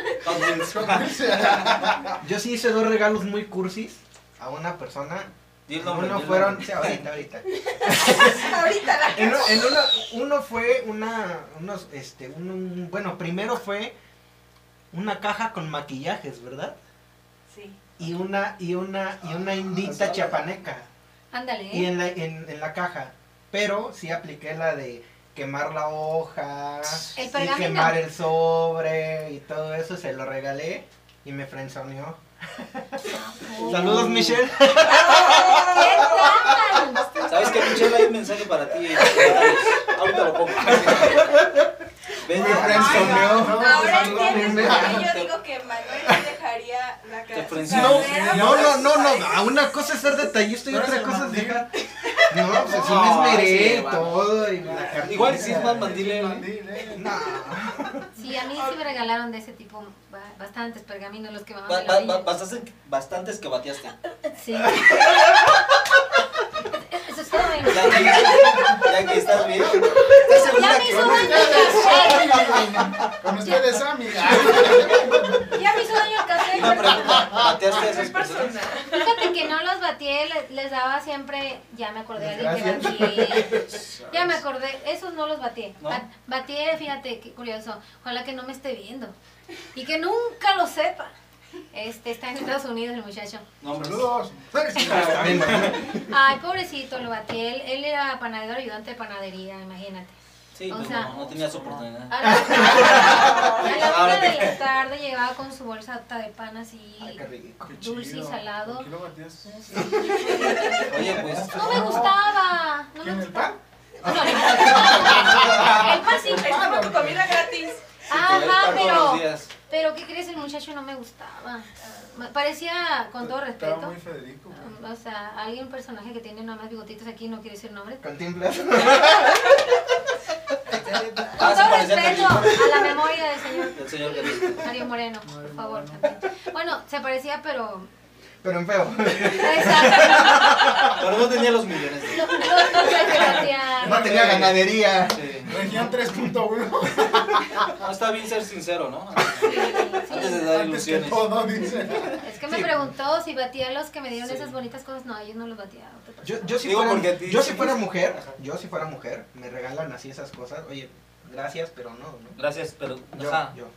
Yo sí hice dos regalos muy cursis a una persona nombre, Uno fueron, nombre. sí, ahorita, ahorita. Ahorita la En, en uno, uno fue una, unos, este, un, un- bueno, primero fue una caja con maquillajes, ¿verdad? Sí. Y una, y una, y una indita chiapaneca. Ándale. Y en la, en, en la caja. Pero sí apliqué la de quemar la hoja El y quemar el sobre y todo eso se lo regalé y me frenzoneó. Saludos Michelle. ¿Sabes qué, Michelle? Hay un mensaje para ti. Ahorita lo pongo. Ahora entiendes por qué yo digo que Manuel no dejaría la Te ca- su frencionó. carrera No, no, no, no, a una cosa es ser detallista y otra cosa es dejar. No, pues así No, me esmeré sí, todo y la cartilla. Igual sí es más mandil. eh. No. Sí, a mí sí me regalaron de ese tipo ba- bastantes pergaminos los que de ba- la ba- bastantes, bastantes que bateaste. Sí. Eso es todo. Ya que, ya que estás bien. ¿Estás segura Ya me hizo daño el café. Con ustedes, amiga. Ya me hizo daño el café. Una pregunta, ¿bateaste a esas personas? Fíjate que no los batié, les, les daba siempre, ya me acordé de alguien que batí. Ya me acordé, esos no los batí. ¿No? Ba- Batí, fíjate, qué curioso. Ojalá que no me esté viendo. Y que nunca lo sepa. Este, está en Estados Unidos el muchacho. No. Saludos. Ay, pobrecito, lo batí. Él, él era panadero, ayudante de panadería, imagínate. Sí, O pues sea- no, no tenías oportunidad. A la, a la una de la tarde llegaba con su bolsa de pan así, Ay, qué rico. Qué dulce y salado. ¿Por qué lo batías? Oye, pues. No me gustaba. No me ¿Quién, el pan? El pan sí. Es como tu comida gratis. Ajá, Pues, pero, pero ¿qué crees? El muchacho no me gustaba. Parecía, con todo Estaba respeto, muy Federico. güey. o sea, alguien, un personaje que tiene nada más bigotitos aquí, no quiere decir nombre. ¿Cantinflas? Con todo respeto a la memoria del señor El señor que Mario Moreno, por favor. también. Bueno, se parecía, pero... Pero en feo. Exacto. Pero no tenía los millones. No. No tenía ganadería. Sí. Región 3.1. No, está bien ser sincero, ¿no? Antes de dar Antes que ilusiones. todo, dice. Es que me preguntó si batía a los que me dieron esas bonitas cosas. No, ellos no los batía. Yo, yo si Digo, fuera, yo si fuera mujer, yo si fuera mujer, me regalan así esas cosas. Oye, gracias, pero no, ¿no? Gracias, pero. Yo, Ajá. yo.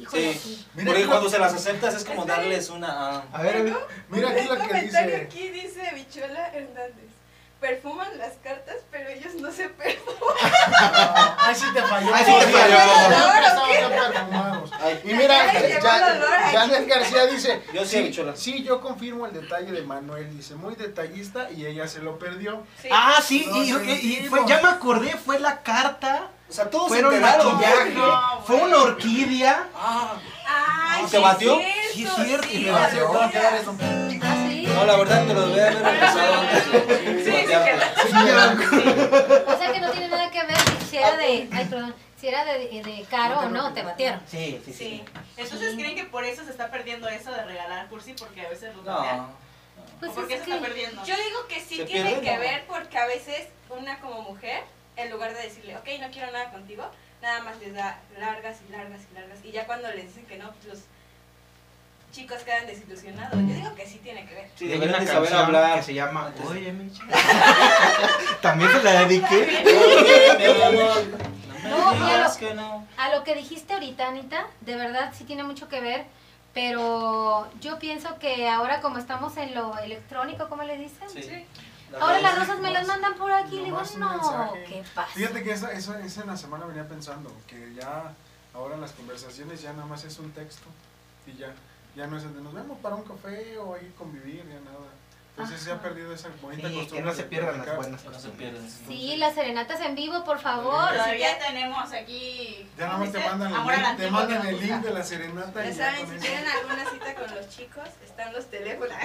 Híjole, Sí. Mira, Porque cuando se las aceptas es como darles una. ah, A ver, Mira aquí lo que comentario dice. aquí dice Bichola Hernández. Perfuman las cartas, pero ellos no se perfuman. Ay, sí te falló. Ay, sí te falló. Y mira. Janet García dice, Yo sí, sí, yo confirmo el detalle de Manuel, dice, muy detallista y ella se lo perdió. Sí. Ah, sí, y, y- y sentimos. fue, ya me acordé, fue la carta, O sea, todos fueron se enteraron. maquillaje, No, fue una orquídea. Ah, ¿Te batió? Sí, es cierto, y me batió. ¿Cómo quedar eso? ¿Ah, sí? no, la verdad te lo debía haber empezado antes Sí, sí, batearte. O sea que no tiene nada que ver si era de... Ay, perdón. Si era de, de caro o no, te batieron. Sí, sí, sí. Sí. Entonces creen que por eso se está perdiendo eso de regalar cursi porque a veces los No. batean? Pues ¿O por qué es se está perdiendo? Yo digo que sí ¿Se tiene que No. ver porque a veces una como mujer, en lugar de decirle, ok, no quiero nada contigo, nada más les da largas y largas y largas. Y ya cuando les dicen que no, pues los chicos quedan desilusionados. Yo digo que sí tiene que ver. Sí, hay una de saber hablar. que se llama. Oye, Micha. También se la dediqué. Mi No, no digas lo-. A lo que dijiste ahorita, Anita, de verdad sí tiene mucho que ver, pero yo pienso que ahora como estamos en lo electrónico, ¿cómo le dicen? Sí. Ahora las rosas me las mandan por aquí, le digo, no. ¿qué pasa? Fíjate que esa, eso, esa en la semana venía pensando, que ya ahora las conversaciones ya nada más es un texto y ya, ya no es el de nos vemos para un café o ahí convivir, ya nada. Entonces se ha perdido esa bonita Sí, costumbre. que no se pierdan las buenas Que no se. Sí, las serenatas en vivo, por favor. Todavía tenemos aquí. Ya nada ¿cómo más te dice? mandan el link, te mandan el link de la serenata Ya y ya saben, si tienen alguna cita con los chicos, están los teléfonos.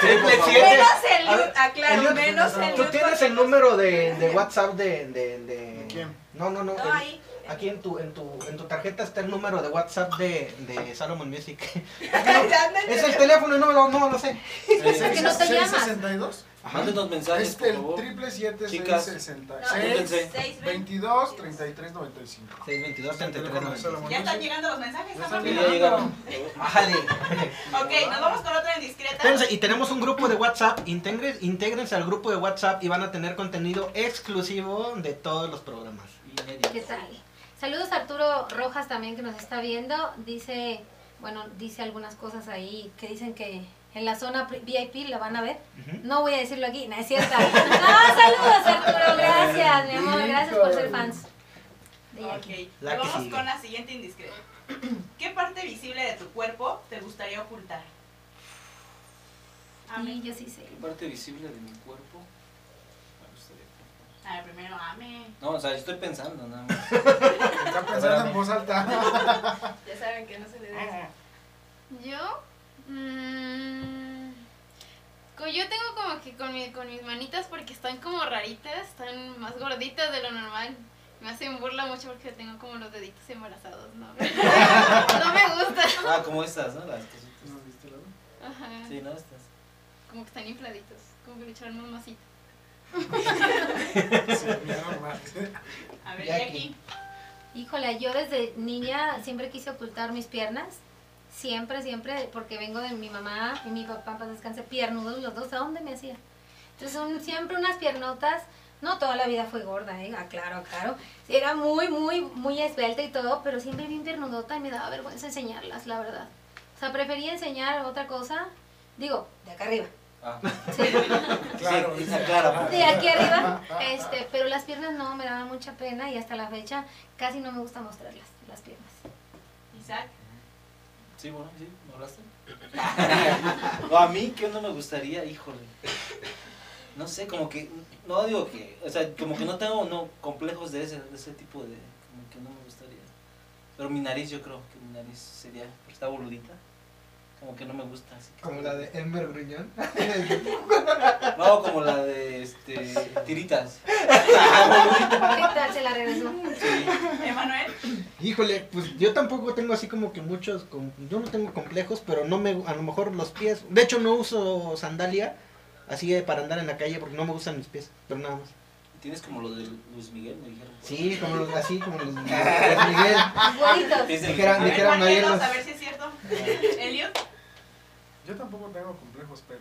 Triple por siete. Menos el aclaro, menos el ¿Tú loot tienes el número de, de WhatsApp de, de, de... ¿De quién? No, no, no. No, el- ahí. Aquí en tu, en tu, en tu tarjeta está el número de WhatsApp de, de Salomon Music. El es el teléfono y no, lo- no lo sé. que no te llamas. 662. Mándenos mensajes, Es por el favor. triple siete Chicas. seis sesenta No, seis Apúntense. 6, 22 33 95. 622 33 Ya están llegando los mensajes, están Sí, ya llegaron. Bájale. Ok, nos vamos con otra indiscreta. Espérense, y tenemos un grupo de WhatsApp. Integre- intégrense al grupo de WhatsApp y van a tener contenido exclusivo de todos los programas. ¿Qué tal? Saludos a Arturo Rojas también que nos está viendo. Dice, bueno, dice algunas cosas ahí que dicen que en la zona VIP la van a ver. No voy a decirlo aquí, no es cierto. No, saludos Arturo, gracias, mi amor, gracias por ser fans. De Ok, Jackie. La que vamos sigue. con la siguiente indiscreta. ¿Qué parte visible de tu cuerpo te gustaría ocultar? Sí, Ame. yo sí sé. ¿Qué parte visible de mi cuerpo? A ver, primero ame. No, o sea, yo estoy pensando nada más. Está pensando en voz alta. Ya saben que no se le debe. Yo, mm, co- yo tengo como que con, mi- con mis manitas porque están como raritas, están más gorditas de lo normal. Me hacen burla mucho porque tengo como los deditos embarazados, ¿no? no me gusta. Ah, como estas, ¿no? Las cositas. ¿No viste voz? Ajá. Sí, ¿no? Estas. Como que están infladitos, como que le echaron más masita. A ver. Híjole, yo desde niña siempre quise ocultar mis piernas. Siempre, siempre, porque vengo de mi mamá y mi papá, para descanse, piernudos los dos. ¿A dónde me hacía? Entonces, son siempre unas piernotas. No toda la vida fue gorda, ¿eh? Aclaro, claro. Era muy, muy, muy esbelta y todo, pero siempre bien piernudota y me daba vergüenza enseñarlas, la verdad. O sea, prefería enseñar otra cosa. Digo, de acá arriba. Ah, Sí. Claro. sí, esa cara. De aquí arriba, este, pero las piernas no, me daban mucha pena y hasta la fecha casi no me gusta mostrarlas, las piernas. Isaac. Sí, bueno, sí, ¿me hablaste? no, a mí, ¿qué no me gustaría? Híjole. No sé, como que, no digo que, o sea, como que no tengo no, complejos de ese, de ese tipo de, como que no me gustaría. Pero mi nariz, yo creo que mi nariz sería, porque está boludita, como que no me gusta. Así que- Como la de Elmer Gruñón. No, como la de, este, tiritas. ¿Qué tal se la regresó? Sí. Emanuel. Híjole, pues yo tampoco tengo así como que muchos, com- yo no tengo complejos, pero no me, a lo mejor los pies, de hecho no uso sandalia así de para andar en la calle porque no me gustan mis pies, pero nada más. Tienes como lo de Luis Miguel, me dijeron. Sí, como los, así como los, los Miguel. Güeritos. Es del- Dijera- A ver, los- a si es cierto. Elliot. Yo tampoco tengo complejos, pero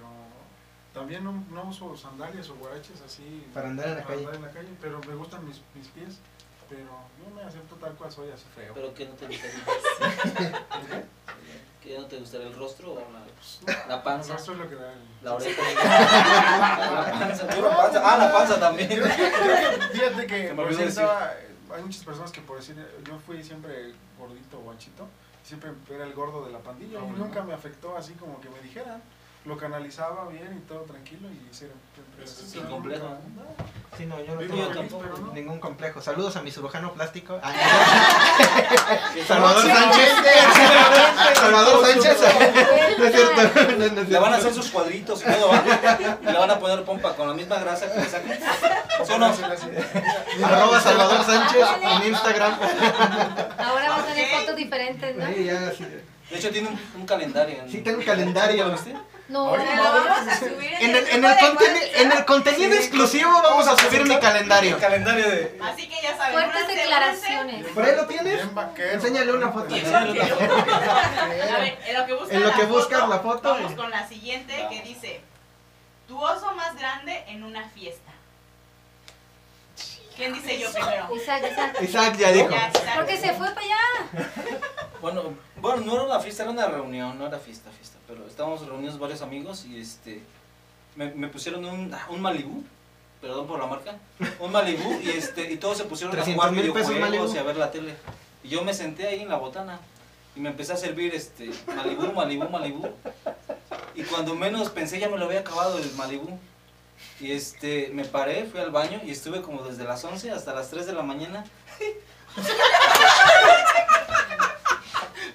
también no, no uso sandalias o guaraches así. Para andar en la para calle. andar en la calle, pero me gustan mis, mis pies. Pero yo me acepto tal cual soy, así feo. Pero ¿qué no te ¿Qué no te gustaría? ¿El rostro o la, Pues, la panza? Eso es lo que da el... La oreja. la panza. Puro panza. Ah, la panza también. Creo que, creo que, fíjate que por decir, estaba- hay muchas personas que por decir, yo fui siempre gordito o anchito, siempre era el gordo de la pandilla y nunca me afectó así como que me dijeran. Lo canalizaba bien y todo tranquilo y siempre... Sin complejo. Sí, no, yo no Vivo tengo feliz, tampoco. pero no. ningún complejo. Saludos a mi cirujano plástico. Salvador Sánchez. Salvador Sánchez. No es cierto. No, no Le van a hacer sus cuadritos y todo, ¿va? Y le van a poner pompa con la misma grasa que le sacan. ¿Sí o no? Arroba Salvador Sánchez en Instagram. Ahora vas a tener fotos diferentes, ¿no? Sí, ya, sí. De hecho, tiene un, un calendario. en- Sí, tengo un calendario. ¿Lo viste? No, Ahorita Lo vamos a subir en, En el, en el, en el contenido exclusivo vamos a subir mi calendario. El calendario de. Así que ya saben. fuertes declaraciones. ¿Por ahí lo tienes? Vaquero. Enséñale una foto. A ver, en lo que buscas, En lo que la, buscas foto, la foto, Vamos eh. con la siguiente que dice: Tu oso más grande en una fiesta. ¿Quién dice yo primero? Isaac, Isaac. Isaac ya dijo. Ya, Isaac. Porque se fue para allá. Bueno, bueno, no era una fiesta, era una reunión, no era fiesta, fiesta. Pero estábamos reunidos varios amigos y este. Me, me pusieron un, ah, un Malibú, perdón por la marca, un Malibú y este y todos se pusieron a 300 jugar videojuegos Malibu. y a ver la tele. Y yo me senté ahí en la botana y me empecé a servir este Malibú, Malibú, Malibú. Y cuando menos pensé ya me lo había acabado el Malibú. Y este, me paré, fui al baño y estuve como desde las 11 hasta las 3 de la mañana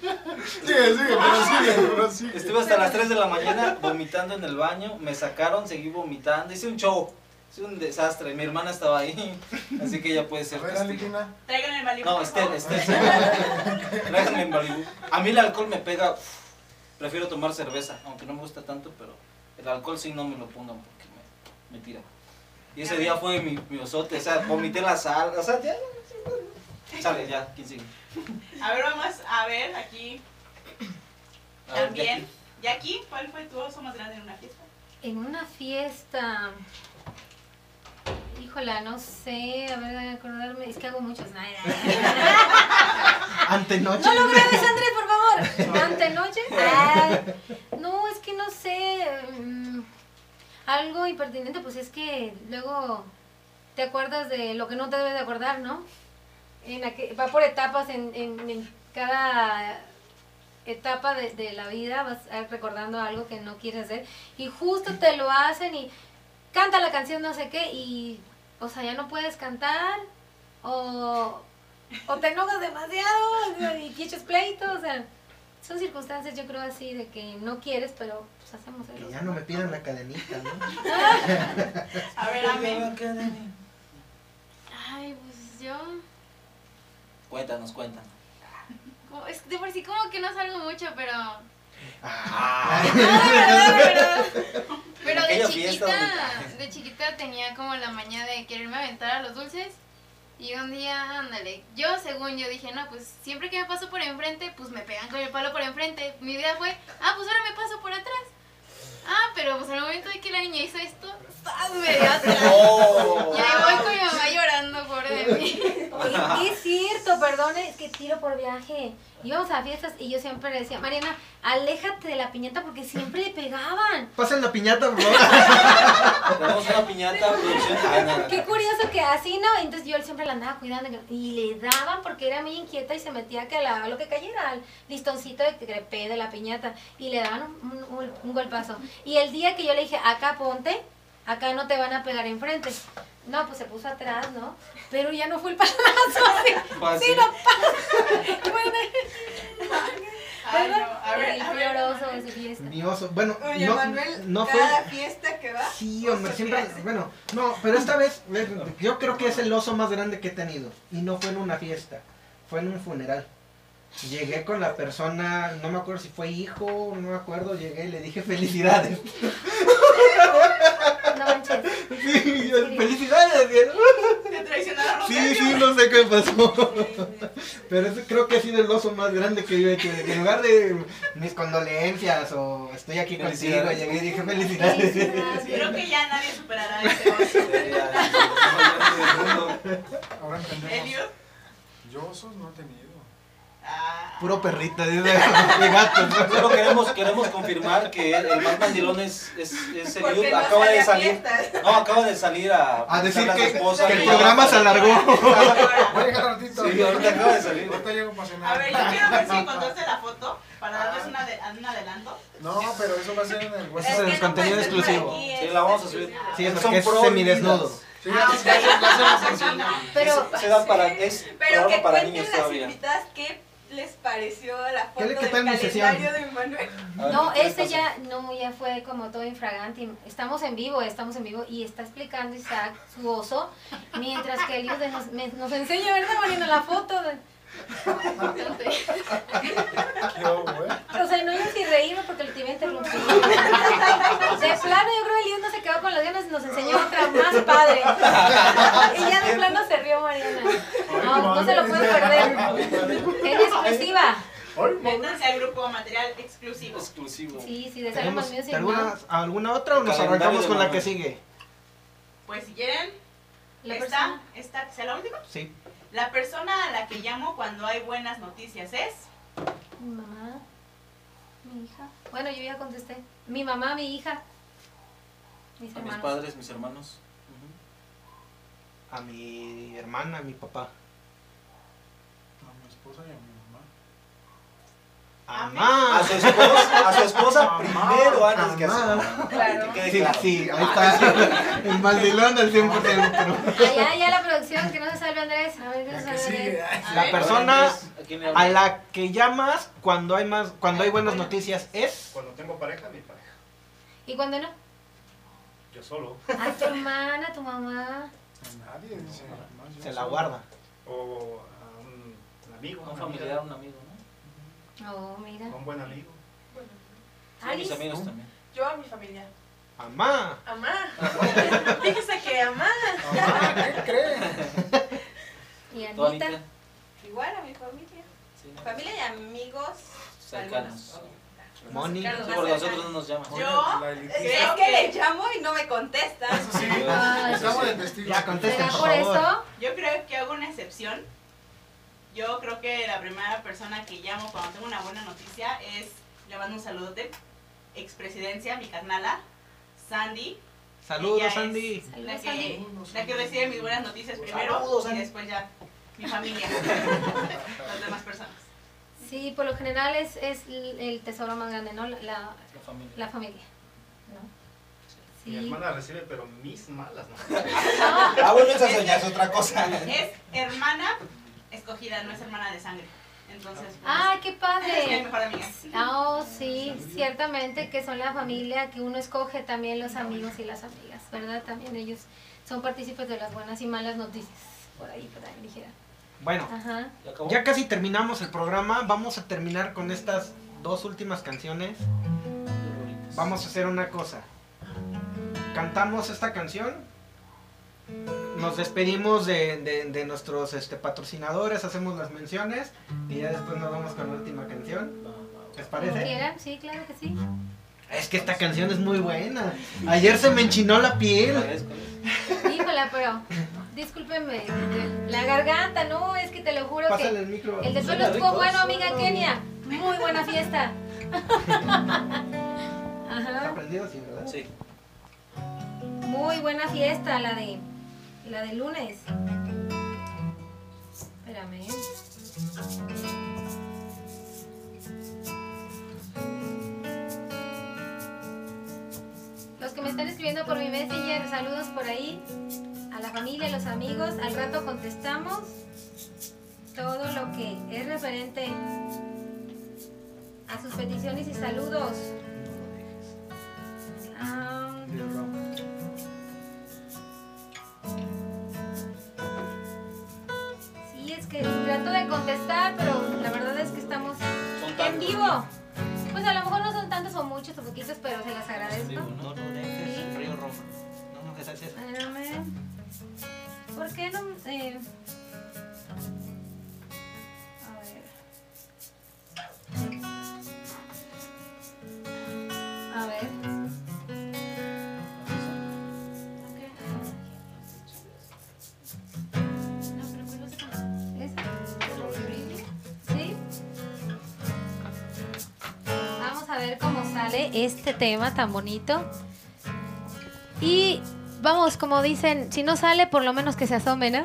Sigue, sigue, pero sigue, pero sigue. Estuve hasta las 3 de la mañana vomitando en el baño, me sacaron, seguí vomitando, hice un show, hice un desastre, mi hermana estaba ahí, así que ella puede ser testigo. Traigan el Malibu. No, Estel. Estel. Tráiganme en Malibu. A mí el alcohol me pega, uf, prefiero tomar cerveza, aunque no me gusta tanto, pero el alcohol sí no me lo pongan porque Mentira. Y ese día fue mi, mi osote, o sea, vomité la sal, o sea, ya. Sale, ya, ¿quién sigue? A ver, vamos a ver aquí A ver, también. Jackie, ¿cuál fue tu oso más grande en una fiesta? En una fiesta. Híjola, no sé, a ver, acordarme, es que hago muchos. Ay. Antenoche. No lo grabes, Andrés, por favor. Antenoche. Ah, no, es que no sé. mm, algo impertinente, pues es que luego te acuerdas de lo que no te debes de acordar, ¿no? En aqu- va por etapas en, en- en cada etapa de, de la vida, vas a- recordando algo que no quieres hacer. Y justo te lo hacen y canta la canción no sé qué y, o sea, ya no puedes cantar o, o te enojas demasiado y echas pleito, o sea, son circunstancias yo creo así de que no quieres, pero pues hacemos eso. Que ya no me pidan la cadenita, ¿no? A ver, Ame. Ay, pues yo. Cuéntanos, cuéntanos. es de por sí como que no salgo mucho, pero. Ah, pero pero de aquella fiesta chiquita, de chiquita tenía como la maña de quererme aventar a los dulces. Y un día, ándale, yo según yo dije, no, pues siempre que me paso por enfrente, pues me pegan con el palo por enfrente. Mi vida fue, ah, pues ahora me paso por atrás. Ah, pero pues al momento de que la niña hizo esto, ¡zas! me dio atrás. Oh. Y ahí voy con mi mamá llorando, de mí. Oye, es cierto, perdone, es que tiro por viaje. Íbamos a fiestas y yo siempre le decía, Mariana, aléjate de la piñata porque siempre le pegaban. Pasen la piñata, por favor. Tenemos una piñata. Qué curioso que así, ¿no? Entonces yo siempre la andaba cuidando y le daban porque era muy inquieta y se metía que la, lo que cayera, al listoncito de crepé de la piñata y le daban un, un- un- un golpazo. Y el día que yo le dije, acá ponte, acá no te van a pegar enfrente. No, pues se puso atrás, ¿no? Pero ya no fue el palazo. así. Fue así. Sí, no pasa. Bueno, Ay, no. A ver, el a ver. lloroso de su fiesta. Mi oso. Bueno, Oye, no, Manuel, no fue. cada fiesta que va. Sí, hombre, oso siempre. Bueno, no, pero esta vez, yo creo que es el oso más grande que he tenido. Y no fue en una fiesta, fue en un funeral. Llegué con la persona, no me acuerdo si fue hijo, no me acuerdo, llegué y le dije felicidades. No manches. Sí, yo, felicidades. bien. Te traicionaron. Sí, sí, no sé qué pasó. Pero eso creo que ha sido el oso más grande que yo he hecho. En lugar de mis condolencias o estoy aquí contigo, llegué y dije felicidades. Creo que ya nadie superará ese oso. Ahora entendemos. Yo osos no. Ah. Puro perrito, dice, de gatos. Solo queremos, queremos confirmar que el más mandilón es, es, es el Eliud. no Acaba de salir. fiestas. No, acaba de salir a. A decir a su que, el programa se alargó. Voy a llegar ratito. Sí, ahorita acaba de salir. Ahorita llego para cenar. A ver, yo quiero ver si encontraste la foto para darles una de- un adelanto. No, pero eso va a ser en el WhatsApp. es el no contenido exclusivo. aquí, Sí, es- la vamos a subir. Sí, es porque es semidesnudo. Sí, se lo enseñó. Pero, Se da para. Es pero que para niños las todavía. invitadas qué les pareció la foto ¿Qué le- qué del calendario de Manuel. A ver, No, ¿qué este ya, no, ya fue como todo infragante. Estamos en vivo, estamos en vivo y está explicando Isaac su oso, mientras que Eliud nos, nos enseña, ¿verdad, Marina? La foto. De, Qué o sea, no yo si reírme porque lo te iba a interrumpir. De plano, yo creo que Eliud no se quedó con las ganas y nos enseñó otra más padre. Y ya de plano se rió Mariana. No, no se lo pueden perder. En exclusiva. Métanse al grupo material exclusivo. Exclusivo. Sí, sí, de ¿Tenemos Salomon Music, alguna, otra o nos arrancamos con la que sigue? Pues si quieren, persona. esta, ¿sea la última? Sí. La persona a la que llamo cuando hay buenas noticias es. Mi mamá, mi hija. Bueno, yo ya contesté. Mi mamá, mi hija. Mis A mis padres, mis hermanos. A mi hermana, a mi papá. A mi esposa y a mi A. A su esposa, a su esposa Mamá, primero antes que a su. Claro. Que Sí, claro. sí, ahí está. El mandilón al 100%. Allá, ya la producción, que no se salve Andrés. A ver, que no se salve. Andrés. A La persona ¿a a la que llamas cuando hay más, cuando hay buenas noticias es. Cuando tengo pareja, mi pareja. ¿Y cuándo no? Yo solo. A tu hermana, a tu mamá. Nadie más yo Se la guarda. O a un, un amigo. Un una familiar, un amigo, ¿no? Oh, mira. un buen amigo. Sí, a mis amigos también. Yo a mi familia. Amá. Amá. Fíjese que amá. Mamá, ¿Qué cree? Y ¿Tú, Anita. Anita? Igual a mi familia. Sí, ¿no? Familia y amigos. Cercanos. Moni. Sí, cercanos. nosotros no nos llaman. Yo La Es elitista. que, le llamo y no me contestan. Eso sí, estamos de testigos. Ya, contesten, ¿Será por por favor. eso? Yo creo que hago una excepción. Yo creo que la primera persona que llamo cuando tengo una buena noticia es, le mando un saludote, expresidencia, mi carnala, Sandy. Saludos, es Sandy. La que, Sandy. la que recibe mis buenas noticias primero Saludos, y después ya mi familia, las demás personas. Sí, por lo general es, es el tesoro más grande, ¿no? La, la, La familia. la familia. ¿no? Mi hermana recibe, pero mis malas, ¿no? Ah, bueno, esa ya es otra cosa. Es hermana escogida, no es hermana de sangre. Entonces, pues, ¡Ay, qué es mi padre! mejor amiga. Ah, Oh, sí, ciertamente que son la familia que uno escoge también los amigos y las amigas, ¿verdad? También ellos son partícipes de las buenas y malas noticias, por ahí, por ahí, ligera. Bueno, ya casi terminamos el programa. Vamos a terminar con estas dos últimas canciones. Vamos a hacer una cosa. Cantamos esta canción. Nos despedimos de, de- de nuestros este, patrocinadores, hacemos las menciones y ya después nos vamos con la última canción. ¿Les parece? quieran, sí, claro que sí. Es que esta canción es muy buena. Ayer se me enchinó la piel. Híjola, pero discúlpenme, la garganta, no, es que te lo juro Pásale que el micro. el de suelo estuvo bueno, amiga Kenia. Muy buena fiesta. ¿Está Ajá. prendido? Sí, ¿verdad? Sí. Muy buena fiesta la de la de lunes. Espérame. ¿eh? Los que me están escribiendo por mi messenger, saludos por ahí. A la familia, a los amigos. Al rato contestamos todo lo que es referente a sus peticiones y saludos. Ah, es que trato de contestar, pero la verdad es que estamos en vivo. Pues a lo mejor no son tantos o muchos o poquitos, pero se las agradezco. No dejes, Río Roma. No, no. ¿Por qué no? eh, A ver. A ver. Ver cómo sale este tema tan bonito. Y vamos, como dicen, si no sale, por lo menos que se asome, ¿no?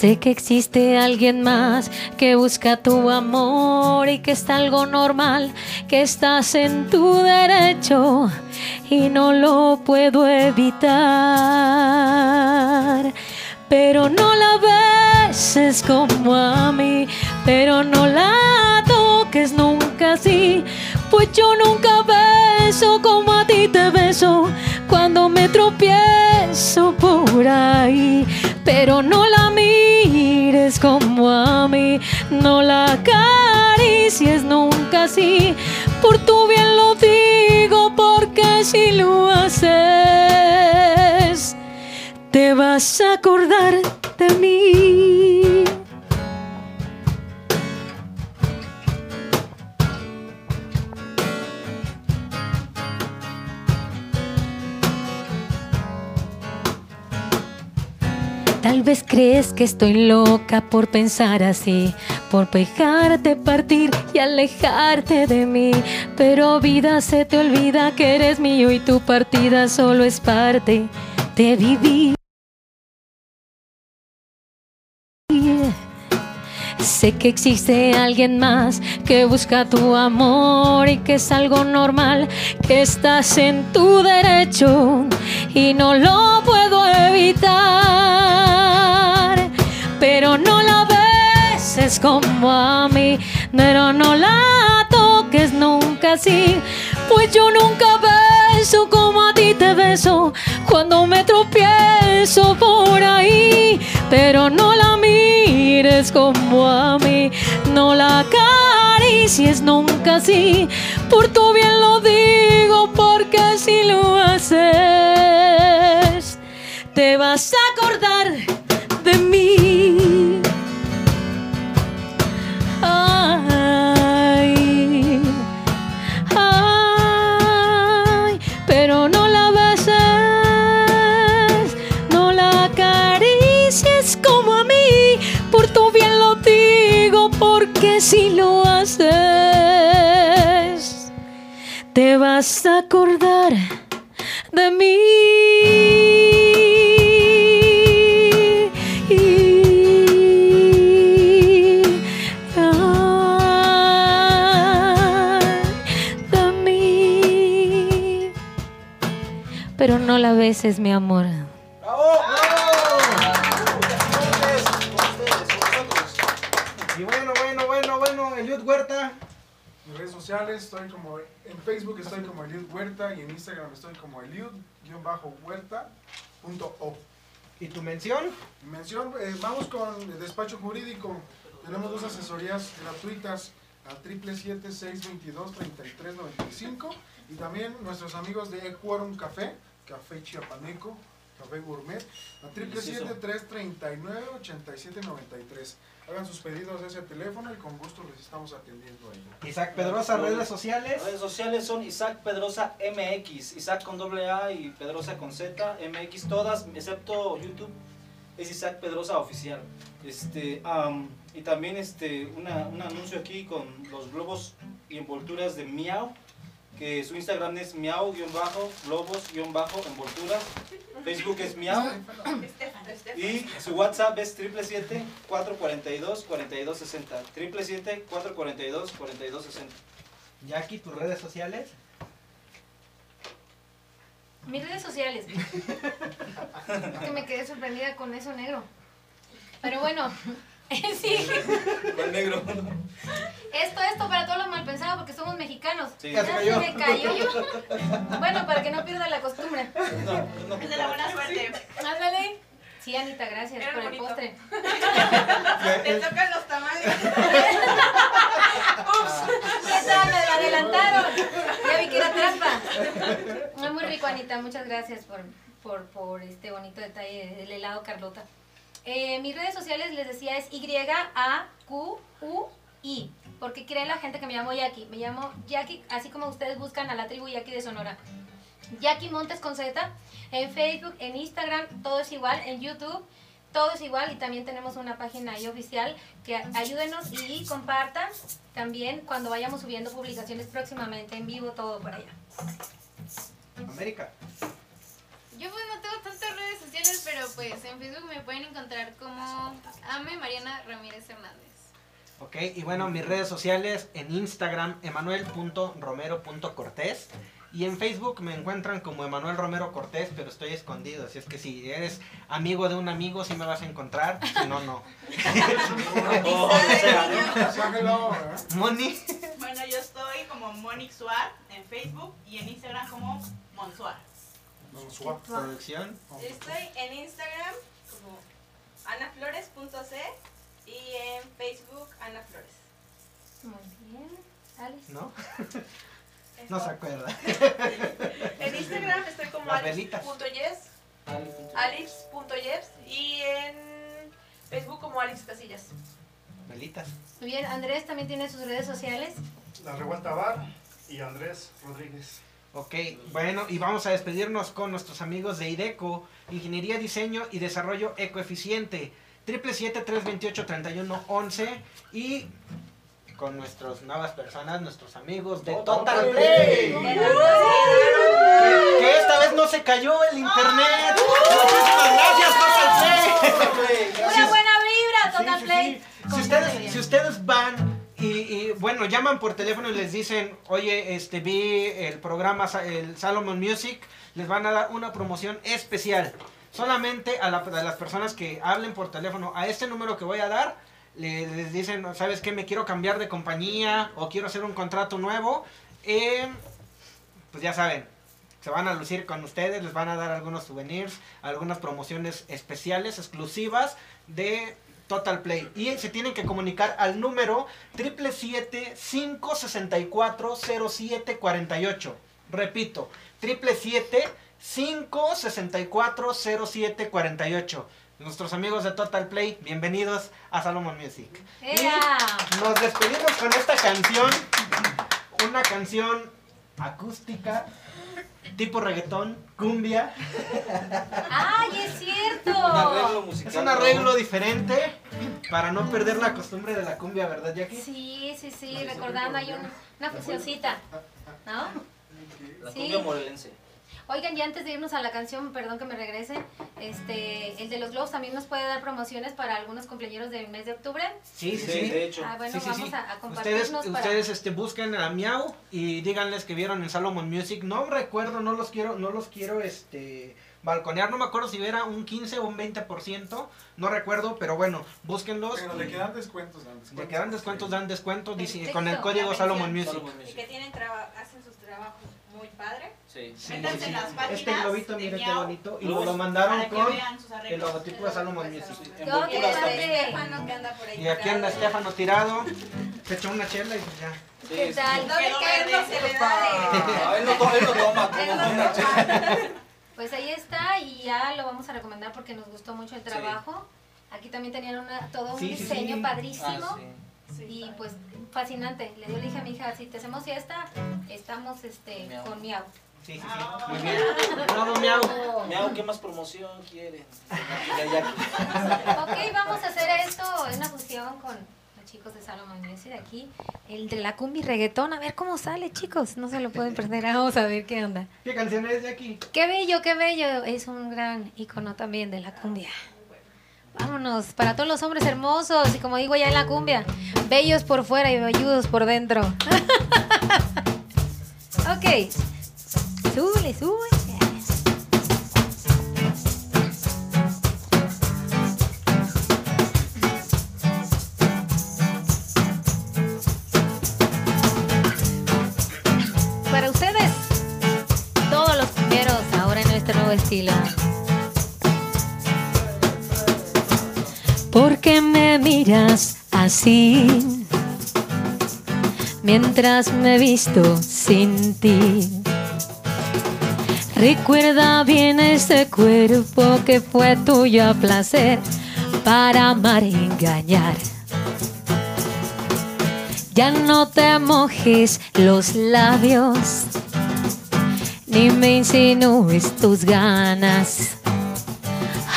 Sé que existe alguien más que busca tu amor y que está algo normal, que estás en tu derecho y no lo puedo evitar. Pero no la beses como a mí, pero no la toques nunca así, pues yo nunca beso como a ti te beso cuando me tropiezo por ahí. Pero no la mires como a mí, no la acaricies nunca así. Por tu bien lo digo, porque si lo haces, te vas a acordar de mí. Tal vez crees que estoy loca por pensar así, por dejarte partir y alejarte de mí. Pero vida se te olvida que eres mío y tu partida solo es parte de vivir. Sé que existe alguien más que busca tu amor y que es algo normal, que estás en tu derecho y no lo puedo evitar. Como a mí, pero no la toques nunca así, pues yo nunca beso como a ti te beso cuando me tropiezo por ahí. Pero no la mires como a mí, no la acaricies nunca así. Por tu bien lo digo, porque si lo haces, te vas a acordar porque si lo haces, te vas a acordar de mí. De mí. Pero no la beses, mi amor. Sociales estoy como, en Facebook estoy como Eliud Huerta y en Instagram estoy como Eliud-Huerta.o. ¿Y tu mención? Mención, eh, vamos con el despacho jurídico. Tenemos dos asesorías gratuitas a 777-622-3395 y también nuestros amigos de Equorum Café, Café Chiapaneco, Café Gourmet, a 777-339-8793. Hagan sus pedidos de ese teléfono y con gusto les estamos atendiendo ahí. Isaac Pedrosa, redes sociales. Redes sociales son Isaac Pedrosa MX, Isaac con doble A y Pedrosa con Z, MX, todas, excepto YouTube, es Isaac Pedrosa Oficial. Este, am, y también este, una- un anuncio aquí con los globos y envolturas de Miau, que su Instagram es miau-globos-envolturas, Facebook es Miau, y su WhatsApp es 777-442-4260, 777-442-4260. Jackie, tus redes sociales. Mis redes sociales. Es que me quedé sorprendida con eso negro. Pero bueno, sí. Con negro. Esto, esto para todos los malpensados porque somos mexicanos. Sí. Ya se me cayó. Bueno, para que no pierda la costumbre. No, no, Es de la buena suerte. Ándale. Sí, Anita, gracias Era por el postre. Te tocan los tamales. ¿Qué tal? Me lo adelantaron. Ya vi que era trampa. Muy, muy rico, Anita. Muchas gracias por, por, por este bonito detalle del helado Carlota. Eh, mis redes sociales, les decía, es Y-A-Q-U-I. Porque cree la gente que me llamo Jackie. Me llamo Jackie, así como ustedes buscan a la tribu Jackie de Sonora. Jackie Montes con Z. En Facebook, en Instagram, todo es igual. En YouTube, todo es igual. Y también tenemos una página ahí oficial que ayúdenos y compartan también cuando vayamos subiendo publicaciones próximamente en vivo, todo por allá. América. Yo pues no tengo tantas redes sociales, pero pues en Facebook me pueden encontrar como Ame Mariana Ramírez Hernández. Ok, y bueno, mis redes sociales en Instagram, emanuel.romero.cortés. Y en Facebook me encuentran como Emanuel Romero Cortés, pero estoy escondido. Así es que si eres amigo de un amigo, sí me vas a encontrar. Si no, no. Moni. Bueno, yo estoy como Monique Suar en Facebook y en Instagram como Monsuar. Vamos. Producción. Estoy en Instagram como anaflores.c y en Facebook Ana Flores. Muy bien. Alice. ¿No? No se acuerda. En Instagram estoy como alex.yes, alex.yes y en Facebook como Alex Casillas. Velitas. Muy bien, Andrés también tiene sus redes sociales. La Revuelta Bar y Andrés Rodríguez. Ok, bueno, y vamos a despedirnos con nuestros amigos de IDECO, Ingeniería, Diseño y Desarrollo Ecoeficiente, 777-328-3111 y con nuestras nuevas personas, nuestros amigos de Total Play, que esta vez no se cayó el internet. Muchísimas gracias, Total Play. Una buena vibra, Total Play. Si ustedes, si ustedes van y, y, bueno, llaman por teléfono y les dicen, oye, este vi el programa, el Salomon Music, les van a dar una promoción especial. Solamente a, la- a las personas que hablen por teléfono a este número que voy a dar, le- les dicen, ¿sabes qué? Me quiero cambiar de compañía o quiero hacer un contrato nuevo. Eh, pues ya saben, se van a lucir con ustedes, les van a dar algunos souvenirs, algunas promociones especiales, exclusivas de Total Play. Y se tienen que comunicar al número 777-564-0748. Repito, 777-564-0748. Nuestros amigos de Total Play, bienvenidos a Salomon Music. ¡Ea! Nos despedimos con esta canción, una canción acústica, tipo reggaetón, cumbia. ¡Ay, es cierto! Un arreglo musical. Es un arreglo diferente para no perder la costumbre de la cumbia, ¿verdad, Jackie? Sí, sí, sí, recordando hay un- una fusioncita, ¿no? La Sí. cumbia morelense. Oigan, y antes de irnos a la canción, perdón que me regrese, este, el de los globos también nos puede dar promociones para algunos cumpleaños del mes de octubre. Sí, sí, de hecho. Ah, bueno, Sí, sí, vamos sí. a, a Ustedes, para... ustedes este, busquen a Miau y díganles que vieron en Salomon Music. No recuerdo, no los quiero, no los quiero este balconear, no me acuerdo si era un 15 o un 20%, no recuerdo, pero bueno, búsquenlos. Pero le quedan descuentos, dan Le descuentos. quedan descuentos, dan descuento dice, con el código Salomon. Music. Salomon Y Music. que tienen traba- hacen sus trabajos muy padre. Sí. Sí, Métanse sí, en sí. las páginas Este globito, mire qué bonito. Y nos lo mandaron que con el logotipo de Salomon Music. Estefano que anda por ahí Y aquí anda. Estefano tirado, se echó una chela y ya. Pues ahí está y ya lo vamos a recomendar porque nos gustó mucho el trabajo. Aquí también tenían una, todo un diseño sí. padrísimo. Ah, sí. Y pues fascinante. Le dije a mi hija, si te hacemos fiesta, estamos este Miau. con miau. Sí, sí, sí. Muy bien. Bravo, miau. Miau, ¿qué más promoción quieren? Ok, vamos a hacer esto en una fusión con los chicos de Salomon Music aquí. El de la cumbia y reggaetón. A ver cómo sale, chicos. No se lo pueden perder. Vamos a ver qué onda. ¿Qué canción es de aquí? Qué bello, qué bello. Es un gran icono también de la cumbia. Vámonos, para todos los hombres hermosos y como digo ya en la cumbia, bellos por fuera y velludos por dentro. ok, súbele, súbele. Para ustedes, todos los cumbieros ahora en nuestro nuevo estilo. ¿Por qué me miras así? Mientras me visto sin ti. Recuerda bien ese cuerpo que fue tuyo a placer para amar y engañar. Ya no te mojes los labios, ni me insinúes tus ganas.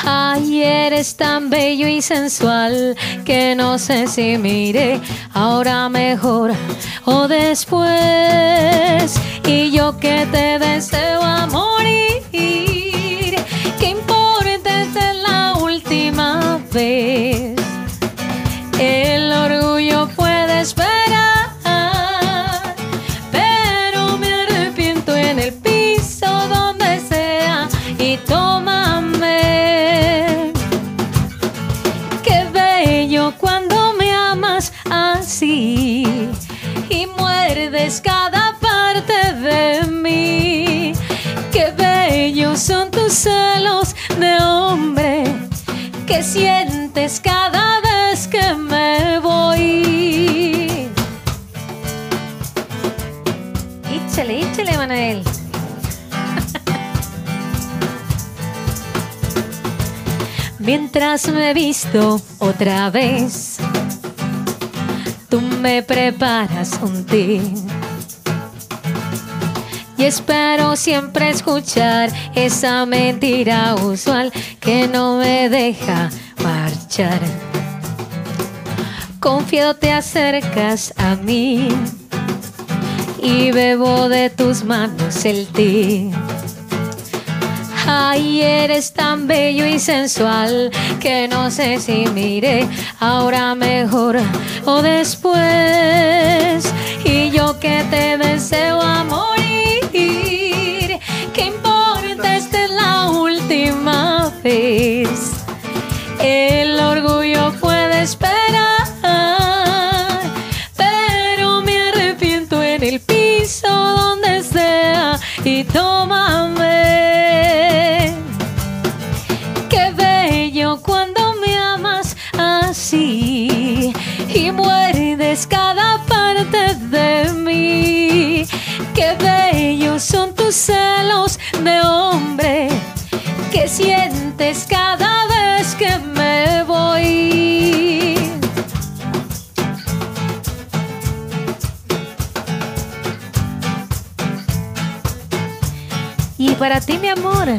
Ay, eres tan bello y sensual que no sé si mire ahora mejor o después. Y yo que te deseo a morir, que importa es la última vez. El que sientes cada vez que me voy. Íchale, íchale, Manuel. Mientras me visto otra vez, tú me preparas un té. Y espero siempre escuchar esa mentira usual que no me deja marchar. Confiado te acercas a mí y bebo de tus manos el té. Ay, eres tan bello y sensual que no sé si mire ahora mejor o después. Y yo que te deseo a son tus celos de hombre que sientes cada vez que me voy. Y para ti, mi amor.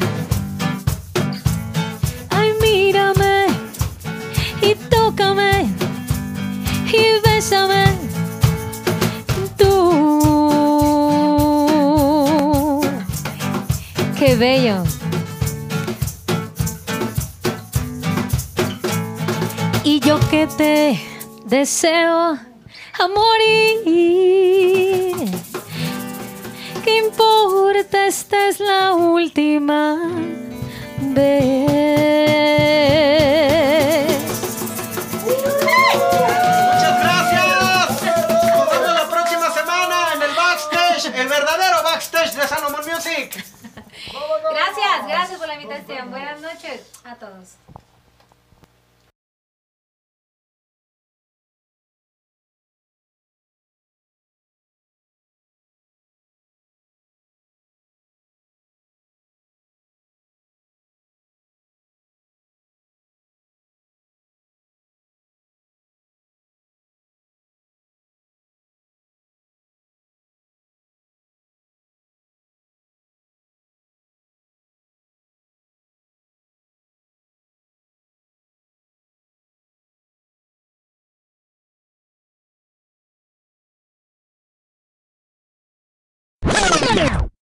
Ay, mírame y tócame y bésame. Bello. Y yo que te deseo a morir. ¿Qué importa? Esta es la última vez. Muchas gracias. Nos vemos la próxima semana en el backstage, el verdadero backstage de Salomon Music. Gracias, gracias por la invitación. Buenas noches a todos.